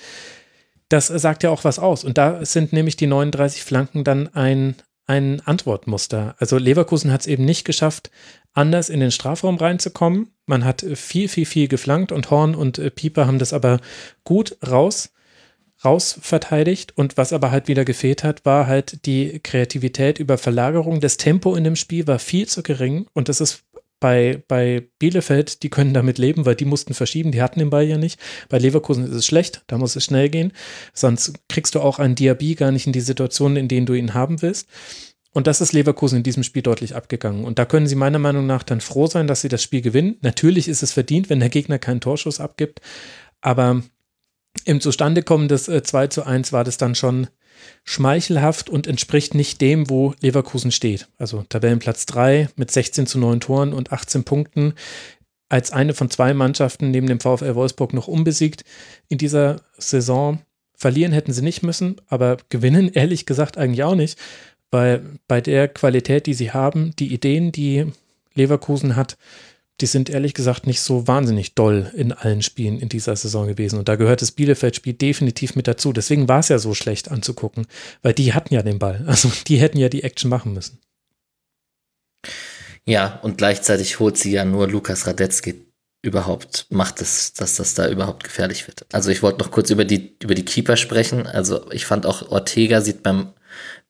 das sagt ja auch was aus. Und da sind nämlich die 39 Flanken dann ein, ein Antwortmuster. Also Leverkusen hat es eben nicht geschafft, anders in den Strafraum reinzukommen. Man hat viel, viel, viel geflankt und Horn und äh, Pieper haben das aber gut raus raus verteidigt. Und was aber halt wieder gefehlt hat, war halt die Kreativität über Verlagerung. Das Tempo in dem Spiel war viel zu gering und das ist bei, bei Bielefeld, die können damit leben, weil die mussten verschieben, die hatten den Ball ja nicht. Bei Leverkusen ist es schlecht, da muss es schnell gehen. Sonst kriegst du auch einen Diaby gar nicht in die Situationen, in denen du ihn haben willst. Und das ist Leverkusen in diesem Spiel deutlich abgegangen. Und da können sie meiner Meinung nach dann froh sein, dass sie das Spiel gewinnen. Natürlich ist es verdient, wenn der Gegner keinen Torschuss abgibt. Aber im Zustandekommen des äh, 2 zu 1 war das dann schon schmeichelhaft und entspricht nicht dem, wo Leverkusen steht. Also Tabellenplatz 3 mit 16 zu 9 Toren und 18 Punkten als eine von zwei Mannschaften neben dem VfL Wolfsburg noch unbesiegt in dieser Saison. Verlieren hätten sie nicht müssen, aber gewinnen ehrlich gesagt eigentlich auch nicht, weil bei der Qualität, die sie haben, die Ideen, die Leverkusen hat, die sind ehrlich gesagt nicht so wahnsinnig doll in allen Spielen in dieser Saison gewesen. Und da gehört das Bielefeld-Spiel definitiv mit dazu. Deswegen war es ja so schlecht anzugucken, weil die hatten ja den Ball. Also die hätten ja die Action machen müssen. Ja, und gleichzeitig holt sie ja nur Lukas Radetzky überhaupt, macht es, dass das da überhaupt gefährlich wird. Also ich wollte noch kurz über die, über die Keeper sprechen. Also ich fand auch Ortega sieht beim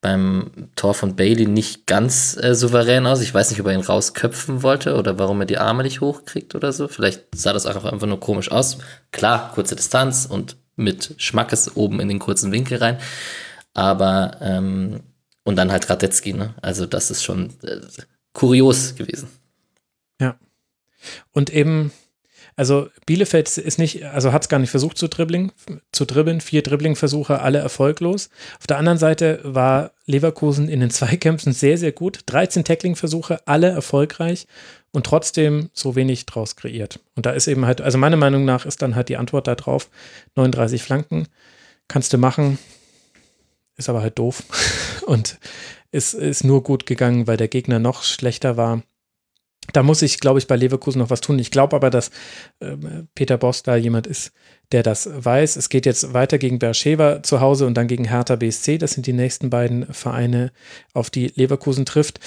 beim Tor von Bailey nicht ganz äh, souverän aus. Ich weiß nicht, ob er ihn rausköpfen wollte oder warum er die Arme nicht hochkriegt oder so. Vielleicht sah das auch einfach nur komisch aus. Klar, kurze Distanz und mit Schmackes oben in den kurzen Winkel rein. Aber, ähm, und dann halt Radetzky, ne? Also, das ist schon äh, kurios gewesen. Ja. Und eben, Also Bielefeld ist nicht, also hat es gar nicht versucht zu dribbling, zu dribbeln. Vier Dribbling-Versuche, alle erfolglos. Auf der anderen Seite war Leverkusen in den Zweikämpfen sehr, sehr gut. 13 Tackling-Versuche, alle erfolgreich und trotzdem so wenig draus kreiert. Und da ist eben halt, also meiner Meinung nach ist dann halt die Antwort darauf, 39 Flanken kannst du machen, ist aber halt doof und ist, ist nur gut gegangen, weil der Gegner noch schlechter war. Da muss ich, glaube ich, bei Leverkusen noch was tun. Ich glaube aber, dass äh, Peter Boss da jemand ist, der das weiß. Es geht jetzt weiter gegen Beersheba zu Hause und dann gegen Hertha BSC. Das sind die nächsten beiden Vereine, auf die Leverkusen trifft.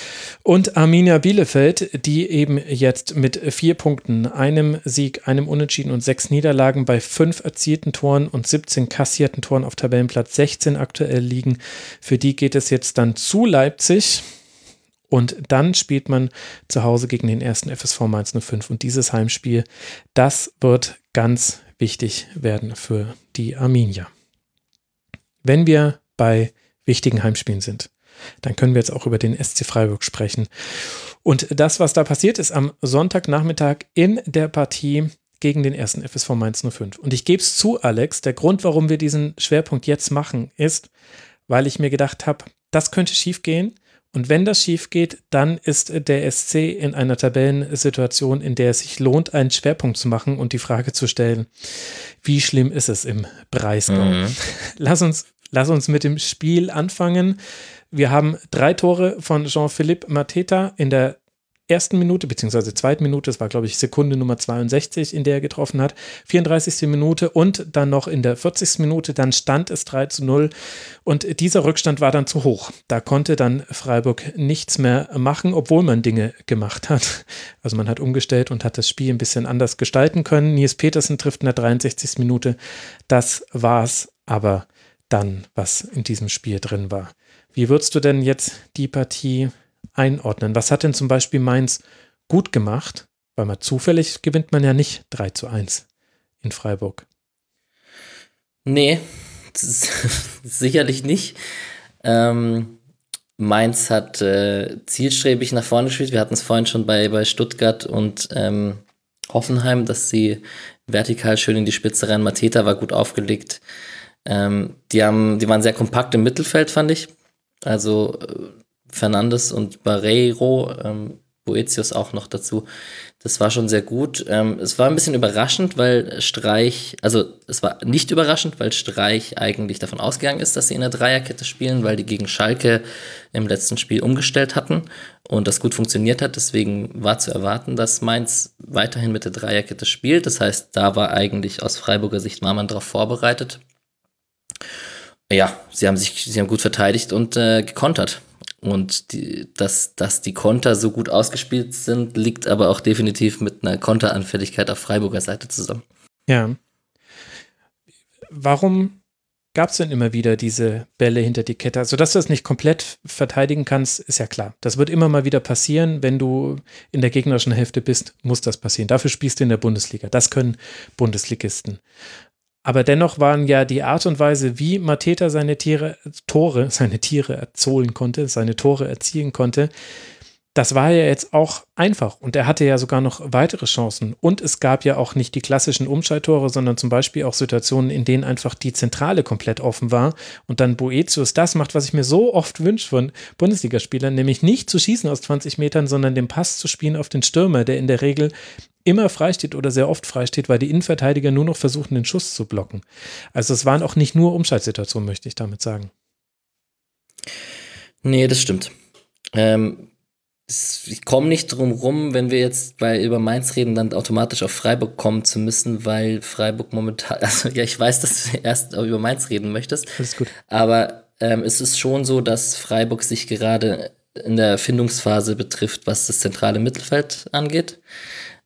Und Arminia Bielefeld, die eben jetzt mit vier Punkten, einem Sieg, einem Unentschieden und sechs Niederlagen bei fünf erzielten Toren und 17 kassierten Toren auf Tabellenplatz 16 aktuell liegen. Für die geht es jetzt dann zu Leipzig. Und dann spielt man zu Hause gegen den ersten FSV Mainz 05. Und dieses Heimspiel, das wird ganz wichtig werden für die Arminia. Wenn wir bei wichtigen Heimspielen sind, dann können wir jetzt auch über den SC Freiburg sprechen. Und das, was da passiert ist am Sonntagnachmittag in der Partie gegen den ersten FSV Mainz 05. Und ich gebe es zu, Alex, der Grund, warum wir diesen Schwerpunkt jetzt machen, ist, weil ich mir gedacht habe, das könnte schief gehen. Und wenn das schief geht, dann ist der SC in einer Tabellensituation, in der es sich lohnt, einen Schwerpunkt zu machen und die Frage zu stellen, wie schlimm ist es im Breisgau? Mhm. Lass, uns, lass uns mit dem Spiel anfangen. Wir haben drei Tore von Jean-Philippe Mateta in der ersten Minute, beziehungsweise zweiten Minute, das war, glaube ich, Sekunde Nummer 62, in der er getroffen hat, 34. Minute und dann noch in der 40. Minute, dann stand es 3 zu 0 und dieser Rückstand war dann zu hoch. Da konnte dann Freiburg nichts mehr machen, obwohl man Dinge gemacht hat. Also man hat umgestellt und hat das Spiel ein bisschen anders gestalten können. Nils Petersen trifft in der 63. Minute. Das war's aber dann, was in diesem Spiel drin war. Wie würdest du denn jetzt die Partie einordnen? Was hat denn zum Beispiel Mainz gut gemacht? Weil man zufällig gewinnt man ja nicht 3 zu 1 in Freiburg. Nee, sicherlich nicht. Ähm, Mainz hat äh, zielstrebig nach vorne gespielt. Wir hatten es vorhin schon bei, bei Stuttgart und ähm, Hoffenheim, dass sie vertikal schön in die Spitze rennen. Mateta war gut aufgelegt. Ähm, die, haben, die waren sehr kompakt im Mittelfeld, fand ich. Also äh, Fernandes und Barreiro, ähm, Boetius auch noch dazu. Das war schon sehr gut. Ähm, es war ein bisschen überraschend, weil Streich, also es war nicht überraschend, weil Streich eigentlich davon ausgegangen ist, dass sie in der Dreierkette spielen, weil die gegen Schalke im letzten Spiel umgestellt hatten und das gut funktioniert hat. Deswegen war zu erwarten, dass Mainz weiterhin mit der Dreierkette spielt. Das heißt, da war eigentlich aus Freiburger Sicht war man darauf vorbereitet. Ja, sie haben sich, sie haben gut verteidigt und äh, gekontert. Und die, dass, dass die Konter so gut ausgespielt sind, liegt aber auch definitiv mit einer Konteranfälligkeit auf Freiburger Seite zusammen. Ja. Warum gab es denn immer wieder diese Bälle hinter die Kette? Also, dass du das nicht komplett verteidigen kannst, ist ja klar. Das wird immer mal wieder passieren. Wenn du in der gegnerischen Hälfte bist, muss das passieren. Dafür spielst du in der Bundesliga. Das können Bundesligisten. Aber dennoch waren ja die Art und Weise, wie Mateta seine Tiere, Tore, seine Tiere erzohlen konnte, seine Tore erzielen konnte, das war ja jetzt auch einfach und er hatte ja sogar noch weitere Chancen. Und es gab ja auch nicht die klassischen Umschalttore, sondern zum Beispiel auch Situationen, in denen einfach die Zentrale komplett offen war und dann Boetius das macht, was ich mir so oft wünsche von Bundesligaspielern, nämlich nicht zu schießen aus 20 Metern, sondern den Pass zu spielen auf den Stürmer, der in der Regel immer freisteht oder sehr oft freisteht, weil die Innenverteidiger nur noch versuchen, den Schuss zu blocken. Also es waren auch nicht nur Umschaltsituationen, möchte ich damit sagen. Nee, das stimmt. Ähm, ich komme nicht drum rum, wenn wir jetzt bei über Mainz reden, dann automatisch auf Freiburg kommen zu müssen, weil Freiburg momentan, also ja, ich weiß, dass du erst über Mainz reden möchtest. Alles gut. Aber ähm, es ist schon so, dass Freiburg sich gerade in der Findungsphase betrifft, was das zentrale Mittelfeld angeht.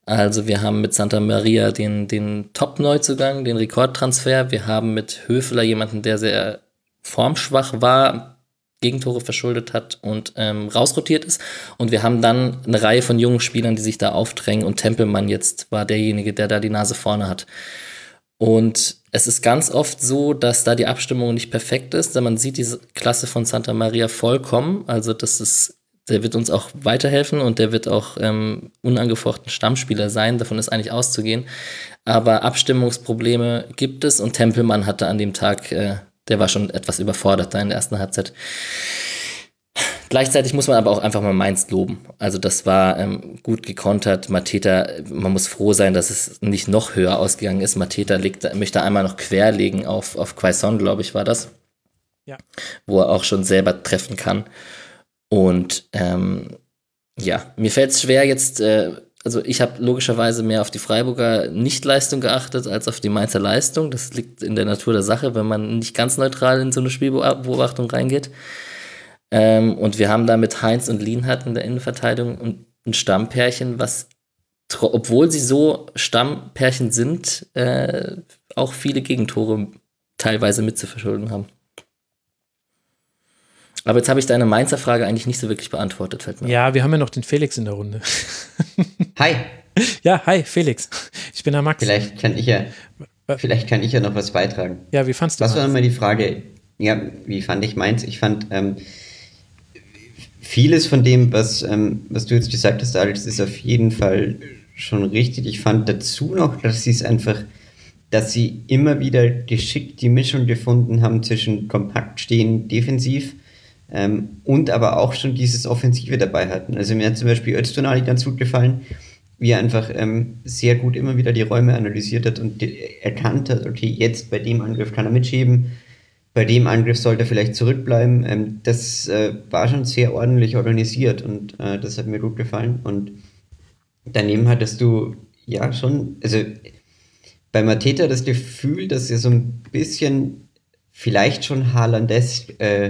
Also wir haben mit Santa Maria den, den Top-Neuzugang, den Rekordtransfer. Wir haben mit Höfler jemanden, der sehr formschwach war, Gegentore verschuldet hat und ähm, rausrotiert ist. Und wir haben dann eine Reihe von jungen Spielern, die sich da aufdrängen. Und Tempelmann jetzt war derjenige, der da die Nase vorne hat. Und es ist ganz oft so, dass da die Abstimmung nicht perfekt ist, denn man sieht diese Klasse von Santa Maria vollkommen. Also das ist der wird uns auch weiterhelfen und der wird auch ähm, unangefochten Stammspieler sein. Davon ist eigentlich auszugehen. Aber Abstimmungsprobleme gibt es und Tempelmann hatte an dem Tag, äh, der war schon etwas überfordert da in der ersten Halbzeit. Gleichzeitig muss man aber auch einfach mal Mainz loben. Also das war ähm, gut gekontert. Mateta, man muss froh sein, dass es nicht noch höher ausgegangen ist. Mateta legt, möchte einmal noch querlegen auf, auf Quaison, glaube ich, war das. Ja. Wo er auch schon selber treffen kann. Und ähm, ja, mir fällt es schwer jetzt, äh, also ich habe logischerweise mehr auf die Freiburger Nichtleistung geachtet als auf die Mainzer Leistung. Das liegt in der Natur der Sache, wenn man nicht ganz neutral in so eine Spielbeobachtung reingeht. Ähm, und wir haben da mit Heinz und Lienhardt in der Innenverteidigung und ein Stammpärchen, was, obwohl sie so Stammpärchen sind, äh, auch viele Gegentore teilweise mitzuverschulden haben. Aber jetzt habe ich deine Mainzer Frage eigentlich nicht so wirklich beantwortet, fällt mir. Ja, wir haben ja noch den Felix in der Runde. Hi. Ja, hi, Felix. Ich bin der Max. Vielleicht kann ich ja, vielleicht kann ich ja noch was beitragen. Ja, wie fandst du Was war nochmal die Frage? Ja, wie fand ich Mainz? Ich fand, ähm, vieles von dem, was, ähm, was du jetzt gesagt hast, Alex, ist auf jeden Fall schon richtig. Ich fand dazu noch, dass sie es einfach, dass sie immer wieder geschickt die Mischung gefunden haben zwischen kompakt stehen, defensiv ähm, und aber auch schon dieses Offensive dabei hatten. Also mir hat zum Beispiel Öztunali ganz gut gefallen, wie er einfach ähm, sehr gut immer wieder die Räume analysiert hat und erkannt hat, okay, jetzt bei dem Angriff kann er mitschieben, bei dem Angriff sollte er vielleicht zurückbleiben. Ähm, das äh, war schon sehr ordentlich organisiert und äh, das hat mir gut gefallen. Und daneben hattest du ja schon, also bei Mateta das Gefühl, dass er so ein bisschen vielleicht schon Haalandesk äh,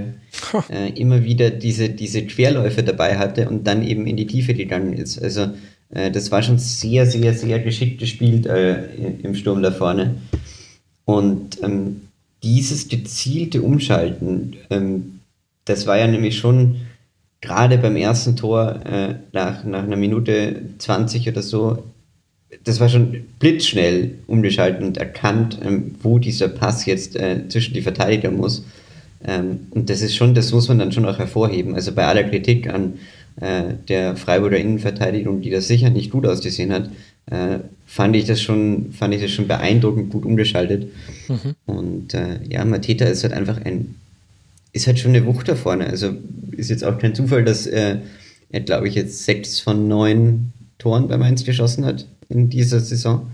äh, immer wieder diese, diese Querläufe dabei hatte und dann eben in die Tiefe gegangen ist. Also äh, das war schon sehr, sehr, sehr geschickt gespielt äh, im Sturm da vorne. Und ähm, dieses gezielte Umschalten, ähm, das war ja nämlich schon gerade beim ersten Tor äh, nach, nach einer Minute 20 oder so, das war schon blitzschnell umgeschaltet und erkannt, ähm, wo dieser Pass jetzt äh, zwischen die Verteidiger muss. Ähm, und das ist schon, das muss man dann schon auch hervorheben. Also bei aller Kritik an äh, der Freiburger Innenverteidigung, die das sicher nicht gut ausgesehen hat, äh, fand ich das schon, fand ich das schon beeindruckend gut umgeschaltet. Mhm. Und äh, ja, Mateta ist halt einfach ein, ist halt schon eine Wucht da vorne. Also ist jetzt auch kein Zufall, dass äh, er, glaube ich, jetzt sechs von neun Toren bei Mainz geschossen hat in dieser Saison.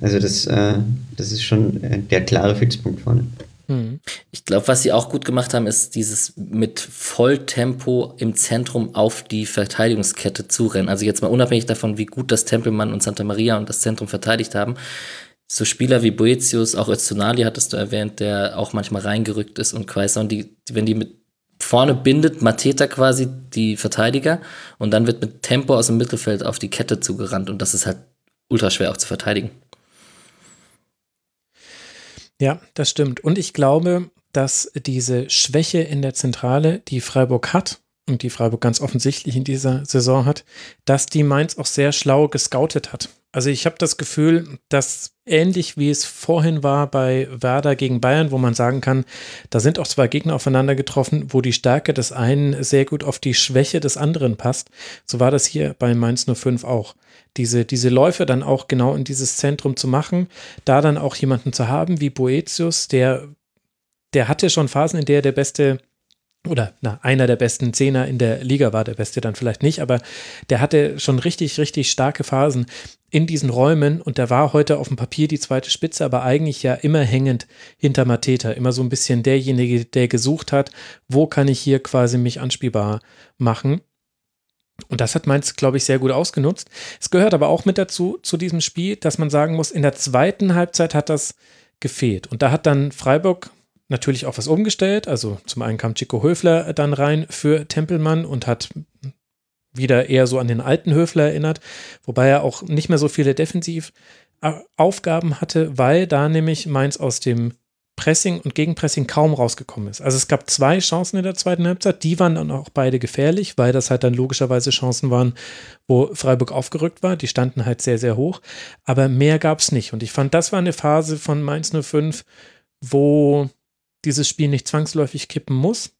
Also das, äh, das ist schon äh, der klare Fixpunkt vorne. Mhm. Ich glaube, was sie auch gut gemacht haben, ist dieses mit Volltempo im Zentrum auf die Verteidigungskette zu rennen. Also jetzt mal unabhängig davon, wie gut das Tempelmann und Santa Maria und das Zentrum verteidigt haben. So Spieler wie Boetius, auch Öztunali hattest du erwähnt, der auch manchmal reingerückt ist und Quaison, die, wenn die mit vorne bindet Mateta quasi die Verteidiger und dann wird mit Tempo aus dem Mittelfeld auf die Kette zugerannt und das ist halt ultra schwer auch zu verteidigen. Ja, das stimmt. Und ich glaube, dass diese Schwäche in der Zentrale, die Freiburg hat und die Freiburg ganz offensichtlich in dieser Saison hat, dass die Mainz auch sehr schlau gescoutet hat. Also ich habe das Gefühl, dass ähnlich wie es vorhin war bei Werder gegen Bayern, wo man sagen kann, da sind auch zwei Gegner aufeinander getroffen, wo die Stärke des einen sehr gut auf die Schwäche des anderen passt. So war das hier bei Mainz 05 auch diese, diese Läufe dann auch genau in dieses Zentrum zu machen, da dann auch jemanden zu haben wie Boetius, der, der hatte schon Phasen, in der er der beste oder na, einer der besten Zehner in der Liga war, der beste dann vielleicht nicht, aber der hatte schon richtig, richtig starke Phasen in diesen Räumen und der war heute auf dem Papier die zweite Spitze, aber eigentlich ja immer hängend hinter Mateta, immer so ein bisschen derjenige, der gesucht hat, wo kann ich hier quasi mich anspielbar machen. Und das hat Mainz, glaube ich, sehr gut ausgenutzt. Es gehört aber auch mit dazu, zu diesem Spiel, dass man sagen muss, in der zweiten Halbzeit hat das gefehlt. Und da hat dann Freiburg natürlich auch was umgestellt. Also zum einen kam Chico Höfler dann rein für Tempelmann und hat wieder eher so an den alten Höfler erinnert, wobei er auch nicht mehr so viele Defensivaufgaben hatte, weil da nämlich Mainz aus dem Pressing und Gegenpressing kaum rausgekommen ist. Also es gab zwei Chancen in der zweiten Halbzeit, die waren dann auch beide gefährlich, weil das halt dann logischerweise Chancen waren, wo Freiburg aufgerückt war. Die standen halt sehr, sehr hoch, aber mehr gab es nicht. Und ich fand, das war eine Phase von Mainz 05, wo dieses Spiel nicht zwangsläufig kippen muss.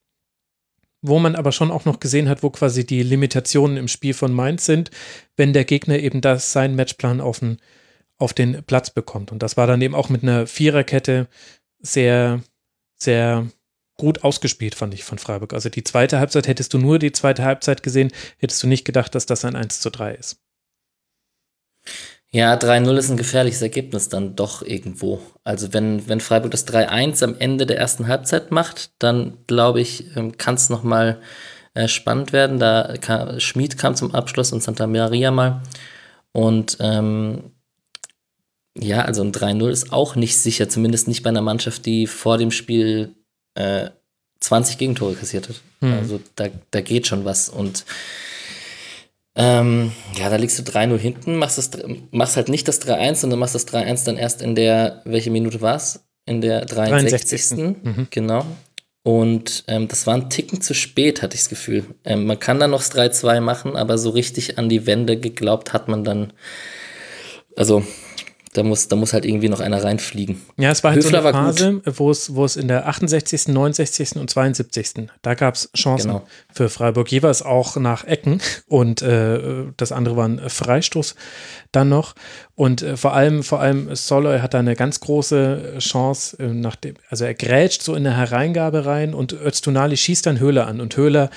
wo man aber schon auch noch gesehen hat, wo quasi die Limitationen im Spiel von Mainz sind, wenn der Gegner eben das seinen Matchplan auf den, auf den Platz bekommt. Und das war dann eben auch mit einer Viererkette sehr, sehr gut ausgespielt, fand ich von Freiburg. Also die zweite Halbzeit, hättest du nur die zweite Halbzeit gesehen, hättest du nicht gedacht, dass das ein 1 zu 3 ist. Ja, 3-0 ist ein gefährliches Ergebnis dann doch irgendwo. Also wenn, wenn Freiburg das 3-1 am Ende der ersten Halbzeit macht, dann glaube ich, ähm, kann es nochmal äh, spannend werden. Da kam, Schmid kam zum Abschluss und Santa Maria mal. Und ähm, ja, also ein 3-0 ist auch nicht sicher, zumindest nicht bei einer Mannschaft, die vor dem Spiel äh, 20 Gegentore kassiert hat. Mhm. Also da, da geht schon was. Und ähm, ja, da liegst du 3-0 hinten, machst, das, machst halt nicht das 3-1, sondern machst das 3-1 dann erst in der, welche Minute war es? In der 63. 63. Mhm. Genau. Und ähm, das war ein Ticken zu spät, hatte ich das Gefühl. Ähm, man kann dann noch das 3-2 machen, aber so richtig an die Wende geglaubt hat man dann. Also da muss, da muss halt irgendwie noch einer reinfliegen. Ja, es war halt Höfler so eine Phase, wo es, wo es in der 68., 69. und 72. Da gab es Chancen genau. für Freiburg, jeweils auch nach Ecken und äh, das andere war ein Freistoß dann noch. Und äh, vor allem, vor allem Soloy hat da eine ganz große Chance, äh, nach dem, also er grätscht so in eine Hereingabe rein und Öztunali schießt dann Höhler an und Höhler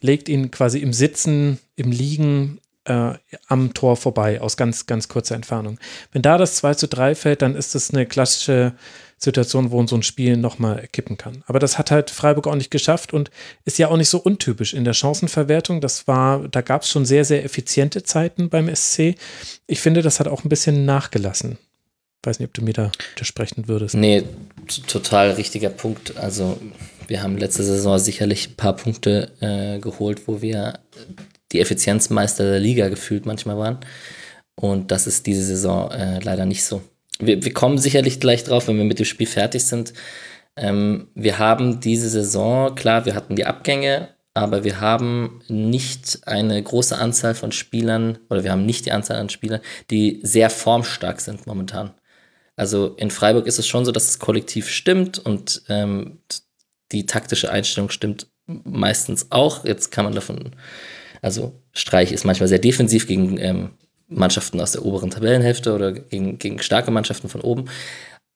legt ihn quasi im Sitzen, im Liegen äh, am Tor vorbei, aus ganz, ganz kurzer Entfernung. Wenn da das 2 zu 3 fällt, dann ist das eine klassische Situation, wo so ein Spiel nochmal kippen kann. Aber das hat halt Freiburg auch nicht geschafft und ist ja auch nicht so untypisch in der Chancenverwertung. Das war, da gab es schon sehr, sehr effiziente Zeiten beim SC. Ich finde, das hat auch ein bisschen nachgelassen. Weiß nicht, ob du mir da widersprechen würdest. Nee, total richtiger Punkt. Also, wir haben letzte Saison sicherlich ein paar Punkte äh, geholt, wo wir die Effizienzmeister der Liga gefühlt manchmal waren. Und das ist diese Saison äh, leider nicht so. Wir, wir, kommen sicherlich gleich drauf, wenn wir mit dem Spiel fertig sind. Ähm, wir haben diese Saison, klar, wir hatten die Abgänge, aber wir haben nicht eine große Anzahl von Spielern, oder wir haben nicht die Anzahl an Spielern, die sehr formstark sind momentan. Also in Freiburg ist es schon so, dass das Kollektiv stimmt und ähm, die taktische Einstellung stimmt meistens auch. Jetzt kann man davon also Streich ist manchmal sehr defensiv gegen ähm, Mannschaften aus der oberen Tabellenhälfte oder gegen, gegen starke Mannschaften von oben.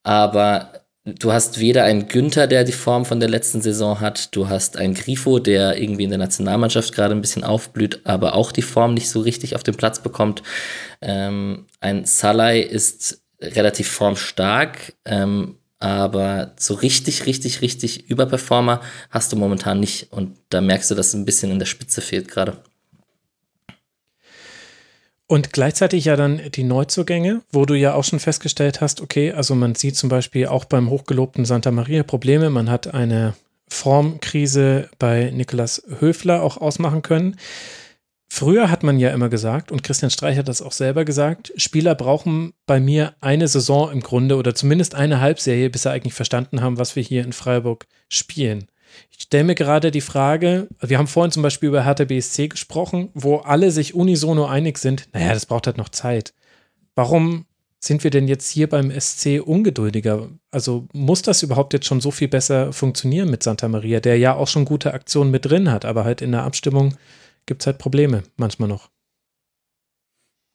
Aber du hast weder einen Günther, der die Form von der letzten Saison hat, du hast einen Grifo, der irgendwie in der Nationalmannschaft gerade ein bisschen aufblüht, aber auch die Form nicht so richtig auf den Platz bekommt. Ähm, ein Salai ist relativ formstark, ähm, aber so richtig, richtig, richtig Überperformer hast du momentan nicht. Und da merkst du, dass es ein bisschen in der Spitze fehlt gerade. Und gleichzeitig ja dann die Neuzugänge, wo du ja auch schon festgestellt hast, okay, also man sieht zum Beispiel auch beim hochgelobten Santa Maria Probleme. Man hat eine Formkrise bei Niklas Höfler auch ausmachen können. Früher hat man ja immer gesagt, und Christian Streich hat das auch selber gesagt, Spieler brauchen bei mir eine Saison im Grunde oder zumindest eine Halbserie, bis sie eigentlich verstanden haben, was wir hier in Freiburg spielen. Ich stelle mir gerade die Frage, wir haben vorhin zum Beispiel über Hertha BSC gesprochen, wo alle sich unisono einig sind, naja, das braucht halt noch Zeit. Warum sind wir denn jetzt hier beim SC ungeduldiger? Also muss das überhaupt jetzt schon so viel besser funktionieren mit Santa Maria, der ja auch schon gute Aktionen mit drin hat, aber halt in der Abstimmung gibt es halt Probleme manchmal noch.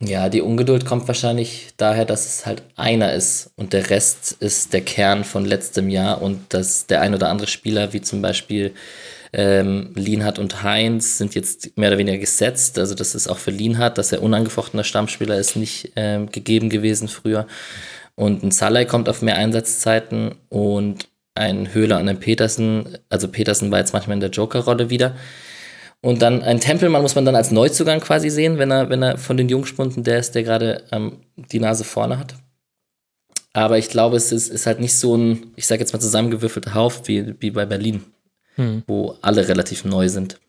Ja, die Ungeduld kommt wahrscheinlich daher, dass es halt einer ist und der Rest ist der Kern von letztem Jahr und dass der ein oder andere Spieler, wie zum Beispiel ähm, Lienhardt und Heinz, sind jetzt mehr oder weniger gesetzt. Also das ist auch für Lienhardt, dass er unangefochtener Stammspieler ist, nicht ähm, gegeben gewesen früher. Und ein Salai kommt auf mehr Einsatzzeiten und ein Höhler und ein Petersen, also Petersen war jetzt manchmal in der Joker-Rolle wieder. Und dann ein Tempelmann muss man dann als Neuzugang quasi sehen, wenn er, wenn er von den Jungspunden der ist, der gerade ähm, die Nase vorne hat. Aber ich glaube, es ist, ist halt nicht so ein, ich sage jetzt mal zusammengewürfelter Haufen wie, wie bei Berlin, hm. wo alle relativ neu sind.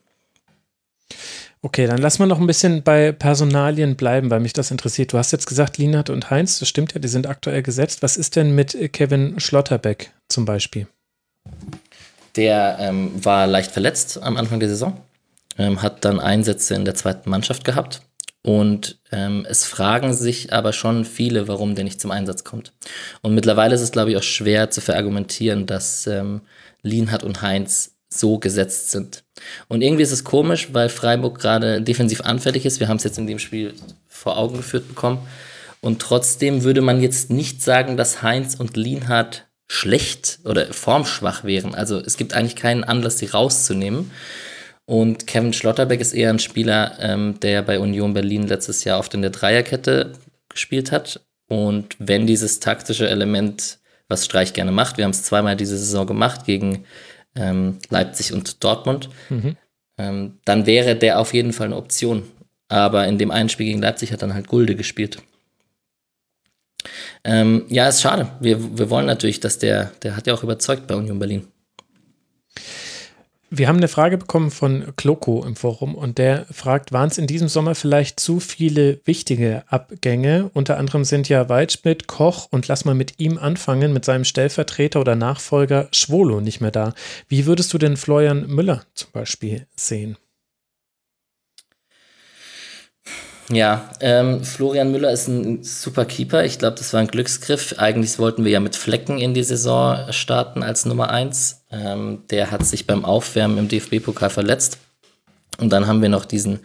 Okay, dann lass mal noch ein bisschen bei Personalien bleiben, weil mich das interessiert. Du hast jetzt gesagt, Linat und Heinz, das stimmt ja, die sind aktuell gesetzt. Was ist denn mit Kevin Schlotterbeck zum Beispiel? Der ähm, war leicht verletzt am Anfang der Saison ähm, hat dann Einsätze in der zweiten Mannschaft gehabt. Und ähm, es fragen sich aber schon viele, warum der nicht zum Einsatz kommt. Und mittlerweile ist es, glaube ich, auch schwer zu verargumentieren, dass ähm, Lienhardt und Heinz so gesetzt sind. Und irgendwie ist es komisch, weil Freiburg gerade defensiv anfällig ist. Wir haben es jetzt in dem Spiel vor Augen geführt bekommen. Und trotzdem würde man jetzt nicht sagen, dass Heinz und Lienhardt schlecht oder formschwach wären. Also es gibt eigentlich keinen Anlass, sie rauszunehmen. Und Kevin Schlotterbeck ist eher ein Spieler, ähm, der bei Union Berlin letztes Jahr oft in der Dreierkette gespielt hat. Und wenn dieses taktische Element, was Streich gerne macht, wir haben es zweimal diese Saison gemacht gegen ähm, Leipzig und Dortmund, mhm. ähm, dann wäre der auf jeden Fall eine Option. Aber in dem einen Spiel gegen Leipzig hat dann halt Gulde gespielt. Ähm, ja, ist schade. Wir, wir wollen natürlich, dass der, der hat ja auch überzeugt bei Union Berlin. Wir haben eine Frage bekommen von Kloko im Forum und der fragt, waren es in diesem Sommer vielleicht zu viele wichtige Abgänge? Unter anderem sind ja Waldschmidt, Koch und lass mal mit ihm anfangen, mit seinem Stellvertreter oder Nachfolger Schwolo nicht mehr da. Wie würdest du denn Florian Müller zum Beispiel sehen? Ja, ähm, Florian Müller ist ein super Keeper. Ich glaube, das war ein Glücksgriff. Eigentlich wollten wir ja mit Flecken in die Saison starten als Nummer 1. Ähm, der hat sich beim Aufwärmen im DFB-Pokal verletzt. Und dann haben wir noch diesen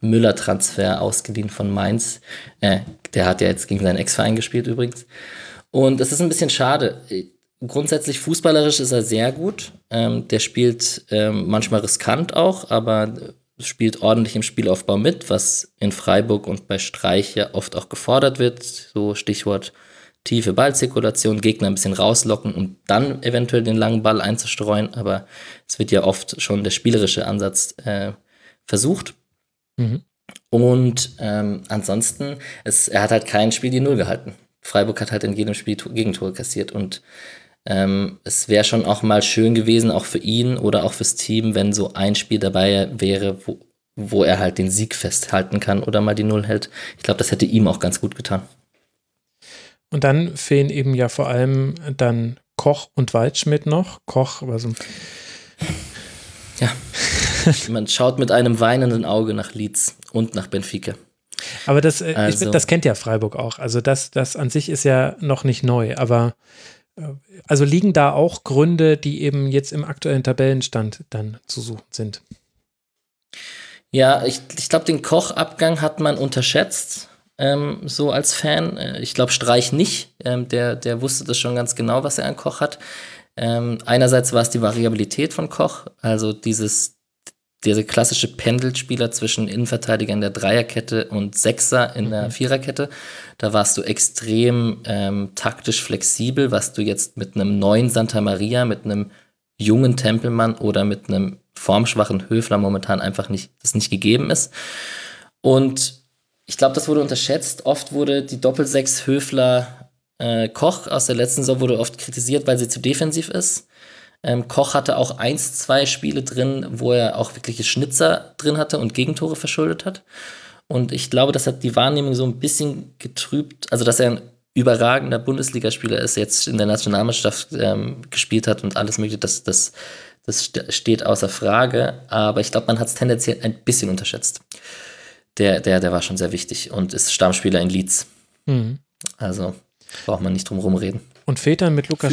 Müller-Transfer ausgeliehen von Mainz. Äh, der hat ja jetzt gegen seinen Ex-Verein gespielt übrigens. Und es ist ein bisschen schade. Grundsätzlich fußballerisch ist er sehr gut. Ähm, der spielt ähm, manchmal riskant auch, aber spielt ordentlich im Spielaufbau mit, was in Freiburg und bei Streich ja oft auch gefordert wird. So Stichwort tiefe Ballzirkulation, Gegner ein bisschen rauslocken und dann eventuell den langen Ball einzustreuen. Aber es wird ja oft schon der spielerische Ansatz äh, versucht. Mhm. Und ähm, ansonsten, es, er hat halt kein Spiel die Null gehalten. Freiburg hat halt in jedem Spiel Gegentore kassiert und ähm, es wäre schon auch mal schön gewesen, auch für ihn oder auch fürs Team, wenn so ein Spiel dabei wäre, wo, wo er halt den Sieg festhalten kann oder mal die Null hält. Ich glaube, das hätte ihm auch ganz gut getan. Und dann fehlen eben ja vor allem dann Koch und Waldschmidt noch. Koch, also. Ja. Man schaut mit einem weinenden Auge nach Leeds und nach Benfica. Aber das, äh, also. ich, das kennt ja Freiburg auch. Also das, das an sich ist ja noch nicht neu, aber also liegen da auch Gründe, die eben jetzt im aktuellen Tabellenstand dann zu suchen sind? Ja, ich, ich glaube, den Kochabgang hat man unterschätzt, ähm, so als Fan. Äh, ich glaube, Streich nicht. Ähm, der, der wusste das schon ganz genau, was er an Koch hat. Ähm, einerseits war es die Variabilität von Koch, also dieses, dieser klassische Pendelspieler zwischen Innenverteidiger in der Dreierkette und Sechser in der mhm. Viererkette. Da warst du extrem ähm, taktisch flexibel, was du jetzt mit einem neuen Santa Maria, mit einem jungen Tempelmann oder mit einem formschwachen Höfler momentan einfach nicht, das nicht gegeben ist. Und ich glaube, das wurde unterschätzt. Oft wurde die Doppelsechs Höfler äh, Koch aus der letzten Saison wurde oft kritisiert, weil sie zu defensiv ist. Ähm, Koch hatte auch eins, zwei Spiele drin, wo er auch wirkliche Schnitzer drin hatte und Gegentore verschuldet hat. Und ich glaube, das hat die Wahrnehmung so ein bisschen getrübt. Also, dass er ein überragender Bundesligaspieler ist, jetzt in der Nationalmannschaft ähm, gespielt hat und alles Mögliche, das, das, das steht außer Frage. Aber ich glaube, man hat es tendenziell ein bisschen unterschätzt. Der, der, der war schon sehr wichtig und ist Stammspieler in Leeds. Mhm. Also braucht man nicht drum reden. Und Vätern mit Lukas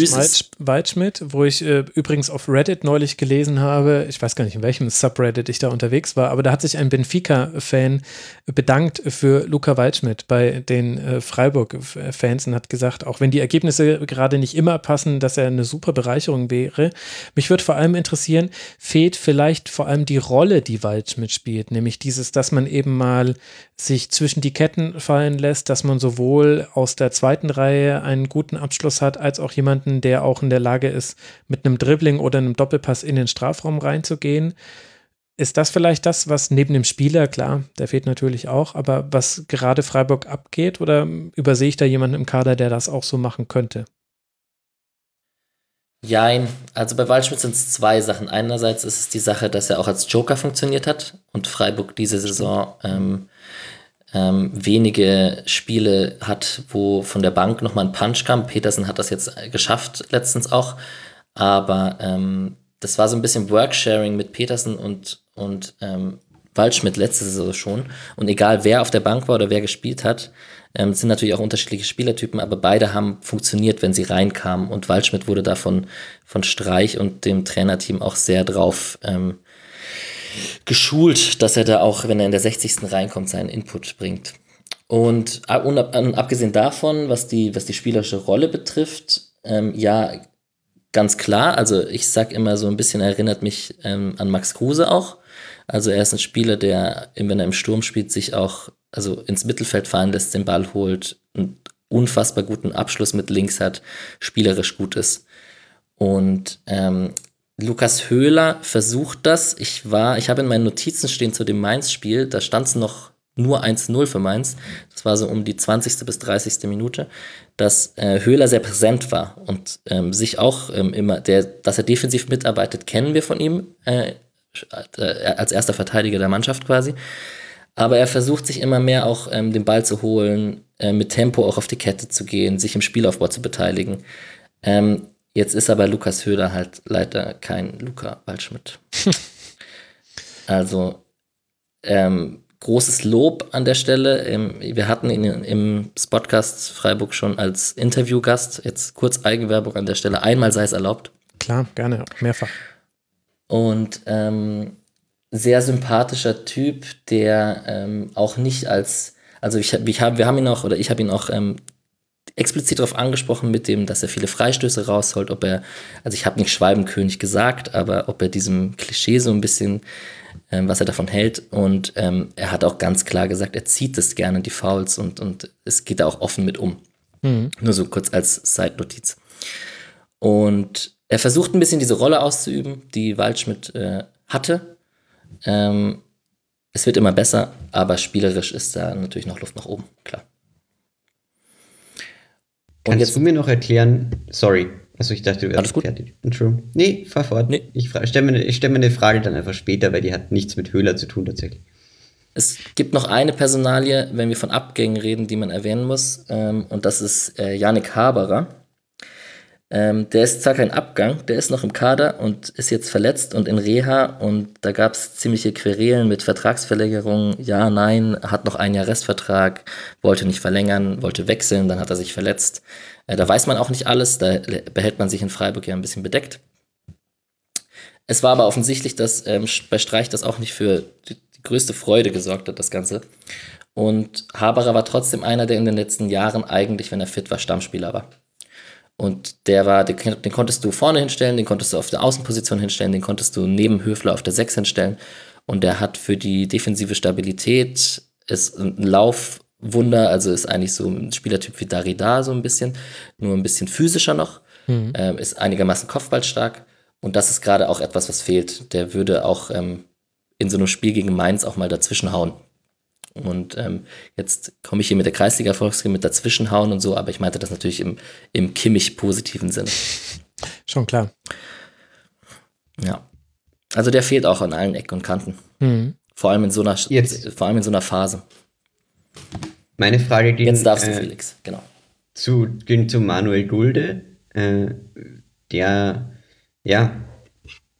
Waldschmidt, wo ich äh, übrigens auf Reddit neulich gelesen habe, ich weiß gar nicht, in welchem Subreddit ich da unterwegs war, aber da hat sich ein Benfica-Fan bedankt für Luca Waldschmidt bei den äh, Freiburg-Fans und hat gesagt, auch wenn die Ergebnisse gerade nicht immer passen, dass er eine super Bereicherung wäre. Mich würde vor allem interessieren, fehlt vielleicht vor allem die Rolle, die Waldschmidt spielt, nämlich dieses, dass man eben mal sich zwischen die Ketten fallen lässt, dass man sowohl aus der zweiten Reihe einen guten Abschluss hat, als auch jemanden, der auch in der Lage ist, mit einem Dribbling oder einem Doppelpass in den Strafraum reinzugehen. Ist das vielleicht das, was neben dem Spieler, klar, der fehlt natürlich auch, aber was gerade Freiburg abgeht oder übersehe ich da jemanden im Kader, der das auch so machen könnte? Jein, also bei Waldschmidt sind es zwei Sachen. Einerseits ist es die Sache, dass er auch als Joker funktioniert hat und Freiburg diese Saison ähm, ähm, wenige Spiele hat, wo von der Bank nochmal ein Punch kam. Petersen hat das jetzt geschafft, letztens auch. Aber ähm, das war so ein bisschen Worksharing mit Petersen und, und ähm, Waldschmidt letzte Saison schon. Und egal wer auf der Bank war oder wer gespielt hat, ähm, sind natürlich auch unterschiedliche Spielertypen, aber beide haben funktioniert, wenn sie reinkamen. Und Waldschmidt wurde davon von Streich und dem Trainerteam auch sehr drauf ähm, geschult, dass er da auch, wenn er in der 60. reinkommt, seinen Input bringt. Und abgesehen davon, was die, was die spielerische Rolle betrifft, ähm, ja, ganz klar. Also ich sag immer so ein bisschen, erinnert mich ähm, an Max Kruse auch. Also er ist ein Spieler, der, wenn er im Sturm spielt, sich auch also ins Mittelfeld fahren lässt, den Ball holt, einen unfassbar guten Abschluss mit links hat, spielerisch gut ist. Und ähm, Lukas Höhler versucht das. Ich war, ich habe in meinen Notizen stehen zu dem Mainz-Spiel, da stand es noch nur 1-0 für Mainz. Das war so um die 20. bis 30. Minute, dass äh, Höhler sehr präsent war und ähm, sich auch ähm, immer, der, dass er defensiv mitarbeitet, kennen wir von ihm äh, äh, als erster Verteidiger der Mannschaft quasi. Aber er versucht sich immer mehr auch ähm, den Ball zu holen, äh, mit Tempo auch auf die Kette zu gehen, sich im Spielaufbau zu beteiligen. Ähm, Jetzt ist aber Lukas Höhler halt leider kein Luca Waldschmidt. also ähm, großes Lob an der Stelle. Wir hatten ihn im Spotcast Freiburg schon als Interviewgast. Jetzt kurz Eigenwerbung an der Stelle. Einmal sei es erlaubt. Klar, gerne, mehrfach. Und ähm, sehr sympathischer Typ, der ähm, auch nicht als, also ich, ich hab, wir haben ihn auch, oder ich habe ihn auch ähm, explizit darauf angesprochen mit dem, dass er viele Freistöße rausholt, ob er, also ich habe nicht Schwalbenkönig gesagt, aber ob er diesem Klischee so ein bisschen, ähm, was er davon hält. Und ähm, er hat auch ganz klar gesagt, er zieht es gerne, die Fouls, und, und es geht da auch offen mit um. Mhm. Nur so kurz als Side-Notiz. Und er versucht ein bisschen diese Rolle auszuüben, die Waldschmidt äh, hatte. Ähm, es wird immer besser, aber spielerisch ist da natürlich noch Luft nach oben, klar. Kannst jetzt, du mir noch erklären, sorry, also ich dachte, du wärst fertig. Entschuldigung. Nee, fahr fort. Nee. Ich stelle mir, stell mir eine Frage dann einfach später, weil die hat nichts mit Höhler zu tun tatsächlich. Es gibt noch eine Personalie, wenn wir von Abgängen reden, die man erwähnen muss, ähm, und das ist äh, Yannick Haberer. Ähm, der ist zwar kein Abgang, der ist noch im Kader und ist jetzt verletzt und in Reha und da gab es ziemliche Querelen mit Vertragsverlängerungen. Ja, nein, hat noch ein Jahr Restvertrag, wollte nicht verlängern, wollte wechseln, dann hat er sich verletzt. Äh, da weiß man auch nicht alles, da behält man sich in Freiburg ja ein bisschen bedeckt. Es war aber offensichtlich, dass ähm, bei Streich das auch nicht für die, die größte Freude gesorgt hat, das Ganze. Und Haberer war trotzdem einer, der in den letzten Jahren eigentlich, wenn er fit war, Stammspieler war. Und der war, den, den, konntest du vorne hinstellen, den konntest du auf der Außenposition hinstellen, den konntest du neben Höfler auf der 6 hinstellen. Und der hat für die defensive Stabilität ist ein Laufwunder, also ist eigentlich so ein Spielertyp wie Darida so ein bisschen, nur ein bisschen physischer noch, mhm. ähm, ist einigermaßen kopfballstark. Und das ist gerade auch etwas, was fehlt. Der würde auch ähm, in so einem Spiel gegen Mainz auch mal dazwischen hauen. Und ähm, jetzt komme ich hier mit der Kreisliga-Volksliga mit dazwischenhauen und so, aber ich meinte das natürlich im, im Kimmich-positiven Sinne. Schon klar. Ja. Also der fehlt auch an allen Ecken und Kanten. Mhm. Vor allem in so einer jetzt. vor allem in so einer Phase. Meine Frage ging. Jetzt darfst du, äh, Felix, genau. Zu, ging zu Manuel Gulde, äh, der ja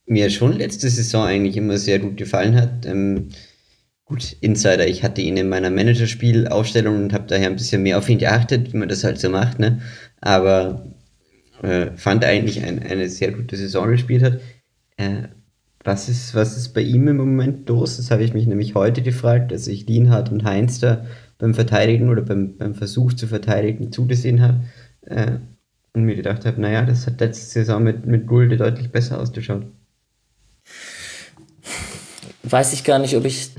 mir schon letzte Saison eigentlich immer sehr gut gefallen hat. Ähm, gut, Insider, ich hatte ihn in meiner Managerspielaufstellung und habe daher ein bisschen mehr auf ihn geachtet, wie man das halt so macht, ne? Aber äh, fand eigentlich ein, eine sehr gute Saison gespielt hat. Äh, was ist, was ist bei ihm im Moment los? Das habe ich mich nämlich heute gefragt, als ich Lienhardt und Heinz da beim Verteidigen oder beim, beim Versuch zu verteidigen zugesehen habe. Äh, und mir gedacht habe, naja, das hat letzte Saison mit, mit Gulde deutlich besser ausgeschaut. Weiß ich gar nicht, ob ich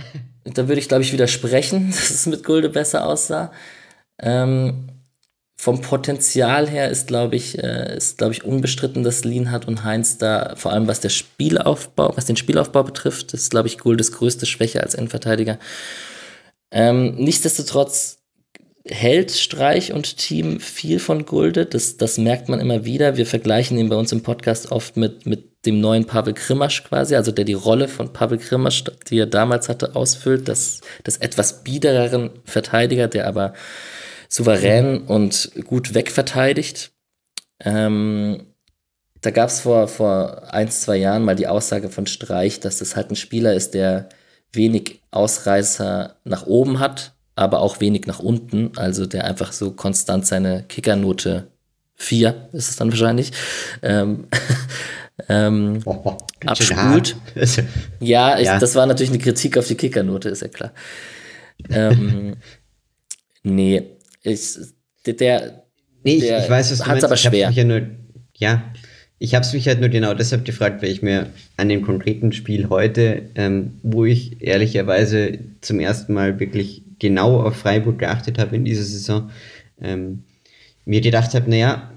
da würde ich, glaube ich, widersprechen, dass es mit Gulde besser aussah. Ähm, vom Potenzial her ist, glaube ich, äh, ist, ich, unbestritten, dass Lienhardt und Heinz da, vor allem was der Spielaufbau, was den Spielaufbau betrifft, ist, glaube ich, Guldes größte Schwäche als Endverteidiger. Ähm, nichtsdestotrotz hält Streich und Team viel von Gulde. Das, das merkt man immer wieder. Wir vergleichen ihn bei uns im Podcast oft mit, mit dem neuen Pavel Krimasch quasi, also der die Rolle von Pavel Krimasch, die er damals hatte, ausfüllt. Das, das etwas biedereren Verteidiger, der aber souverän und gut wegverteidigt. Ähm, da gab es vor, vor ein, zwei Jahren mal die Aussage von Streich, dass das halt ein Spieler ist, der wenig Ausreißer nach oben hat, aber auch wenig nach unten. Also der einfach so konstant seine Kickernote 4 ist es dann wahrscheinlich. Ähm, ähm, oh, abspult. ja, ich, ja, das war natürlich eine Kritik auf die Kickernote, ist ja klar. ähm, nee, ich, der, nee, ich, ich weiß, was du meinst. aber schwer. Ja, nur, ja, ich habe es mich halt nur genau deshalb gefragt, weil ich mir an dem konkreten Spiel heute, ähm, wo ich ehrlicherweise zum ersten Mal wirklich genau auf Freiburg geachtet habe in dieser Saison, ähm, mir gedacht habe, naja,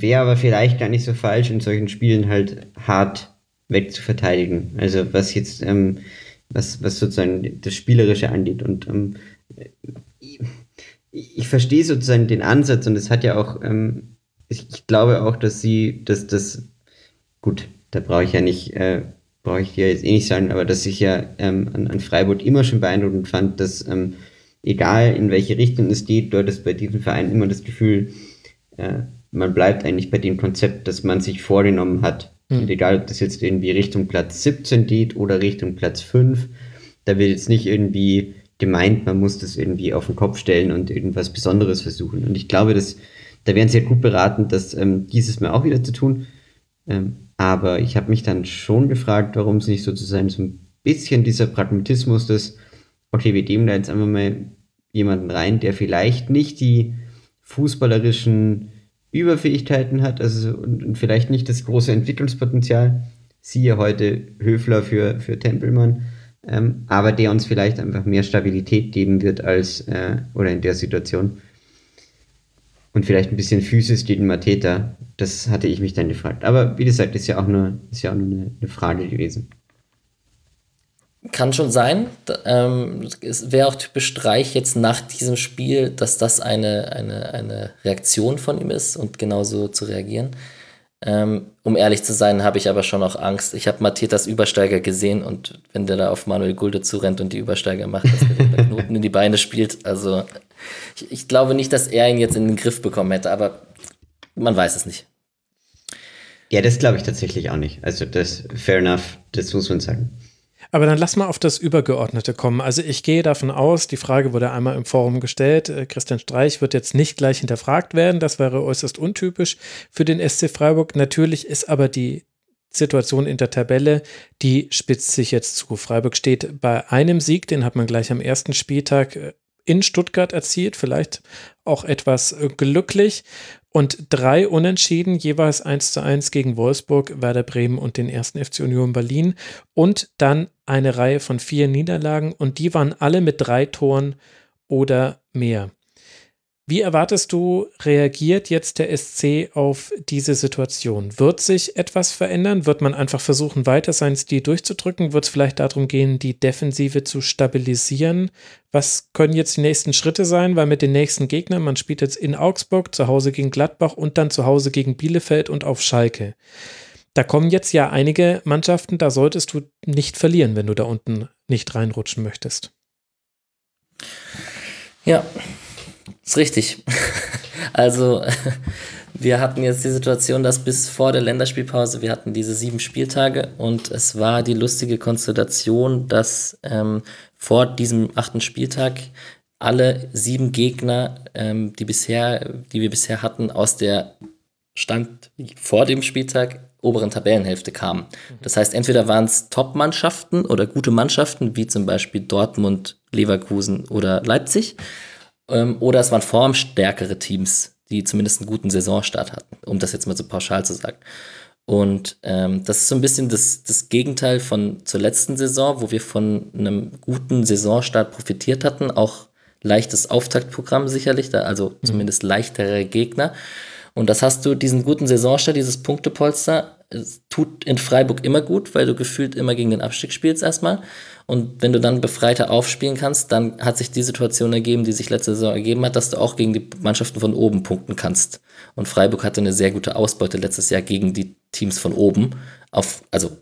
wäre aber vielleicht gar nicht so falsch, in solchen Spielen halt hart wegzuverteidigen. Also was jetzt, ähm, was, was sozusagen das Spielerische angeht. Und ähm, ich, ich verstehe sozusagen den Ansatz und es hat ja auch, ähm, ich, ich, glaube auch, dass sie, dass das, gut, da brauche ich ja nicht, äh, brauche ich dir jetzt eh nicht sagen, aber dass ich ja ähm, an, an Freiburg immer schon beeindruckend fand, dass ähm, egal in welche Richtung es geht, dort ist bei diesem Verein immer das Gefühl, äh, man bleibt eigentlich bei dem Konzept, das man sich vorgenommen hat. Mhm. Und egal, ob das jetzt irgendwie Richtung Platz 17 geht oder Richtung Platz 5, da wird jetzt nicht irgendwie gemeint, man muss das irgendwie auf den Kopf stellen und irgendwas Besonderes versuchen. Und ich glaube, dass, da wären sie ja gut beraten, das ähm, dieses Mal auch wieder zu tun. Ähm, aber ich habe mich dann schon gefragt, warum es nicht sozusagen so ein bisschen dieser Pragmatismus des, okay, wir geben da jetzt einfach mal jemanden rein, der vielleicht nicht die fußballerischen Überfähigkeiten hat, also und, und, vielleicht nicht das große Entwicklungspotenzial. Siehe heute Höfler für, für Tempelmann, ähm, aber der uns vielleicht einfach mehr Stabilität geben wird als, äh, oder in der Situation. Und vielleicht ein bisschen Physis gegen Mateta. Das hatte ich mich dann gefragt. Aber wie gesagt, ist ja auch nur, ist ja auch nur eine, eine Frage gewesen. Kann schon sein. Ähm, es wäre auch typisch Streich jetzt nach diesem Spiel, dass das eine, eine, eine Reaktion von ihm ist und genauso zu reagieren. Ähm, um ehrlich zu sein, habe ich aber schon auch Angst. Ich habe Matetas Übersteiger gesehen und wenn der da auf Manuel Gulde zurennt und die Übersteiger macht, dass der den Knoten in die Beine spielt. Also ich, ich glaube nicht, dass er ihn jetzt in den Griff bekommen hätte, aber man weiß es nicht. Ja, das glaube ich tatsächlich auch nicht. Also das fair enough, das muss man sagen. Aber dann lass mal auf das Übergeordnete kommen. Also ich gehe davon aus, die Frage wurde einmal im Forum gestellt, äh, Christian Streich wird jetzt nicht gleich hinterfragt werden, das wäre äußerst untypisch für den SC Freiburg. Natürlich ist aber die Situation in der Tabelle, die spitzt sich jetzt zu. Freiburg steht bei einem Sieg, den hat man gleich am ersten Spieltag äh, in Stuttgart erzielt, vielleicht auch etwas äh, glücklich. Und drei Unentschieden, jeweils 1 zu 1 gegen Wolfsburg, Werder Bremen und den ersten FC Union Berlin. Und dann eine Reihe von vier Niederlagen. Und die waren alle mit drei Toren oder mehr. Wie erwartest du, reagiert jetzt der SC auf diese Situation? Wird sich etwas verändern? Wird man einfach versuchen, weiter seinen Stil durchzudrücken? Wird es vielleicht darum gehen, die Defensive zu stabilisieren? Was können jetzt die nächsten Schritte sein? Weil mit den nächsten Gegnern, man spielt jetzt in Augsburg, zu Hause gegen Gladbach und dann zu Hause gegen Bielefeld und auf Schalke. Da kommen jetzt ja einige Mannschaften, da solltest du nicht verlieren, wenn du da unten nicht reinrutschen möchtest. Ja, ist richtig. also, wir hatten jetzt die Situation, dass bis vor der Länderspielpause, wir hatten diese sieben Spieltage und es war die lustige Konstellation, dass ähm, vor diesem achten Spieltag alle sieben Gegner, ähm, die, bisher, die wir bisher hatten, aus der Stand vor dem Spieltag oberen Tabellenhälfte kamen. Das heißt, entweder waren es Top-Mannschaften oder gute Mannschaften, wie zum Beispiel Dortmund, Leverkusen oder Leipzig, oder es waren formstärkere Teams, die zumindest einen guten Saisonstart hatten, um das jetzt mal so pauschal zu sagen. Und ähm, das ist so ein bisschen das, das Gegenteil von zur letzten Saison, wo wir von einem guten Saisonstart profitiert hatten, auch leichtes Auftaktprogramm sicherlich, da, also mhm. zumindest leichtere Gegner. Und das hast du, diesen guten Saisonstart, dieses Punktepolster, tut in Freiburg immer gut, weil du gefühlt immer gegen den Abstieg spielst erstmal. Und wenn du dann befreiter aufspielen kannst, dann hat sich die Situation ergeben, die sich letzte Saison ergeben hat, dass du auch gegen die Mannschaften von oben punkten kannst. Und Freiburg hatte eine sehr gute Ausbeute letztes Jahr gegen die Teams von oben. Auf, also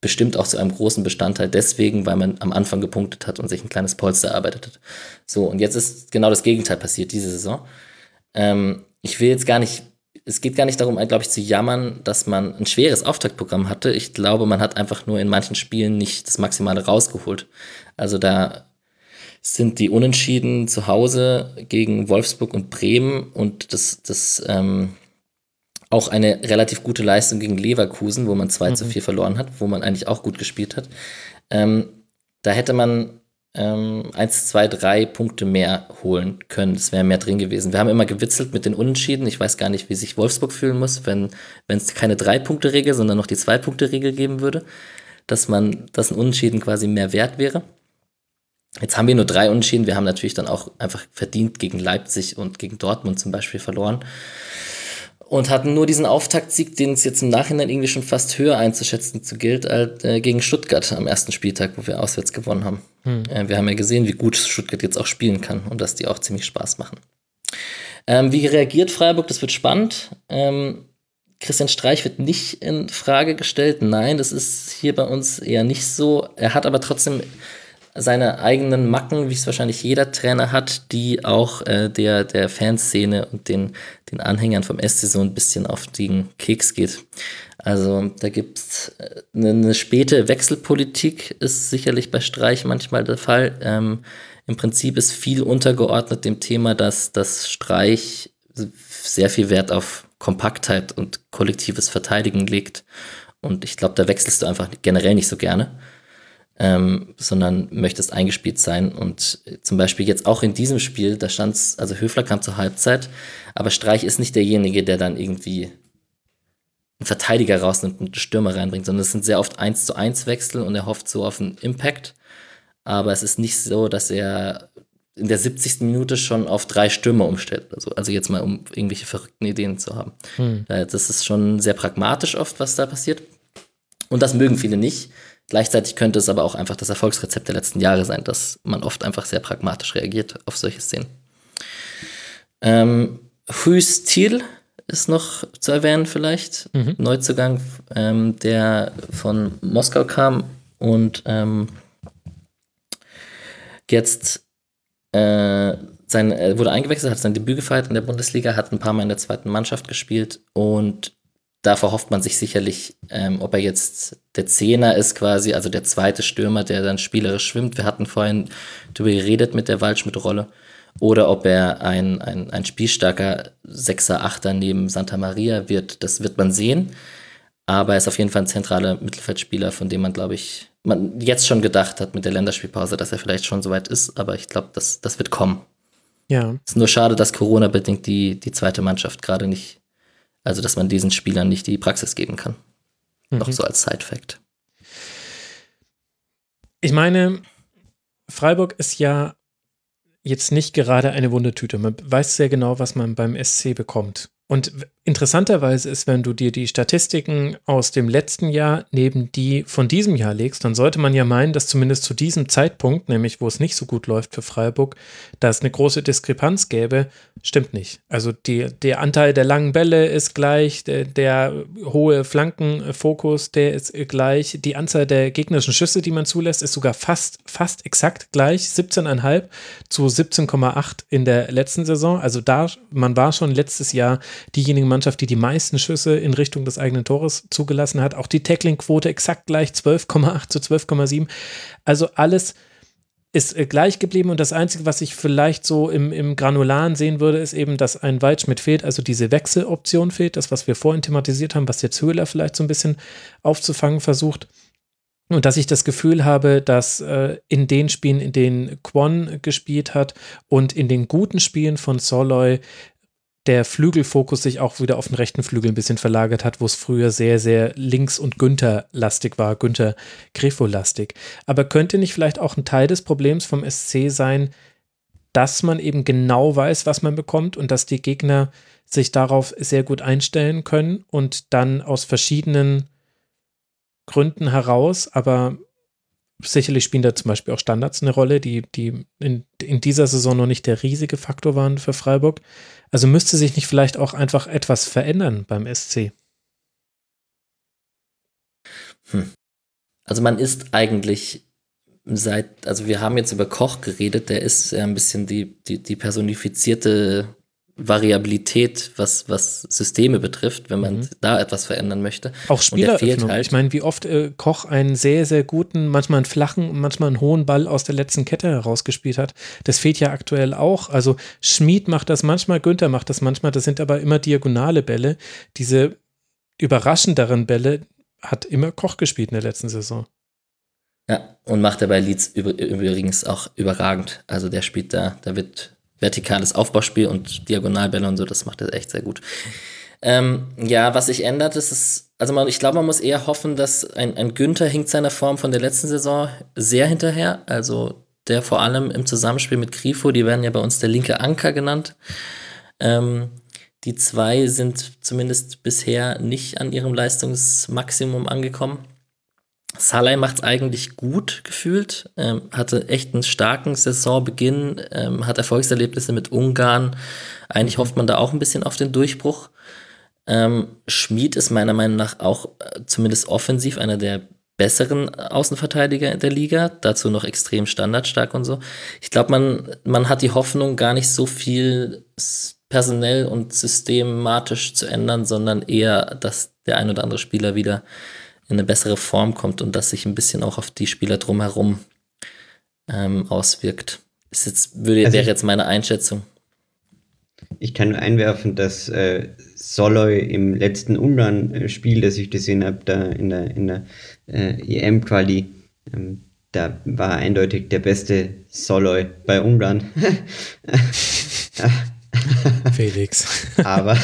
bestimmt auch zu einem großen Bestandteil deswegen, weil man am Anfang gepunktet hat und sich ein kleines Polster erarbeitet hat. So, und jetzt ist genau das Gegenteil passiert diese Saison. Ähm, ich will jetzt gar nicht es geht gar nicht darum, glaube ich, zu jammern, dass man ein schweres Auftaktprogramm hatte. Ich glaube, man hat einfach nur in manchen Spielen nicht das Maximale rausgeholt. Also da sind die Unentschieden zu Hause gegen Wolfsburg und Bremen und das, das ähm, auch eine relativ gute Leistung gegen Leverkusen, wo man 2 mhm. zu 4 verloren hat, wo man eigentlich auch gut gespielt hat. Ähm, da hätte man ähm, 1, 2, 3 Punkte mehr holen können. Es wäre mehr drin gewesen. Wir haben immer gewitzelt mit den Unentschieden. Ich weiß gar nicht, wie sich Wolfsburg fühlen muss, wenn es keine Drei-Punkte-Regel, sondern noch die Zwei-Punkte-Regel geben würde. Dass man, dass ein Unentschieden quasi mehr wert wäre. Jetzt haben wir nur drei Unentschieden. Wir haben natürlich dann auch einfach verdient gegen Leipzig und gegen Dortmund zum Beispiel verloren und hatten nur diesen Auftaktsieg, den es jetzt im Nachhinein irgendwie schon fast höher einzuschätzen zu gilt, als äh, gegen Stuttgart am ersten Spieltag, wo wir auswärts gewonnen haben. Hm. Äh, wir haben ja gesehen, wie gut Stuttgart jetzt auch spielen kann und dass die auch ziemlich Spaß machen. Ähm, wie reagiert Freiburg? Das wird spannend. Ähm, Christian Streich wird nicht in Frage gestellt. Nein, das ist hier bei uns eher nicht so. Er hat aber trotzdem seine eigenen Macken, wie es wahrscheinlich jeder Trainer hat, die auch äh, der, der Fanszene und den, den Anhängern vom SC so ein bisschen auf den Keks geht. Also da gibt es eine, eine, späte Wechselpolitik, ist sicherlich bei Streich manchmal der Fall. Ähm, Im Prinzip ist viel untergeordnet dem Thema, dass das Streich sehr viel Wert auf Kompaktheit und kollektives Verteidigen legt. Und ich glaube, da wechselst du einfach generell nicht so gerne ähm, sondern möchtest eingespielt sein. Und zum Beispiel jetzt auch in diesem Spiel, da stand es, also Höfler kam zur Halbzeit, aber Streich ist nicht derjenige, der dann irgendwie einen Verteidiger rausnimmt und einen Stürmer reinbringt, sondern es sind sehr oft 1 zu 1 Wechsel und er hofft so auf einen Impact. Aber es ist nicht so, dass er in der 70. Minute schon auf drei Stürmer umstellt. Also, also jetzt mal, um irgendwelche verrückten Ideen zu haben. Hm. Das ist schon sehr pragmatisch oft, was da passiert. Und das mögen viele nicht. Gleichzeitig könnte es aber auch einfach das Erfolgsrezept der letzten Jahre sein, dass man oft einfach sehr pragmatisch reagiert auf solche Szenen. Ähm, Huys Thiel ist noch zu erwähnen vielleicht. Mhm. Neuzugang, ähm, der von Moskau kam und ähm, jetzt äh, sein, äh, wurde eingewechselt, hat sein Debüt gefeiert in der Bundesliga, hat ein paar Mal in der zweiten Mannschaft gespielt und da verhofft man sich sicherlich, ähm, ob er jetzt der Zehner ist quasi, also der zweite Stürmer, der dann spielerisch schwimmt. Wir hatten vorhin darüber geredet mit der Waldschmidt-Rolle. Oder ob er ein, ein, ein spielstarker Sechser, Achter neben Santa Maria wird, das wird man sehen. Aber er ist auf jeden Fall ein zentraler Mittelfeldspieler, von dem man, glaube ich, man jetzt schon gedacht hat mit der Länderspielpause, dass er vielleicht schon soweit ist. Aber ich glaube, das, das wird kommen. Ja. Es ist nur schade, dass Corona-bedingt die, die zweite Mannschaft gerade nicht also, dass man diesen Spielern nicht die Praxis geben kann. Mhm. Noch so als Side-Fact. Ich meine, Freiburg ist ja jetzt nicht gerade eine Wundertüte. Man weiß sehr genau, was man beim SC bekommt. Und interessanterweise ist, wenn du dir die Statistiken aus dem letzten Jahr neben die von diesem Jahr legst, dann sollte man ja meinen, dass zumindest zu diesem Zeitpunkt, nämlich wo es nicht so gut läuft für Freiburg, da es eine große Diskrepanz gäbe. Stimmt nicht. Also die, der Anteil der langen Bälle ist gleich, der, der hohe Flankenfokus, der ist gleich, die Anzahl der gegnerischen Schüsse, die man zulässt, ist sogar fast, fast exakt gleich, 17,5 zu 17,8 in der letzten Saison. Also da, man war schon letztes Jahr diejenige Mannschaft, die die meisten Schüsse in Richtung des eigenen Tores zugelassen hat. Auch die Tackling-Quote exakt gleich 12,8 zu 12,7. Also alles ist äh, gleich geblieben und das Einzige, was ich vielleicht so im, im Granularen sehen würde, ist eben, dass ein Waldschmidt fehlt, also diese Wechseloption fehlt, das, was wir vorhin thematisiert haben, was jetzt Höhler vielleicht so ein bisschen aufzufangen versucht. Und dass ich das Gefühl habe, dass äh, in den Spielen, in denen Kwon gespielt hat und in den guten Spielen von Soloy der Flügelfokus sich auch wieder auf den rechten Flügel ein bisschen verlagert hat, wo es früher sehr, sehr links- und Günther-lastig war, Günther Grifo-lastig. Aber könnte nicht vielleicht auch ein Teil des Problems vom SC sein, dass man eben genau weiß, was man bekommt und dass die Gegner sich darauf sehr gut einstellen können und dann aus verschiedenen Gründen heraus, aber sicherlich spielen da zum Beispiel auch Standards eine Rolle, die, die in, in dieser Saison noch nicht der riesige Faktor waren für Freiburg. Also müsste sich nicht vielleicht auch einfach etwas verändern beim SC? Hm. Also man ist eigentlich seit, also wir haben jetzt über Koch geredet, der ist ja ein bisschen die, die, die personifizierte Variabilität, was, was Systeme betrifft, wenn man mhm. da etwas verändern möchte. Auch Spieleröffnung. Halt. Ich meine, wie oft äh, Koch einen sehr, sehr guten, manchmal einen flachen, manchmal einen hohen Ball aus der letzten Kette herausgespielt hat. Das fehlt ja aktuell auch. Also Schmied macht das manchmal, Günther macht das manchmal. Das sind aber immer diagonale Bälle. Diese überraschenderen Bälle hat immer Koch gespielt in der letzten Saison. Ja, und macht er bei Leeds übrigens auch überragend. Also der spielt da, da wird vertikales Aufbauspiel und Diagonalbälle und so, das macht er echt sehr gut. Ähm, ja, was sich ändert, ist es, also man, ich glaube, man muss eher hoffen, dass ein, ein Günther hinkt seiner Form von der letzten Saison sehr hinterher. Also der vor allem im Zusammenspiel mit Grifo, die werden ja bei uns der linke Anker genannt. Ähm, die zwei sind zumindest bisher nicht an ihrem Leistungsmaximum angekommen. Salai macht es eigentlich gut gefühlt, ähm, hatte echt einen starken Saisonbeginn, ähm, hat Erfolgserlebnisse mit Ungarn. Eigentlich hofft man da auch ein bisschen auf den Durchbruch. Ähm, Schmid ist meiner Meinung nach auch äh, zumindest offensiv einer der besseren Außenverteidiger in der Liga, dazu noch extrem standardstark und so. Ich glaube, man, man hat die Hoffnung, gar nicht so viel personell und systematisch zu ändern, sondern eher, dass der ein oder andere Spieler wieder in eine bessere Form kommt und das sich ein bisschen auch auf die Spieler drumherum ähm, auswirkt. Ist jetzt, würde, also wäre jetzt meine Einschätzung. Ich kann nur einwerfen, dass äh, Soloy im letzten Ungarn-Spiel, das ich gesehen habe, da in der, in der äh, EM-Quali, ähm, da war eindeutig der beste Soloy bei Ungarn. Felix. Aber.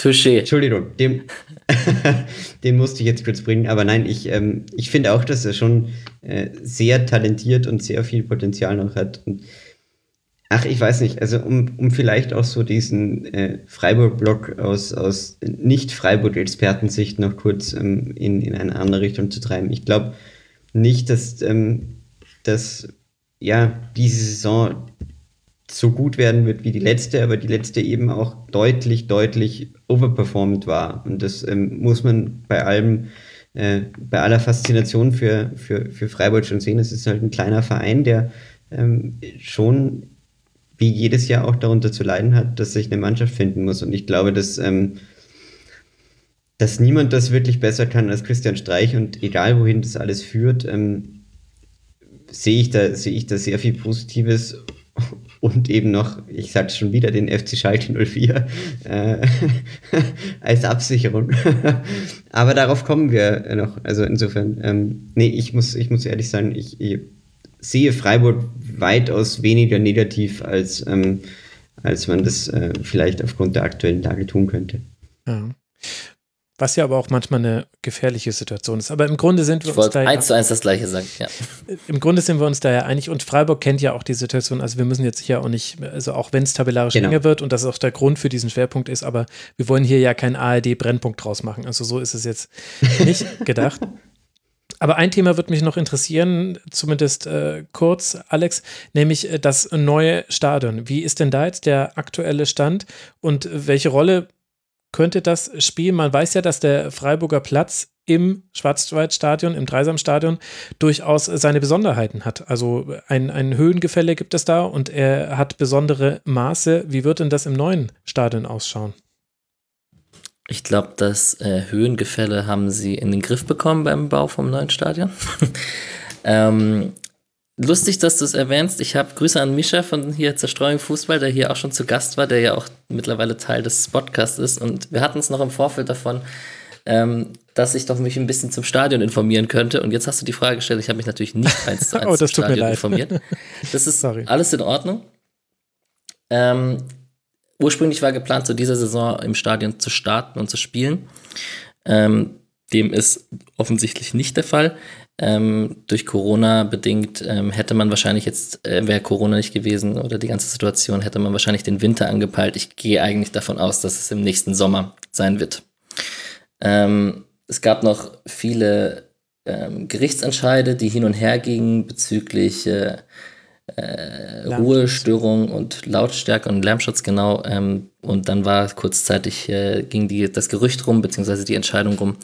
Touché. Entschuldigung, dem, den musste ich jetzt kurz bringen. Aber nein, ich, ähm, ich finde auch, dass er schon äh, sehr talentiert und sehr viel Potenzial noch hat. Und, ach, ich weiß nicht, also um, um vielleicht auch so diesen äh, Freiburg-Block aus, aus Nicht-Freiburg-Expertensicht noch kurz ähm, in, in eine andere Richtung zu treiben. Ich glaube nicht, dass, ähm, dass ja, diese Saison so gut werden wird wie die letzte, aber die letzte eben auch deutlich, deutlich overperformed war. Und das ähm, muss man bei allem, äh, bei aller Faszination für, für, für Freiburg schon sehen. Es ist halt ein kleiner Verein, der ähm, schon wie jedes Jahr auch darunter zu leiden hat, dass sich eine Mannschaft finden muss. Und ich glaube, dass, ähm, dass niemand das wirklich besser kann als Christian Streich und egal wohin das alles führt, ähm, sehe ich da, sehe ich da sehr viel Positives und eben noch, ich sage schon wieder, den FC Schalke 04 äh, als Absicherung. Aber darauf kommen wir noch. Also insofern, ähm, nee, ich muss, ich muss ehrlich sagen, ich, ich sehe Freiburg weitaus weniger negativ, als, ähm, als man das äh, vielleicht aufgrund der aktuellen Lage tun könnte. Ja. Was ja aber auch manchmal eine gefährliche Situation ist. Aber im Grunde sind wir ich uns da. eins zu eins das Gleiche sagen, ja. Im Grunde sind wir uns da ja einig und Freiburg kennt ja auch die Situation. Also wir müssen jetzt hier auch nicht, also auch wenn es tabellarisch genau. enger wird und das auch der Grund für diesen Schwerpunkt ist, aber wir wollen hier ja keinen ARD-Brennpunkt draus machen. Also so ist es jetzt nicht gedacht. Aber ein Thema wird mich noch interessieren, zumindest äh, kurz, Alex, nämlich äh, das neue Stadion. Wie ist denn da jetzt der aktuelle Stand und welche Rolle könnte das Spiel, man weiß ja, dass der Freiburger Platz im Schwarzwaldstadion, im Dreisamstadion durchaus seine Besonderheiten hat. Also ein, ein Höhengefälle gibt es da und er hat besondere Maße. Wie wird denn das im neuen Stadion ausschauen? Ich glaube, das äh, Höhengefälle haben sie in den Griff bekommen beim Bau vom neuen Stadion. ähm, Lustig, dass du es erwähnst. Ich habe Grüße an Mischa von hier Zerstreuung Fußball, der hier auch schon zu Gast war, der ja auch mittlerweile Teil des Podcasts ist. Und wir hatten es noch im Vorfeld davon, ähm, dass ich doch mich ein bisschen zum Stadion informieren könnte. Und jetzt hast du die Frage gestellt, ich habe mich natürlich nicht eins zu eins oh, zum Stadion informiert. Das ist Sorry. alles in Ordnung. Ähm, ursprünglich war geplant, zu dieser Saison im Stadion zu starten und zu spielen. Ähm, dem ist offensichtlich nicht der Fall. Ähm, durch Corona bedingt ähm, hätte man wahrscheinlich jetzt, äh, wäre Corona nicht gewesen oder die ganze Situation, hätte man wahrscheinlich den Winter angepeilt. Ich gehe eigentlich davon aus, dass es im nächsten Sommer sein wird. Ähm, es gab noch viele ähm, Gerichtsentscheide, die hin und her gingen bezüglich äh, äh, Ruhestörung und Lautstärke und Lärmschutz, genau. Ähm, und dann war kurzzeitig, äh, ging die, das Gerücht rum, beziehungsweise die Entscheidung rum,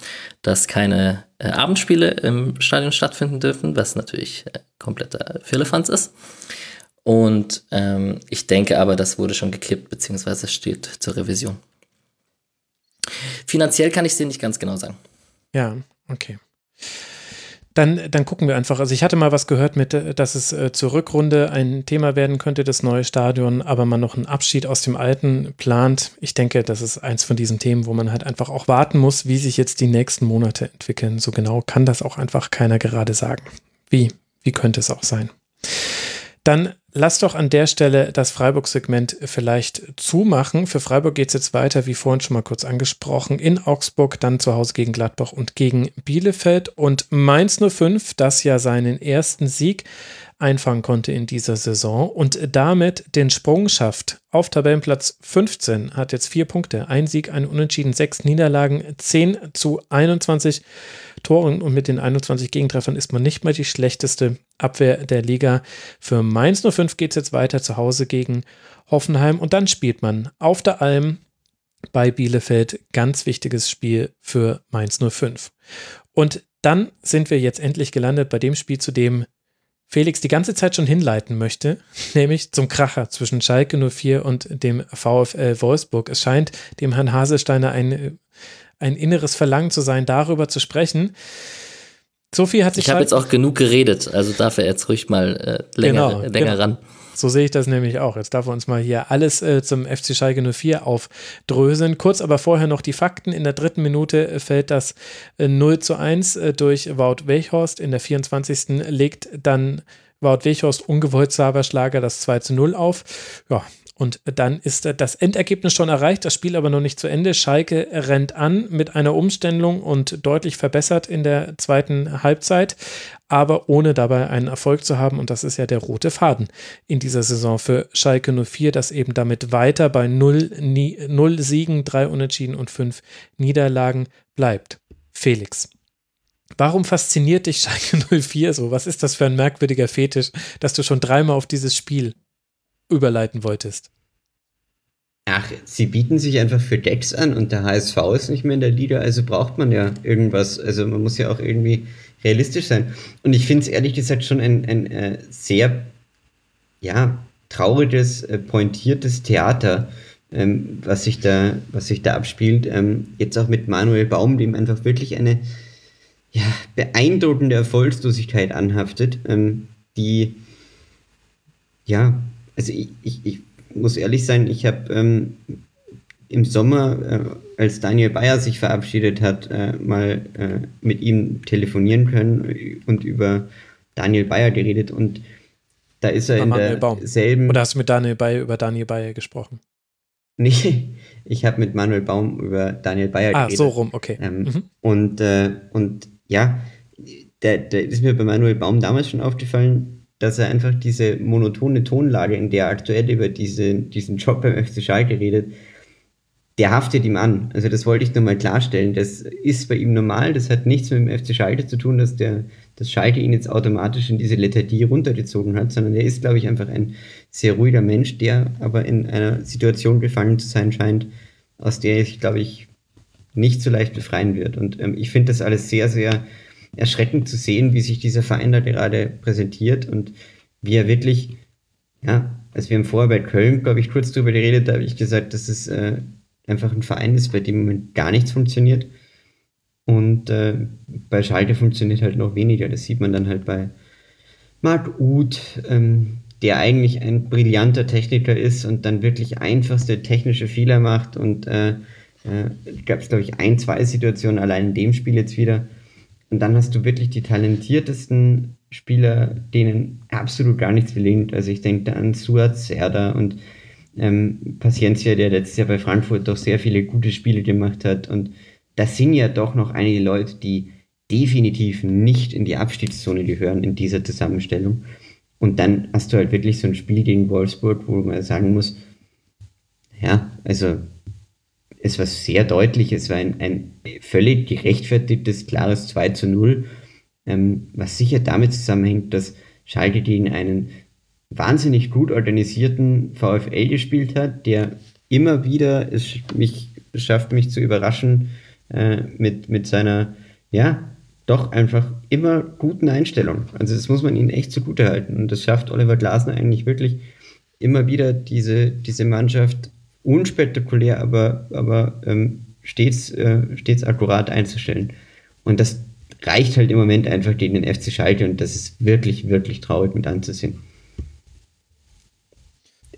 dass keine äh, Abendspiele im Stadion stattfinden dürfen, was natürlich äh, kompletter Firlefanz ist. Und ähm, ich denke aber, das wurde schon gekippt, beziehungsweise steht zur Revision. Finanziell kann ich es dir nicht ganz genau sagen. Ja, okay. Dann, dann gucken wir einfach. Also ich hatte mal was gehört mit, äh, dass es äh, zur Rückrunde ein Thema werden könnte, das neue Stadion, aber man noch einen Abschied aus dem alten plant. Ich denke, das ist eins von diesen Themen, wo man halt einfach auch warten muss, wie sich jetzt die nächsten Monate entwickeln. So genau kann das auch einfach keiner gerade sagen. Wie? Wie könnte es auch sein? Dann lass doch an der Stelle das Freiburg-Segment vielleicht zumachen. Für Freiburg geht es jetzt weiter, wie vorhin schon mal kurz angesprochen, in Augsburg, dann zu Hause gegen Gladbach und gegen Bielefeld. Und Mainz 05, das ja seinen ersten Sieg einfangen konnte in dieser Saison und damit den Sprung schafft auf Tabellenplatz 15, hat jetzt vier Punkte, ein Sieg, ein Unentschieden, sechs Niederlagen, 10 zu 21 Toren und mit den 21 Gegentreffern ist man nicht mal die schlechteste Abwehr der Liga. Für Mainz 05 geht es jetzt weiter zu Hause gegen Hoffenheim und dann spielt man auf der Alm bei Bielefeld. Ganz wichtiges Spiel für Mainz 05. Und dann sind wir jetzt endlich gelandet bei dem Spiel, zu dem Felix die ganze Zeit schon hinleiten möchte, nämlich zum Kracher zwischen Schalke 04 und dem VfL Wolfsburg. Es scheint dem Herrn Haselsteiner ein, ein inneres Verlangen zu sein, darüber zu sprechen. Sophie hat sich. Ich habe jetzt auch genug geredet, also darf er jetzt ruhig mal äh, länger, genau, länger genau. ran. So sehe ich das nämlich auch. Jetzt darf er uns mal hier alles äh, zum FC Schalke 04 aufdröseln. Kurz aber vorher noch die Fakten. In der dritten Minute äh, fällt das äh, 0 zu 1 äh, durch Wout Welchhorst. In der 24. legt dann Wout Welchhorst ungewollt Saberschlager das 2 zu 0 auf. Ja, und dann ist das Endergebnis schon erreicht, das Spiel aber noch nicht zu Ende. Schalke rennt an mit einer Umstellung und deutlich verbessert in der zweiten Halbzeit, aber ohne dabei einen Erfolg zu haben. Und das ist ja der rote Faden in dieser Saison für Schalke 04, das eben damit weiter bei null, null Siegen, drei Unentschieden und fünf Niederlagen bleibt. Felix. Warum fasziniert dich Schalke 04 so? Was ist das für ein merkwürdiger Fetisch, dass du schon dreimal auf dieses Spiel überleiten wolltest. Ach, sie bieten sich einfach für Decks an und der HSV ist nicht mehr in der Liga, also braucht man ja irgendwas. Also man muss ja auch irgendwie realistisch sein. Und ich finde es ehrlich gesagt schon ein, ein äh, sehr, ja, trauriges, äh, pointiertes Theater, ähm, was, sich da, was sich da abspielt. Ähm, jetzt auch mit Manuel Baum, dem einfach wirklich eine ja, beeindruckende Erfolgslosigkeit anhaftet, ähm, die ja also ich, ich, ich muss ehrlich sein, ich habe ähm, im Sommer, äh, als Daniel Bayer sich verabschiedet hat, äh, mal äh, mit ihm telefonieren können und über Daniel Bayer geredet und da ist er Manuel in derselben. Oder hast du mit Daniel Bayer über Daniel Bayer gesprochen? Nee, ich habe mit Manuel Baum über Daniel Bayer ah, geredet. Ah, so rum, okay. Ähm, mhm. und, äh, und ja, da ist mir bei Manuel Baum damals schon aufgefallen, dass er einfach diese monotone Tonlage, in der er aktuell über diese, diesen Job beim FC Schalke redet, der haftet ihm an. Also das wollte ich nur mal klarstellen. Das ist bei ihm normal, das hat nichts mit dem FC Schalke zu tun, dass der dass Schalke ihn jetzt automatisch in diese Lethargie runtergezogen hat, sondern er ist, glaube ich, einfach ein sehr ruhiger Mensch, der aber in einer Situation gefangen zu sein scheint, aus der er sich, glaube ich, nicht so leicht befreien wird. Und ähm, ich finde das alles sehr, sehr erschreckend zu sehen, wie sich dieser Verein da gerade präsentiert und wie er wirklich, ja, als wir im vorher bei Köln, glaube ich, kurz drüber geredet, da habe ich gesagt, dass es äh, einfach ein Verein ist, bei dem im Moment gar nichts funktioniert. Und äh, bei Schalke funktioniert halt noch weniger. Das sieht man dann halt bei Marc Uth, ähm, der eigentlich ein brillanter Techniker ist und dann wirklich einfachste technische Fehler macht. Und äh, äh, gab es, glaube ich, ein, zwei Situationen allein in dem Spiel jetzt wieder, und dann hast du wirklich die talentiertesten Spieler, denen absolut gar nichts gelingt. Also ich denke da an Suat Serda und ähm, Paciencia, der letztes Jahr bei Frankfurt doch sehr viele gute Spiele gemacht hat. Und das sind ja doch noch einige Leute, die definitiv nicht in die Abstiegszone gehören in dieser Zusammenstellung. Und dann hast du halt wirklich so ein Spiel gegen Wolfsburg, wo man sagen muss, ja, also es war sehr deutlich, es war ein, ein völlig gerechtfertigtes, klares 2 zu 0, ähm, was sicher damit zusammenhängt, dass Schalke gegen einen wahnsinnig gut organisierten VfL gespielt hat, der immer wieder es mich schafft, mich zu überraschen äh, mit, mit seiner ja, doch einfach immer guten Einstellung. Also das muss man ihnen echt zugute halten. Und das schafft Oliver Glasner eigentlich wirklich immer wieder diese, diese Mannschaft unspektakulär, aber, aber ähm, stets, äh, stets akkurat einzustellen. Und das reicht halt im Moment einfach gegen den FC Schalke und das ist wirklich, wirklich traurig mit anzusehen.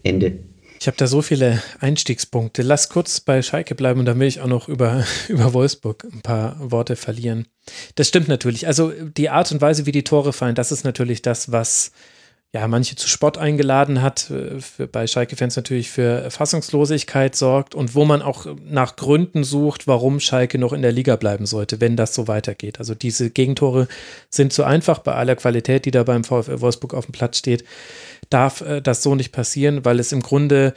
Ende. Ich habe da so viele Einstiegspunkte. Lass kurz bei Schalke bleiben und dann will ich auch noch über, über Wolfsburg ein paar Worte verlieren. Das stimmt natürlich. Also die Art und Weise, wie die Tore fallen, das ist natürlich das, was ja manche zu Spott eingeladen hat, äh, für, bei Schalke-Fans natürlich für Fassungslosigkeit sorgt und wo man auch nach Gründen sucht, warum Schalke noch in der Liga bleiben sollte, wenn das so weitergeht. Also diese Gegentore sind zu einfach bei aller Qualität, die da beim VfL Wolfsburg auf dem Platz steht darf äh, das so nicht passieren, weil es im Grunde,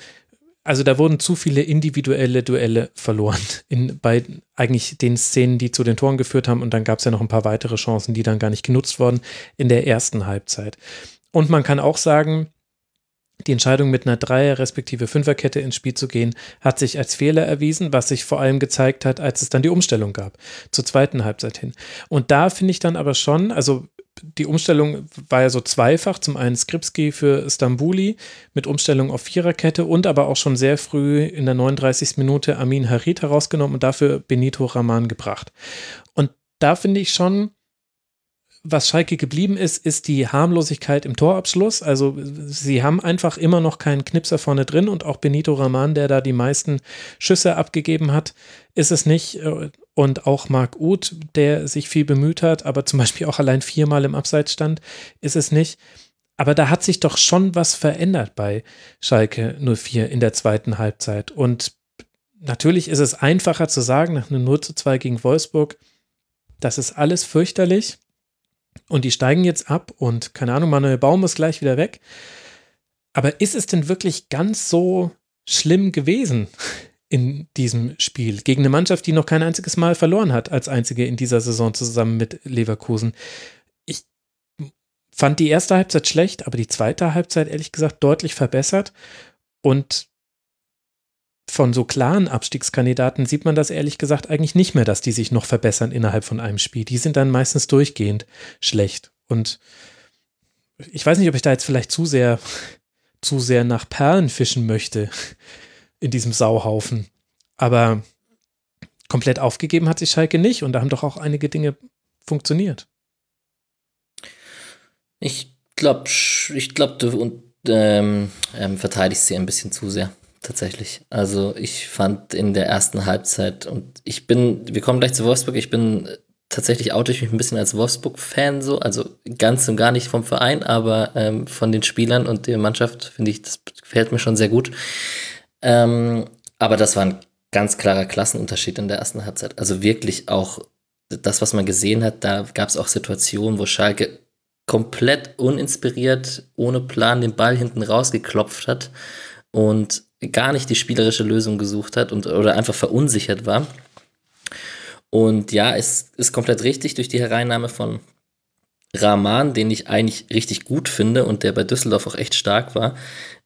also da wurden zu viele individuelle Duelle verloren in, bei eigentlich den Szenen, die zu den Toren geführt haben. Und dann gab es ja noch ein paar weitere Chancen, die dann gar nicht genutzt wurden in der ersten Halbzeit. Und man kann auch sagen, die Entscheidung mit einer Dreier- respektive Fünferkette ins Spiel zu gehen, hat sich als Fehler erwiesen, was sich vor allem gezeigt hat, als es dann die Umstellung gab, zur zweiten Halbzeit hin. Und da finde ich dann aber schon, also die Umstellung war ja so zweifach. Zum einen Skripski für Stambuli mit Umstellung auf Viererkette und aber auch schon sehr früh in der 39. Minute Amin Harit herausgenommen und dafür Benito Raman gebracht. Und da finde ich schon, was Schalke geblieben ist, ist die Harmlosigkeit im Torabschluss. Also sie haben einfach immer noch keinen Knipser vorne drin und auch Benito Raman, der da die meisten Schüsse abgegeben hat, ist es nicht. Äh, und auch Marc Uth, der sich viel bemüht hat, aber zum Beispiel auch allein viermal im Abseits stand, ist es nicht. Aber da hat sich doch schon was verändert bei Schalke 04 in der zweiten Halbzeit. Und natürlich ist es einfacher zu sagen, nach einem 0 zu 2 gegen Wolfsburg, das ist alles fürchterlich. Und die steigen jetzt ab und keine Ahnung, Manuel Baum ist gleich wieder weg. Aber ist es denn wirklich ganz so schlimm gewesen? in diesem Spiel gegen eine Mannschaft, die noch kein einziges Mal verloren hat, als einzige in dieser Saison zusammen mit Leverkusen. Ich fand die erste Halbzeit schlecht, aber die zweite Halbzeit ehrlich gesagt deutlich verbessert und von so klaren Abstiegskandidaten sieht man das ehrlich gesagt eigentlich nicht mehr, dass die sich noch verbessern innerhalb von einem Spiel. Die sind dann meistens durchgehend schlecht. Und ich weiß nicht, ob ich da jetzt vielleicht zu sehr, zu sehr nach Perlen fischen möchte in diesem Sauhaufen. Aber komplett aufgegeben hat sich Schalke nicht und da haben doch auch einige Dinge funktioniert. Ich glaube, ich glaube, du und, ähm, ähm, verteidigst sie ein bisschen zu sehr, tatsächlich. Also ich fand in der ersten Halbzeit und ich bin, wir kommen gleich zu Wolfsburg, ich bin tatsächlich oute ich mich ein bisschen als Wolfsburg-Fan so, also ganz und gar nicht vom Verein, aber ähm, von den Spielern und der Mannschaft finde ich, das gefällt mir schon sehr gut. Ähm, aber das war ein ganz klarer Klassenunterschied in der ersten Halbzeit. Also wirklich auch das, was man gesehen hat, da gab es auch Situationen, wo Schalke komplett uninspiriert, ohne Plan den Ball hinten rausgeklopft hat und gar nicht die spielerische Lösung gesucht hat und oder einfach verunsichert war. Und ja, es ist komplett richtig durch die Hereinnahme von Rahman, den ich eigentlich richtig gut finde und der bei Düsseldorf auch echt stark war,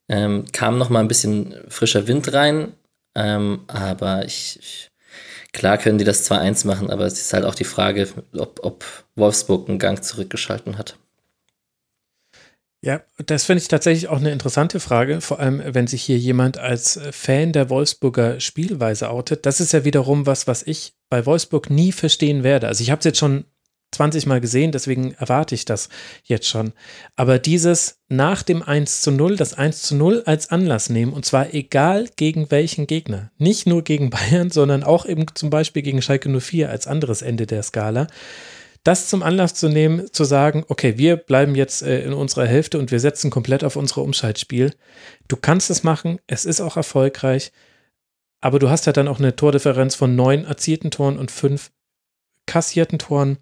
ähm, kam noch mal ein bisschen frischer Wind rein, ähm, aber ich, ich, klar können die das 2-1 machen, aber es ist halt auch die Frage, ob, ob Wolfsburg einen Gang zurückgeschalten hat. Ja, das finde ich tatsächlich auch eine interessante Frage, vor allem wenn sich hier jemand als Fan der Wolfsburger Spielweise outet. Das ist ja wiederum was, was ich bei Wolfsburg nie verstehen werde. Also ich habe es jetzt schon 20 Mal gesehen, deswegen erwarte ich das jetzt schon. Aber dieses nach dem 1 zu 0, das 1 zu 0 als Anlass nehmen, und zwar egal gegen welchen Gegner. Nicht nur gegen Bayern, sondern auch eben zum Beispiel gegen Schalke 04 als anderes Ende der Skala. Das zum Anlass zu nehmen, zu sagen, okay, wir bleiben jetzt äh, in unserer Hälfte und wir setzen komplett auf unsere Umschaltspiel. Du kannst es machen, es ist auch erfolgreich, aber du hast ja dann auch eine Tordifferenz von neun erzielten Toren und fünf kassierten Toren.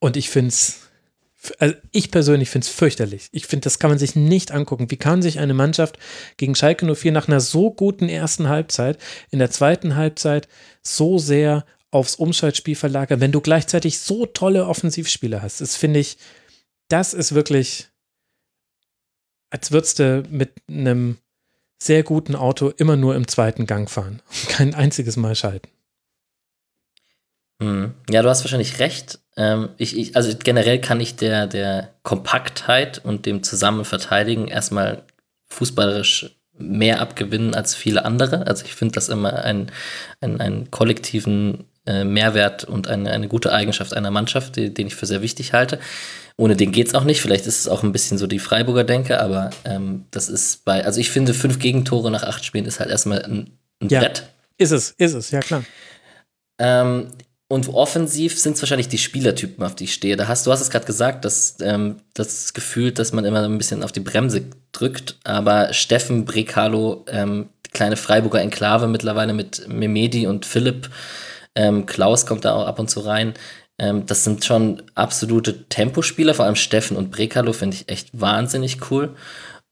Und ich finde es, also ich persönlich finde es fürchterlich. Ich finde, das kann man sich nicht angucken. Wie kann sich eine Mannschaft gegen Schalke 04 nach einer so guten ersten Halbzeit in der zweiten Halbzeit so sehr aufs Umschaltspiel verlagern, wenn du gleichzeitig so tolle Offensivspieler hast? Das finde ich, das ist wirklich, als würdest du mit einem sehr guten Auto immer nur im zweiten Gang fahren. Kein einziges Mal schalten. Mhm. Ja, du hast wahrscheinlich recht. Ähm, ich, ich, also generell kann ich der, der Kompaktheit und dem Zusammenverteidigen erstmal fußballerisch mehr abgewinnen als viele andere. Also ich finde das immer einen, einen, einen kollektiven äh, Mehrwert und eine, eine gute Eigenschaft einer Mannschaft, die, den ich für sehr wichtig halte. Ohne den geht es auch nicht. Vielleicht ist es auch ein bisschen so die Freiburger Denke, aber ähm, das ist bei, also ich finde, fünf Gegentore nach acht Spielen ist halt erstmal ein, ein ja, Brett. Ist es, ist es, ja klar. Ähm, und offensiv sind es wahrscheinlich die Spielertypen, auf die ich stehe. Da hast, du hast es gerade gesagt, dass ähm, das Gefühl, dass man immer ein bisschen auf die Bremse drückt. Aber Steffen, Brekalo, ähm, die kleine Freiburger Enklave mittlerweile mit Memedi und Philipp, ähm, Klaus kommt da auch ab und zu rein. Ähm, das sind schon absolute Tempospieler, vor allem Steffen und Brekalo finde ich echt wahnsinnig cool.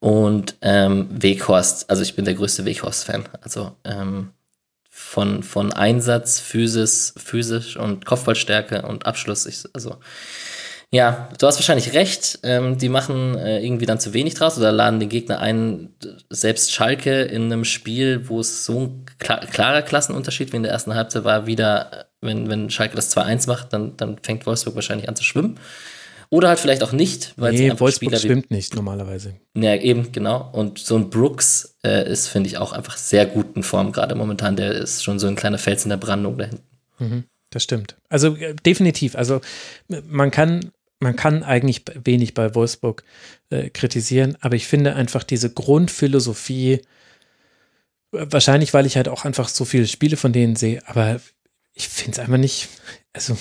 Und ähm, Weghorst, also ich bin der größte Weghorst-Fan. Also ähm, von, von Einsatz, Physis, physisch und Kopfballstärke und Abschluss. Ich, also, ja, du hast wahrscheinlich recht. Ähm, die machen äh, irgendwie dann zu wenig draus oder laden den Gegner ein. Selbst Schalke in einem Spiel, wo es so ein klar, klarer Klassenunterschied wie in der ersten Halbzeit war, wieder, wenn, wenn Schalke das 2-1 macht, dann, dann fängt Wolfsburg wahrscheinlich an zu schwimmen. Oder halt vielleicht auch nicht, weil nee, Wolfsburg Spieler schwimmt nicht normalerweise. Ja, eben, genau. Und so ein Brooks äh, ist, finde ich, auch einfach sehr gut in Form gerade momentan. Der ist schon so ein kleiner Fels in der Brandung da hinten. Mhm, das stimmt. Also äh, definitiv. Also man kann, man kann eigentlich wenig bei Wolfsburg äh, kritisieren, aber ich finde einfach diese Grundphilosophie, äh, wahrscheinlich, weil ich halt auch einfach so viele Spiele von denen sehe, aber ich finde es einfach nicht, also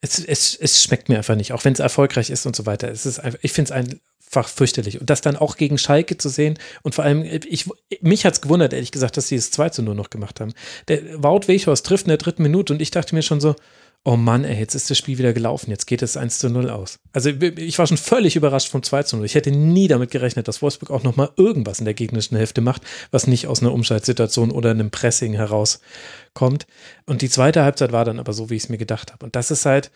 es, es, es schmeckt mir einfach nicht, auch wenn es erfolgreich ist und so weiter. Es ist einfach, ich finde es einfach fürchterlich. Und das dann auch gegen Schalke zu sehen und vor allem, ich, mich hat es gewundert, ehrlich gesagt, dass sie es 2 zu 0 noch gemacht haben. Der Wout Weghorst trifft in der dritten Minute und ich dachte mir schon so, oh Mann, ey, jetzt ist das Spiel wieder gelaufen, jetzt geht es 1 zu 0 aus. Also ich war schon völlig überrascht vom 2 zu 0. Ich hätte nie damit gerechnet, dass Wolfsburg auch nochmal irgendwas in der gegnerischen Hälfte macht, was nicht aus einer Umschaltsituation oder einem Pressing herauskommt. Und die zweite Halbzeit war dann aber so, wie ich es mir gedacht habe. Und das ist halt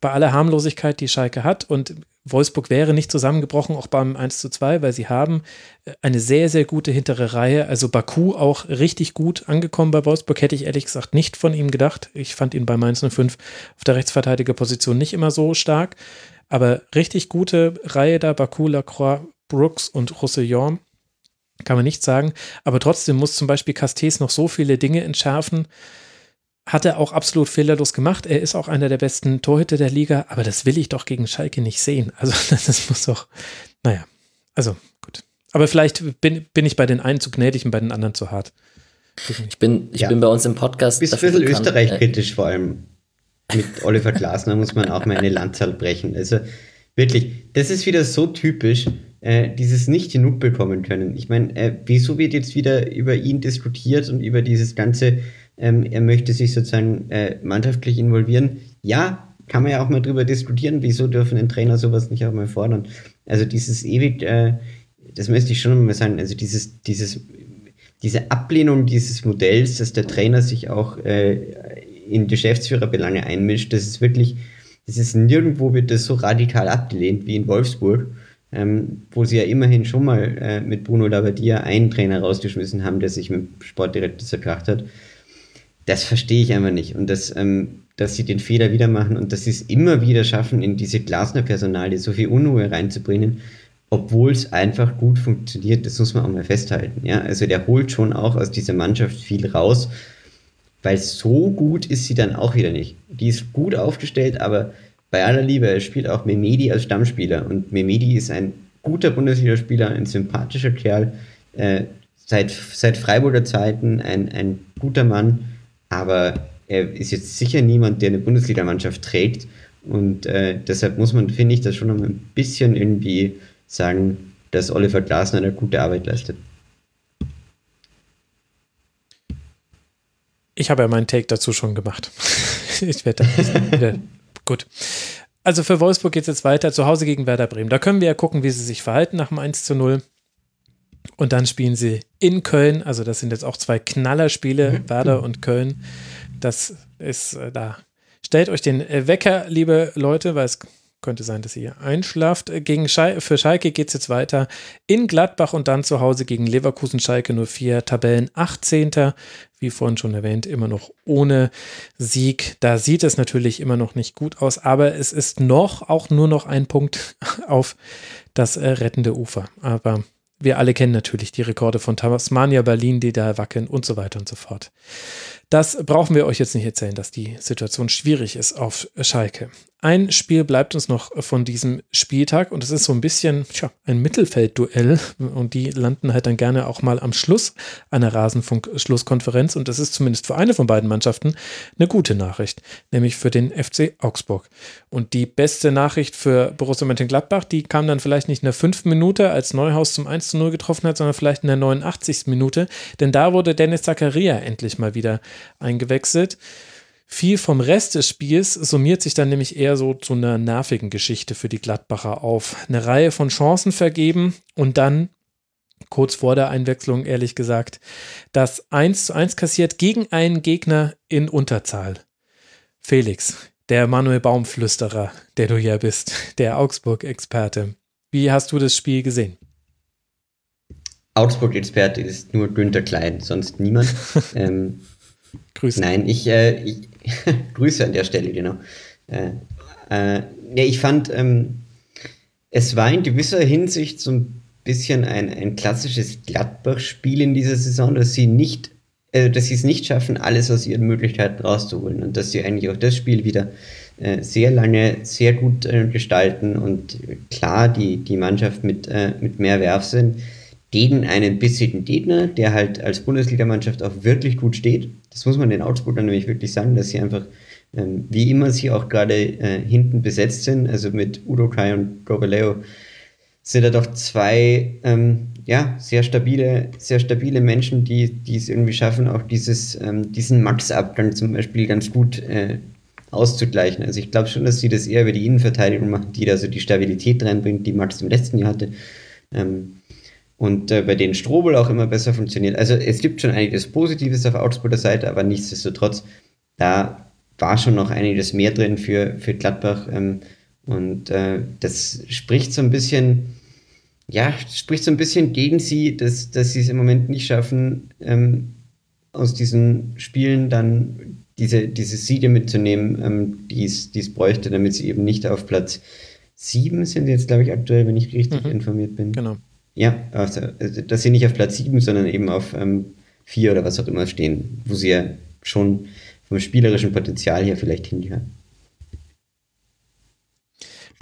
bei aller Harmlosigkeit, die Schalke hat und Wolfsburg wäre nicht zusammengebrochen, auch beim 1 zu 2, weil sie haben äh, eine sehr, sehr gute hintere Reihe. Also Baku auch richtig gut angekommen bei Wolfsburg, hätte ich ehrlich gesagt nicht von ihm gedacht. Ich fand ihn bei Mainz 05 auf der Rechtsverteidigerposition nicht immer so stark, aber richtig gute Reihe da, Baku, Lacroix, Brooks und Roussillon. Kann man nicht sagen. Aber trotzdem muss zum Beispiel Castes noch so viele Dinge entschärfen, hat er auch absolut fehlerlos gemacht. Er ist auch einer der besten Torhüter der Liga, aber das will ich doch gegen Schalke nicht sehen. Also das muss doch, naja, also gut. Aber vielleicht bin, bin ich bei den einen zu gnädig und bei den anderen zu hart. Ich bin, ich ja. bin bei uns im Podcast. Bist ein bisschen Österreich-kritisch vor allem. Mit Oliver Glasner muss man auch mal eine Landzahl brechen. Also wirklich, das ist wieder so typisch, äh, dieses nicht genug bekommen können. Ich meine, äh, wieso wird jetzt wieder über ihn diskutiert und über dieses ganze ähm, er möchte sich sozusagen äh, mannschaftlich involvieren. Ja, kann man ja auch mal drüber diskutieren, wieso dürfen ein Trainer sowas nicht auch mal fordern. Also dieses ewig, äh, das möchte ich schon mal sagen, also dieses, dieses, diese Ablehnung dieses Modells, dass der Trainer sich auch äh, in Geschäftsführerbelange einmischt, das ist wirklich, das ist nirgendwo wird das so radikal abgelehnt wie in Wolfsburg, ähm, wo sie ja immerhin schon mal äh, mit Bruno Labbadia einen Trainer rausgeschmissen haben, der sich mit Sportdirektor zerkracht hat das verstehe ich einfach nicht. Und das, ähm, dass sie den Fehler wieder machen und dass sie es immer wieder schaffen, in diese Glasner-Personalie so viel Unruhe reinzubringen, obwohl es einfach gut funktioniert, das muss man auch mal festhalten. Ja? Also der holt schon auch aus dieser Mannschaft viel raus, weil so gut ist sie dann auch wieder nicht. Die ist gut aufgestellt, aber bei aller Liebe, er spielt auch Memedi als Stammspieler und Memedi ist ein guter Bundesligaspieler, ein sympathischer Kerl, äh, seit, seit Freiburger Zeiten ein, ein guter Mann aber er ist jetzt sicher niemand, der eine Bundesligamannschaft trägt. Und äh, deshalb muss man, finde ich, das schon noch ein bisschen irgendwie sagen, dass Oliver Glasner eine gute Arbeit leistet. Ich habe ja meinen Take dazu schon gemacht. ich werde da gut. Also für Wolfsburg geht es jetzt weiter, zu Hause gegen Werder Bremen. Da können wir ja gucken, wie sie sich verhalten nach dem 1 zu 0. Und dann spielen sie in Köln. Also das sind jetzt auch zwei Knallerspiele, mhm. Werder und Köln. Das ist äh, da. Stellt euch den Wecker, liebe Leute, weil es könnte sein, dass ihr einschlaft. Gegen Schal für Schalke geht es jetzt weiter in Gladbach und dann zu Hause gegen Leverkusen Schalke 04, Tabellen 18. Wie vorhin schon erwähnt, immer noch ohne Sieg. Da sieht es natürlich immer noch nicht gut aus, aber es ist noch auch nur noch ein Punkt auf das äh, rettende Ufer. Aber wir alle kennen natürlich die Rekorde von Tasmania Berlin, die da wackeln und so weiter und so fort. Das brauchen wir euch jetzt nicht erzählen, dass die Situation schwierig ist auf Schalke. Ein Spiel bleibt uns noch von diesem Spieltag und es ist so ein bisschen tja, ein Mittelfeldduell und die landen halt dann gerne auch mal am Schluss einer Rasenfunk-Schlusskonferenz und das ist zumindest für eine von beiden Mannschaften eine gute Nachricht, nämlich für den FC Augsburg. Und die beste Nachricht für Borussia Mönchengladbach, die kam dann vielleicht nicht in der fünften Minute, als Neuhaus zum 1 zu 0 getroffen hat, sondern vielleicht in der 89. Minute, denn da wurde Dennis Zakaria endlich mal wieder eingewechselt. Viel vom Rest des Spiels summiert sich dann nämlich eher so zu einer nervigen Geschichte für die Gladbacher auf. Eine Reihe von Chancen vergeben und dann kurz vor der Einwechslung, ehrlich gesagt, das 1 zu 1 kassiert gegen einen Gegner in Unterzahl. Felix, der Manuel Baumflüsterer, der du ja bist, der Augsburg-Experte. Wie hast du das Spiel gesehen? Augsburg-Experte ist nur Günther Klein, sonst niemand. ähm, Grüße. Nein, ich, äh, ich Grüße an der Stelle, genau. Äh, äh, ja, ich fand, ähm, es war in gewisser Hinsicht so ein bisschen ein, ein klassisches Gladbach-Spiel in dieser Saison, dass sie nicht, äh, dass sie es nicht schaffen, alles aus ihren Möglichkeiten rauszuholen und dass sie eigentlich auch das Spiel wieder äh, sehr lange sehr gut äh, gestalten und klar die, die Mannschaft mit, äh, mit mehr Werfsinn gegen einen bissigen Gegner, der halt als Bundesligamannschaft auch wirklich gut steht. Das muss man den Augsburgern nämlich wirklich sagen, dass sie einfach, ähm, wie immer sie auch gerade äh, hinten besetzt sind, also mit Udo Kai und Gobeleo, sind da doch zwei ähm, ja, sehr stabile, sehr stabile Menschen, die, die es irgendwie schaffen, auch dieses, ähm, diesen Max-Abgang zum Beispiel ganz gut äh, auszugleichen. Also ich glaube schon, dass sie das eher über die Innenverteidigung machen, die da so die Stabilität reinbringt, die Max im letzten Jahr hatte. Ähm, und äh, bei denen Strobel auch immer besser funktioniert. Also es gibt schon einiges Positives auf Augsburger Seite, aber nichtsdestotrotz, da war schon noch einiges mehr drin für, für Gladbach. Ähm, und äh, das spricht so ein bisschen, ja, spricht so ein bisschen gegen sie, dass, dass sie es im Moment nicht schaffen, ähm, aus diesen Spielen dann diese, diese Siege mitzunehmen, ähm, die es bräuchte, damit sie eben nicht auf Platz 7 sind jetzt, glaube ich, aktuell, wenn ich richtig mhm. informiert bin. Genau. Ja, also, dass sie nicht auf Platz 7, sondern eben auf ähm, 4 oder was auch immer stehen, wo sie ja schon vom spielerischen Potenzial her vielleicht hingehören.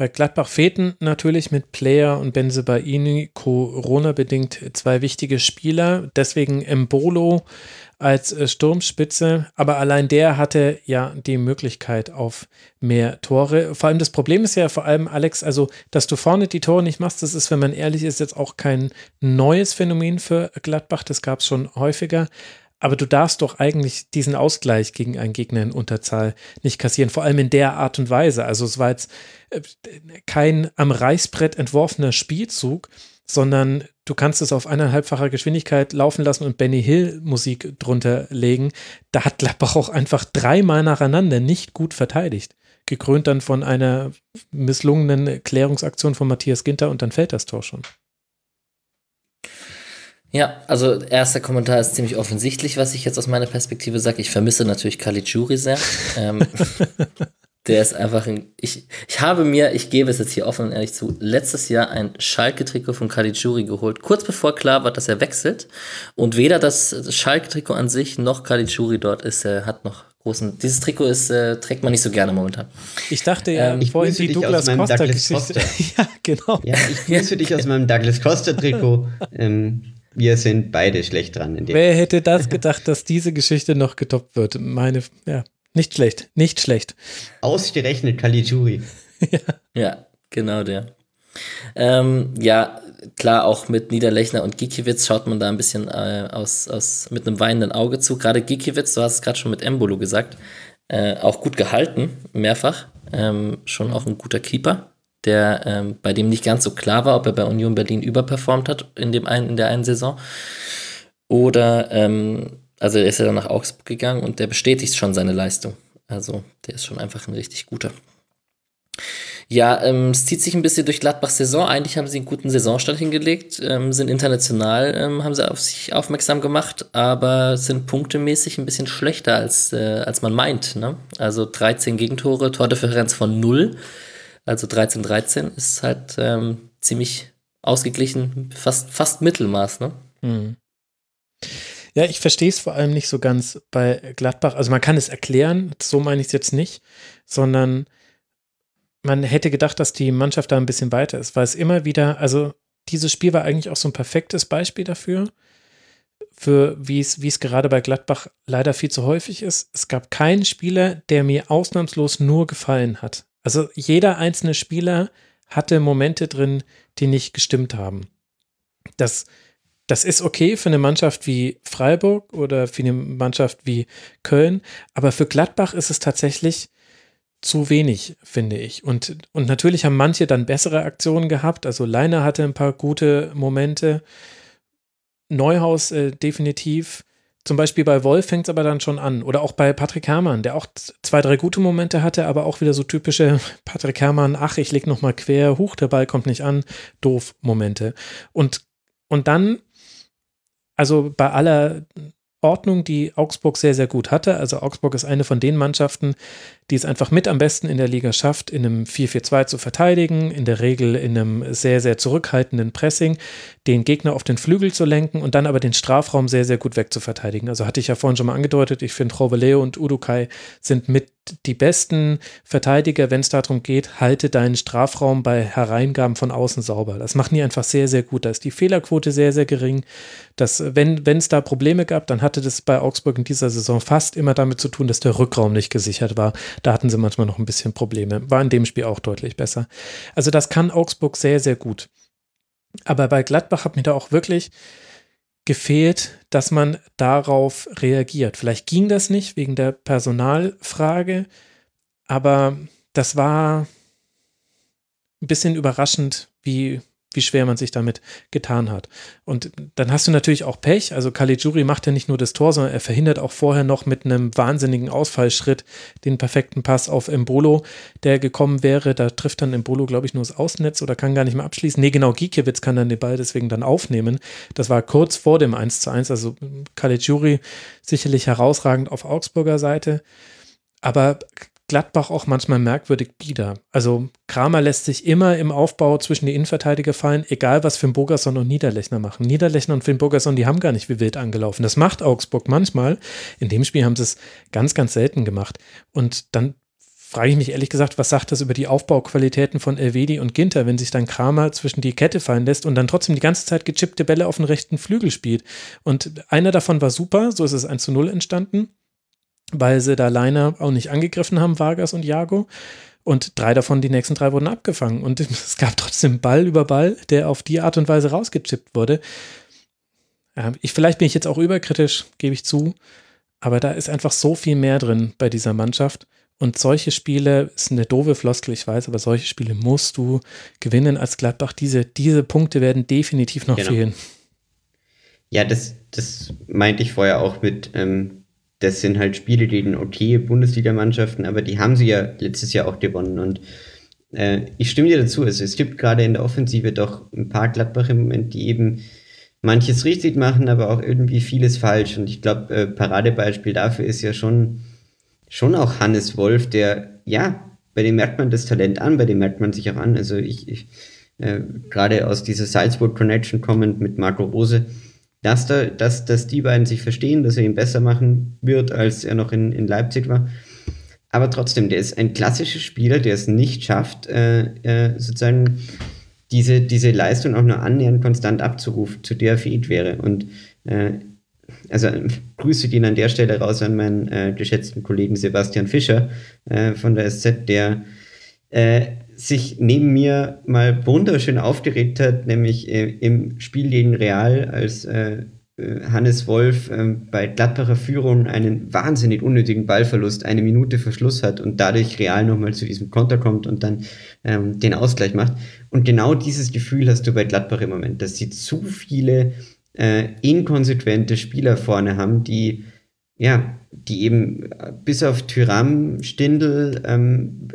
Bei Gladbach fehlten natürlich mit Player und Benzebaini Corona-bedingt zwei wichtige Spieler. Deswegen Embolo als äh, Sturmspitze, aber allein der hatte ja die Möglichkeit auf mehr Tore. Vor allem das Problem ist ja vor allem, Alex, also, dass du vorne die Tore nicht machst, das ist, wenn man ehrlich ist, jetzt auch kein neues Phänomen für Gladbach, das gab es schon häufiger. Aber du darfst doch eigentlich diesen Ausgleich gegen einen Gegner in Unterzahl nicht kassieren, vor allem in der Art und Weise. Also es war jetzt äh, kein am Reißbrett entworfener Spielzug, sondern du kannst es auf eineinhalbfacher Geschwindigkeit laufen lassen und Benny Hill Musik drunter legen. Da hat Gladbach auch einfach dreimal nacheinander nicht gut verteidigt. Gekrönt dann von einer misslungenen Klärungsaktion von Matthias Ginter und dann fällt das Tor schon. Ja, also erster Kommentar ist ziemlich offensichtlich, was ich jetzt aus meiner Perspektive sage. Ich vermisse natürlich Caligiuri sehr. ähm, Der ist einfach ein. Ich, ich habe mir, ich gebe es jetzt hier offen und ehrlich zu, letztes Jahr ein Schalke-Trikot von Caligiuri geholt, kurz bevor klar war, dass er wechselt. Und weder das Schalke-Trikot an sich noch Caligiuri dort ist, äh, hat noch großen. Dieses Trikot ist, äh, trägt man nicht so gerne momentan. Ich dachte ja, ähm, ich vorhin die Douglas Costa Douglas Costa. ja, genau. Ja, ich grüße dich aus meinem Douglas Costa-Trikot. ähm, wir sind beide schlecht dran. Wer hätte das gedacht, dass diese Geschichte noch getoppt wird? Meine, ja. Nicht schlecht, nicht schlecht. Ausgerechnet Caligiuri. ja. ja, genau der. Ähm, ja, klar, auch mit Niederlechner und Gikiewicz schaut man da ein bisschen äh, aus, aus, mit einem weinenden Auge zu. Gerade Gikiewicz, du hast es gerade schon mit Embolo gesagt, äh, auch gut gehalten, mehrfach. Ähm, schon auch ein guter Keeper, der ähm, bei dem nicht ganz so klar war, ob er bei Union Berlin überperformt hat in, dem einen, in der einen Saison. Oder ähm, also er ist ja dann nach Augsburg gegangen und der bestätigt schon seine Leistung. Also der ist schon einfach ein richtig guter. Ja, ähm, es zieht sich ein bisschen durch Gladbachs Saison. Eigentlich haben sie einen guten Saisonstand hingelegt, ähm, sind international, ähm, haben sie auf sich aufmerksam gemacht, aber sind punktemäßig ein bisschen schlechter, als, äh, als man meint. Ne? Also 13 Gegentore, Tordifferenz von 0, also 13-13 ist halt ähm, ziemlich ausgeglichen, fast, fast Mittelmaß. Ne? Mhm. Ja, ich verstehe es vor allem nicht so ganz bei Gladbach. Also man kann es erklären, so meine ich es jetzt nicht, sondern man hätte gedacht, dass die Mannschaft da ein bisschen weiter ist, weil es immer wieder, also dieses Spiel war eigentlich auch so ein perfektes Beispiel dafür, für wie es, wie es gerade bei Gladbach leider viel zu häufig ist. Es gab keinen Spieler, der mir ausnahmslos nur gefallen hat. Also jeder einzelne Spieler hatte Momente drin, die nicht gestimmt haben. Das, das ist okay für eine Mannschaft wie Freiburg oder für eine Mannschaft wie Köln, aber für Gladbach ist es tatsächlich zu wenig, finde ich. Und, und natürlich haben manche dann bessere Aktionen gehabt. Also Leiner hatte ein paar gute Momente. Neuhaus äh, definitiv. Zum Beispiel bei Wolf fängt es aber dann schon an. Oder auch bei Patrick Herrmann, der auch zwei, drei gute Momente hatte, aber auch wieder so typische Patrick Herrmann, ach, ich leg nochmal quer, huch, der Ball kommt nicht an, doof Momente. Und, und dann, also bei aller Ordnung, die Augsburg sehr, sehr gut hatte. Also Augsburg ist eine von den Mannschaften, die es einfach mit am besten in der Liga schafft, in einem 4-4-2 zu verteidigen, in der Regel in einem sehr, sehr zurückhaltenden Pressing, den Gegner auf den Flügel zu lenken und dann aber den Strafraum sehr, sehr gut wegzuverteidigen. Also hatte ich ja vorhin schon mal angedeutet, ich finde Roveleo und Udukai sind mit die besten Verteidiger, wenn es darum geht, halte deinen Strafraum bei Hereingaben von außen sauber. Das machen die einfach sehr, sehr gut. Da ist die Fehlerquote sehr, sehr gering. Das, wenn es da Probleme gab, dann hatte das bei Augsburg in dieser Saison fast immer damit zu tun, dass der Rückraum nicht gesichert war. Da hatten sie manchmal noch ein bisschen Probleme. War in dem Spiel auch deutlich besser. Also das kann Augsburg sehr, sehr gut. Aber bei Gladbach hat mir da auch wirklich gefehlt, dass man darauf reagiert. Vielleicht ging das nicht wegen der Personalfrage, aber das war ein bisschen überraschend, wie wie schwer man sich damit getan hat. Und dann hast du natürlich auch Pech. Also Caligiuri macht ja nicht nur das Tor, sondern er verhindert auch vorher noch mit einem wahnsinnigen Ausfallschritt den perfekten Pass auf Embolo, der gekommen wäre. Da trifft dann Embolo, glaube ich, nur das Außennetz oder kann gar nicht mehr abschließen. Nee, genau, Gikiewicz kann dann den Ball deswegen dann aufnehmen. Das war kurz vor dem 1 zu 1. Also Caligiuri sicherlich herausragend auf Augsburger Seite. Aber Gladbach auch manchmal merkwürdig bieder. Also Kramer lässt sich immer im Aufbau zwischen die Innenverteidiger fallen, egal was Finn Bogerson und Niederlechner machen. Niederlechner und Finn Bogerson, die haben gar nicht wie wild angelaufen. Das macht Augsburg manchmal. In dem Spiel haben sie es ganz, ganz selten gemacht. Und dann frage ich mich ehrlich gesagt, was sagt das über die Aufbauqualitäten von Elvedi und Ginter, wenn sich dann Kramer zwischen die Kette fallen lässt und dann trotzdem die ganze Zeit gechippte Bälle auf den rechten Flügel spielt. Und einer davon war super, so ist es 1 zu 0 entstanden weil sie da Leiner auch nicht angegriffen haben, Vargas und Jago. Und drei davon, die nächsten drei wurden abgefangen. Und es gab trotzdem Ball über Ball, der auf die Art und Weise rausgechippt wurde. Ich, vielleicht bin ich jetzt auch überkritisch, gebe ich zu. Aber da ist einfach so viel mehr drin bei dieser Mannschaft. Und solche Spiele, ist eine doofe Floskel, ich weiß, aber solche Spiele musst du gewinnen als Gladbach. Diese, diese Punkte werden definitiv noch genau. fehlen. Ja, das, das meinte ich vorher auch mit, ähm, das sind halt Spiele gegen okay Bundesligamannschaften, aber die haben sie ja letztes Jahr auch gewonnen. Und äh, ich stimme dir dazu, also es gibt gerade in der Offensive doch ein paar Gladbach im Moment, die eben manches richtig machen, aber auch irgendwie vieles falsch. Und ich glaube, äh, Paradebeispiel dafür ist ja schon, schon auch Hannes Wolf, der, ja, bei dem merkt man das Talent an, bei dem merkt man sich auch an. Also ich, ich äh, gerade aus dieser Salzburg Connection kommend mit Marco Rose, dass, da, dass, dass die beiden sich verstehen, dass er ihn besser machen wird, als er noch in, in Leipzig war. Aber trotzdem, der ist ein klassischer Spieler, der es nicht schafft, äh, äh, sozusagen diese, diese Leistung auch nur annähernd konstant abzurufen, zu der er fähig wäre. Und äh, also Grüße gehen an der Stelle raus an meinen äh, geschätzten Kollegen Sebastian Fischer äh, von der SZ, der äh, sich neben mir mal wunderschön aufgeregt hat, nämlich äh, im Spiel gegen Real, als äh, äh, Hannes Wolf äh, bei Gladbacher Führung einen wahnsinnig unnötigen Ballverlust eine Minute Verschluss hat und dadurch Real nochmal zu diesem Konter kommt und dann ähm, den Ausgleich macht. Und genau dieses Gefühl hast du bei Gladbach im Moment, dass sie zu viele äh, inkonsequente Spieler vorne haben, die ja, die eben bis auf Tyram, Stindl, ähm,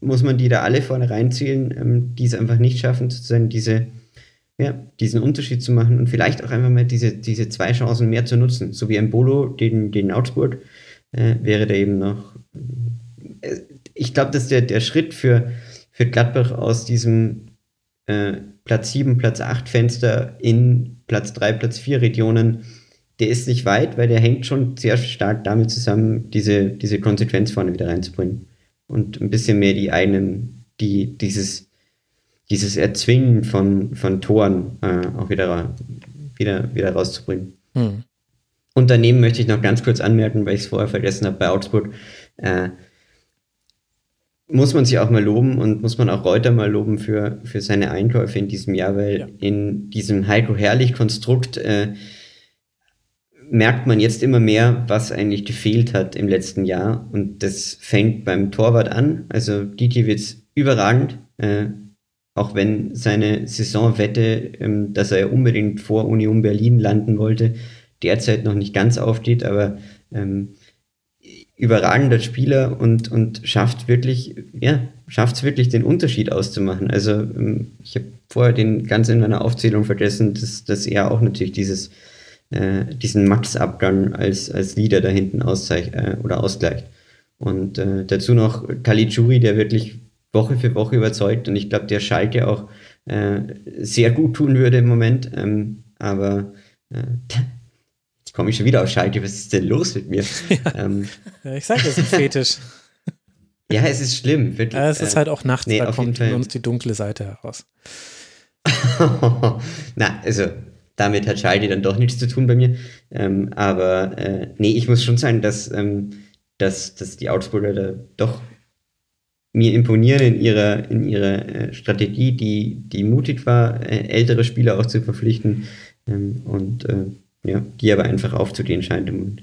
muss man die da alle vorne reinzielen, ähm, die es einfach nicht schaffen, sozusagen diese, ja, diesen Unterschied zu machen und vielleicht auch einfach mal diese, diese zwei Chancen mehr zu nutzen. So wie ein Bolo gegen, gegen Augsburg äh, wäre da eben noch. Äh, ich glaube, dass der, der Schritt für, für Gladbach aus diesem äh, Platz 7, Platz 8 Fenster in Platz 3, Platz 4 Regionen, der ist nicht weit, weil der hängt schon sehr stark damit zusammen, diese, diese Konsequenz vorne wieder reinzubringen. Und ein bisschen mehr die einen, die dieses, dieses Erzwingen von, von Toren äh, auch wieder, wieder, wieder rauszubringen. Hm. Und daneben möchte ich noch ganz kurz anmerken, weil ich es vorher vergessen habe bei Augsburg, äh, muss man sich auch mal loben und muss man auch Reuter mal loben für, für seine Einkäufe in diesem Jahr, weil ja. in diesem Heiko Herrlich-Konstrukt äh, merkt man jetzt immer mehr, was eigentlich gefehlt hat im letzten Jahr. Und das fängt beim Torwart an. Also Diki wird überragend, äh, auch wenn seine Saisonwette, ähm, dass er unbedingt vor Union Berlin landen wollte, derzeit noch nicht ganz aufgeht, aber ähm, überragender Spieler und, und schafft wirklich, ja, schafft es wirklich, den Unterschied auszumachen. Also ähm, ich habe vorher den ganz in meiner Aufzählung vergessen, dass, dass er auch natürlich dieses, äh, diesen Max-Abgang als, als Leader da hinten auszeichnet äh, oder ausgleicht. Und äh, dazu noch Caligiuri, der wirklich Woche für Woche überzeugt und ich glaube, der Schalke auch äh, sehr gut tun würde im Moment. Ähm, aber äh, komme ich schon wieder auf Schalke, was ist denn los mit mir? Ja. Ähm, ich sage, das ist ein Fetisch. ja, es ist schlimm, wirklich. Ja, es ist halt auch nachts, nee, da kommt uns die dunkle Seite heraus. Na, also damit hat Schalke dann doch nichts zu tun bei mir. Ähm, aber äh, nee, ich muss schon sagen, dass, ähm, dass, dass die Augsburger da doch mir imponieren in ihrer, in ihrer äh, Strategie, die, die mutig war, äh, ältere Spieler auch zu verpflichten. Ähm, und äh, ja, die aber einfach aufzugehen scheint. Und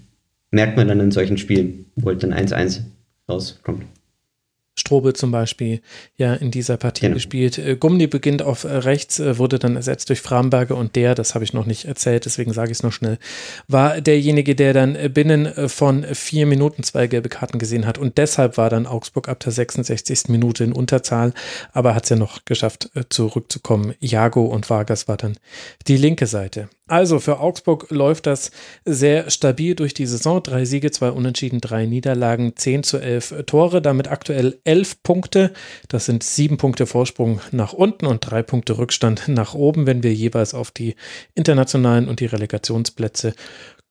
merkt man dann in solchen Spielen, wo halt dann 1-1 rauskommt. Strobe zum Beispiel ja in dieser Partie genau. gespielt. Äh, Gumni beginnt auf äh, rechts, äh, wurde dann ersetzt durch Framberger und der, das habe ich noch nicht erzählt, deswegen sage ich es noch schnell, war derjenige, der dann binnen von vier Minuten zwei gelbe Karten gesehen hat und deshalb war dann Augsburg ab der 66. Minute in Unterzahl, aber hat es ja noch geschafft zurückzukommen. Jago und Vargas war dann die linke Seite. Also für Augsburg läuft das sehr stabil durch die Saison. Drei Siege, zwei Unentschieden, drei Niederlagen, 10 zu 11 Tore, damit aktuell 11 Punkte. Das sind sieben Punkte Vorsprung nach unten und drei Punkte Rückstand nach oben, wenn wir jeweils auf die internationalen und die Relegationsplätze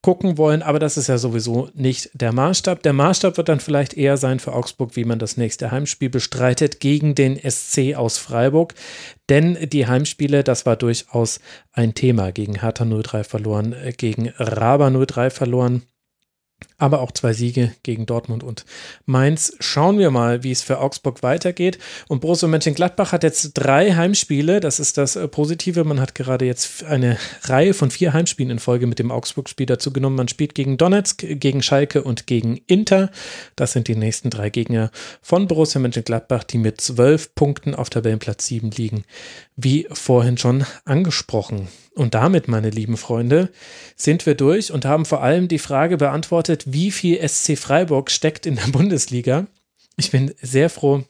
gucken wollen, aber das ist ja sowieso nicht der Maßstab. Der Maßstab wird dann vielleicht eher sein für Augsburg, wie man das nächste Heimspiel bestreitet gegen den SC aus Freiburg. Denn die Heimspiele, das war durchaus ein Thema. Gegen Hertha 03 verloren, äh, gegen Raba 03 verloren aber auch zwei Siege gegen Dortmund und Mainz. Schauen wir mal, wie es für Augsburg weitergeht. Und Borussia Mönchengladbach hat jetzt drei Heimspiele. Das ist das äh, Positive. Man hat gerade jetzt eine Reihe von vier Heimspielen in Folge mit dem Augsburg-Spiel dazu genommen. Man spielt gegen Donetsk, gegen Schalke und gegen Inter. Das sind die nächsten drei Gegner von Borussia Mönchengladbach, die mit zwölf Punkten auf Tabellenplatz sieben liegen, wie vorhin schon angesprochen. Und damit, meine lieben Freunde, sind wir durch und haben vor allem die Frage beantwortet, wie viel SC Freiburg steckt in der Bundesliga. Ich bin sehr froh,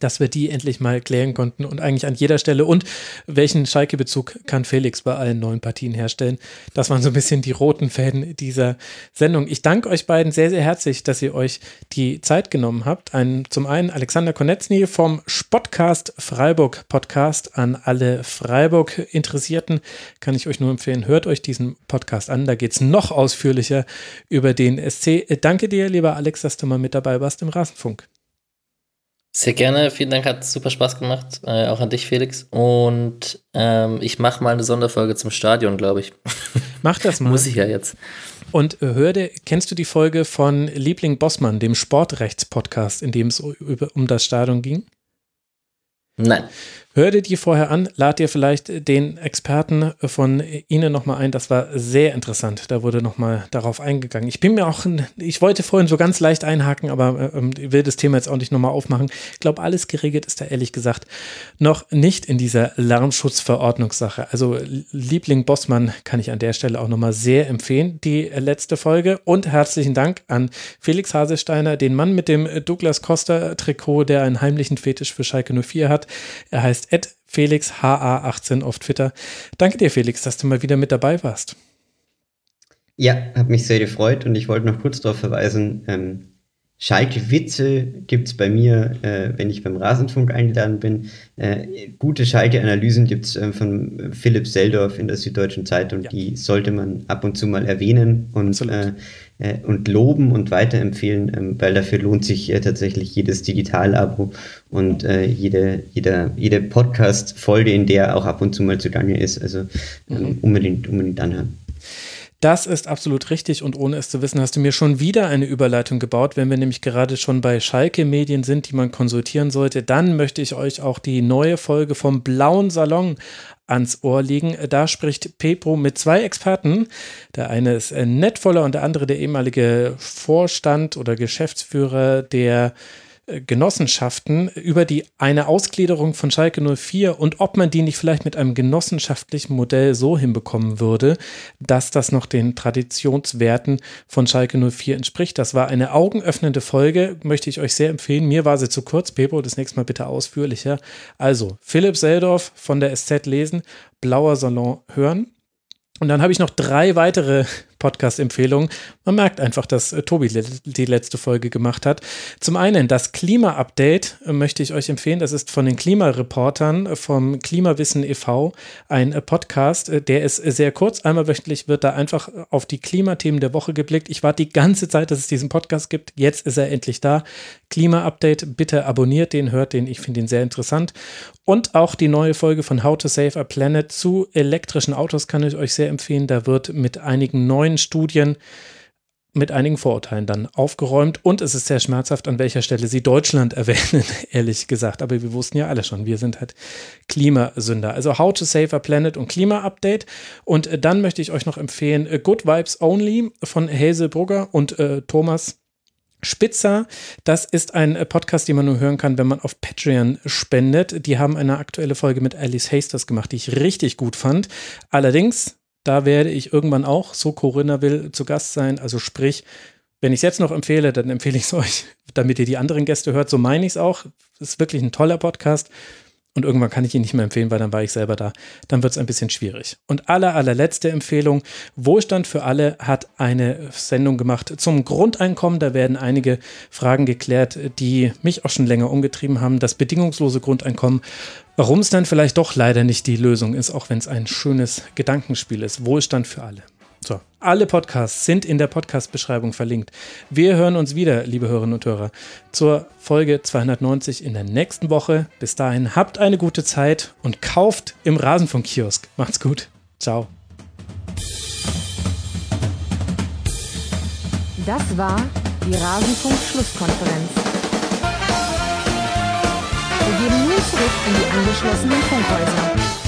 dass wir die endlich mal klären konnten und eigentlich an jeder Stelle. Und welchen Schalke-Bezug kann Felix bei allen neuen Partien herstellen? Das waren so ein bisschen die roten Fäden dieser Sendung. Ich danke euch beiden sehr, sehr herzlich, dass ihr euch die Zeit genommen habt. Ein, zum einen Alexander Konetzny vom Spotcast Freiburg Podcast an alle Freiburg-Interessierten. Kann ich euch nur empfehlen, hört euch diesen Podcast an. Da geht es noch ausführlicher über den SC. Danke dir, lieber Alex, dass du mal mit dabei warst im Rasenfunk. Sehr gerne, vielen Dank, hat super Spaß gemacht. Äh, auch an dich, Felix. Und ähm, ich mache mal eine Sonderfolge zum Stadion, glaube ich. Mach das mal. Muss ich ja jetzt. Und äh, hör dir, kennst du die Folge von Liebling Bossmann, dem Sportrechts-Podcast, in dem es um das Stadion ging? Nein. Hör dir die vorher an, lad dir vielleicht den Experten von Ihnen nochmal ein. Das war sehr interessant. Da wurde nochmal darauf eingegangen. Ich bin mir auch, ich wollte vorhin so ganz leicht einhaken, aber äh, will das Thema jetzt auch nicht nochmal aufmachen. Ich glaube, alles geregelt ist da ehrlich gesagt noch nicht in dieser Lärmschutzverordnungssache. Also Liebling Bossmann kann ich an der Stelle auch nochmal sehr empfehlen, die letzte Folge. Und herzlichen Dank an Felix Hasesteiner, den Mann mit dem Douglas Costa Trikot, der einen heimlichen Fetisch für Schalke 04 hat. Er heißt heißt FelixHA18 auf Twitter. Danke dir, Felix, dass du mal wieder mit dabei warst. Ja, hat mich sehr gefreut und ich wollte noch kurz darauf verweisen, ähm, Schalke-Witze gibt es bei mir, äh, wenn ich beim Rasenfunk eingeladen bin. Äh, gute Schalke-Analysen gibt es äh, von Philipp Seldorf in der Süddeutschen Zeitung. Ja. Die sollte man ab und zu mal erwähnen und, und loben und weiterempfehlen, ähm, weil dafür lohnt sich äh, tatsächlich jedes Digital-Abo und jede, jede, jede Podcast-Folge, in der auch ab und zu mal zugange ist. Also ähm, mhm. unbedingt, unbedingt anhören. Das ist absolut richtig und ohne es zu wissen, hast du mir schon wieder eine Überleitung gebaut. Wenn wir nämlich gerade schon bei Schalke Medien sind, die man konsultieren sollte, dann möchte ich euch auch die neue Folge vom Blauen Salon ans Ohr legen. Da spricht Pepo mit zwei Experten. Der eine ist Netvoller und der andere der ehemalige Vorstand oder Geschäftsführer der Genossenschaften über die eine Ausgliederung von Schalke 04 und ob man die nicht vielleicht mit einem genossenschaftlichen Modell so hinbekommen würde, dass das noch den Traditionswerten von Schalke 04 entspricht. Das war eine augenöffnende Folge, möchte ich euch sehr empfehlen. Mir war sie zu kurz. Pepo, das nächste Mal bitte ausführlicher. Also, Philipp Seldorf von der SZ lesen, Blauer Salon hören. Und dann habe ich noch drei weitere Podcast-Empfehlungen. Man merkt einfach, dass äh, Tobi die letzte Folge gemacht hat. Zum einen das Klima-Update äh, möchte ich euch empfehlen. Das ist von den Klimareportern äh, vom Klimawissen e.V. ein Podcast. Der ist sehr kurz. Einmal wöchentlich wird da einfach auf die Klimathemen der Woche geblickt. Ich warte die ganze Zeit, dass es diesen Podcast gibt. Jetzt ist er endlich da. Klima-Update, bitte abonniert den, hört den. Ich finde ihn sehr interessant. Und auch die neue Folge von How to Save a Planet zu elektrischen Autos kann ich euch sehr empfehlen. Da wird mit einigen neuen Studien mit einigen Vorurteilen dann aufgeräumt und es ist sehr schmerzhaft, an welcher Stelle sie Deutschland erwähnen, ehrlich gesagt. Aber wir wussten ja alle schon, wir sind halt Klimasünder. Also How to Save a Planet und Klima-Update. Und äh, dann möchte ich euch noch empfehlen äh, Good Vibes Only von Hazel Brugger und äh, Thomas Spitzer, das ist ein äh, Podcast, den man nur hören kann, wenn man auf Patreon spendet. Die haben eine aktuelle Folge mit Alice Hasters gemacht, die ich richtig gut fand. Allerdings da werde ich irgendwann auch, so Corinna will, zu Gast sein. Also sprich, wenn ich es jetzt noch empfehle, dann empfehle ich es euch, damit ihr die anderen Gäste hört. So meine ich es auch. Es ist wirklich ein toller Podcast. Und irgendwann kann ich ihn nicht mehr empfehlen, weil dann war ich selber da. Dann wird es ein bisschen schwierig. Und aller, allerletzte Empfehlung. Wohlstand für alle hat eine Sendung gemacht zum Grundeinkommen. Da werden einige Fragen geklärt, die mich auch schon länger umgetrieben haben. Das bedingungslose Grundeinkommen Warum es dann vielleicht doch leider nicht die Lösung ist, auch wenn es ein schönes Gedankenspiel ist. Wohlstand für alle. So, alle Podcasts sind in der Podcast-Beschreibung verlinkt. Wir hören uns wieder, liebe Hörerinnen und Hörer, zur Folge 290 in der nächsten Woche. Bis dahin habt eine gute Zeit und kauft im Rasenfunk-Kiosk. Macht's gut. Ciao. Das war die Rasenfunk-Schlusskonferenz. Wir geben nun zurück in die angeschlossenen Funkhäuser.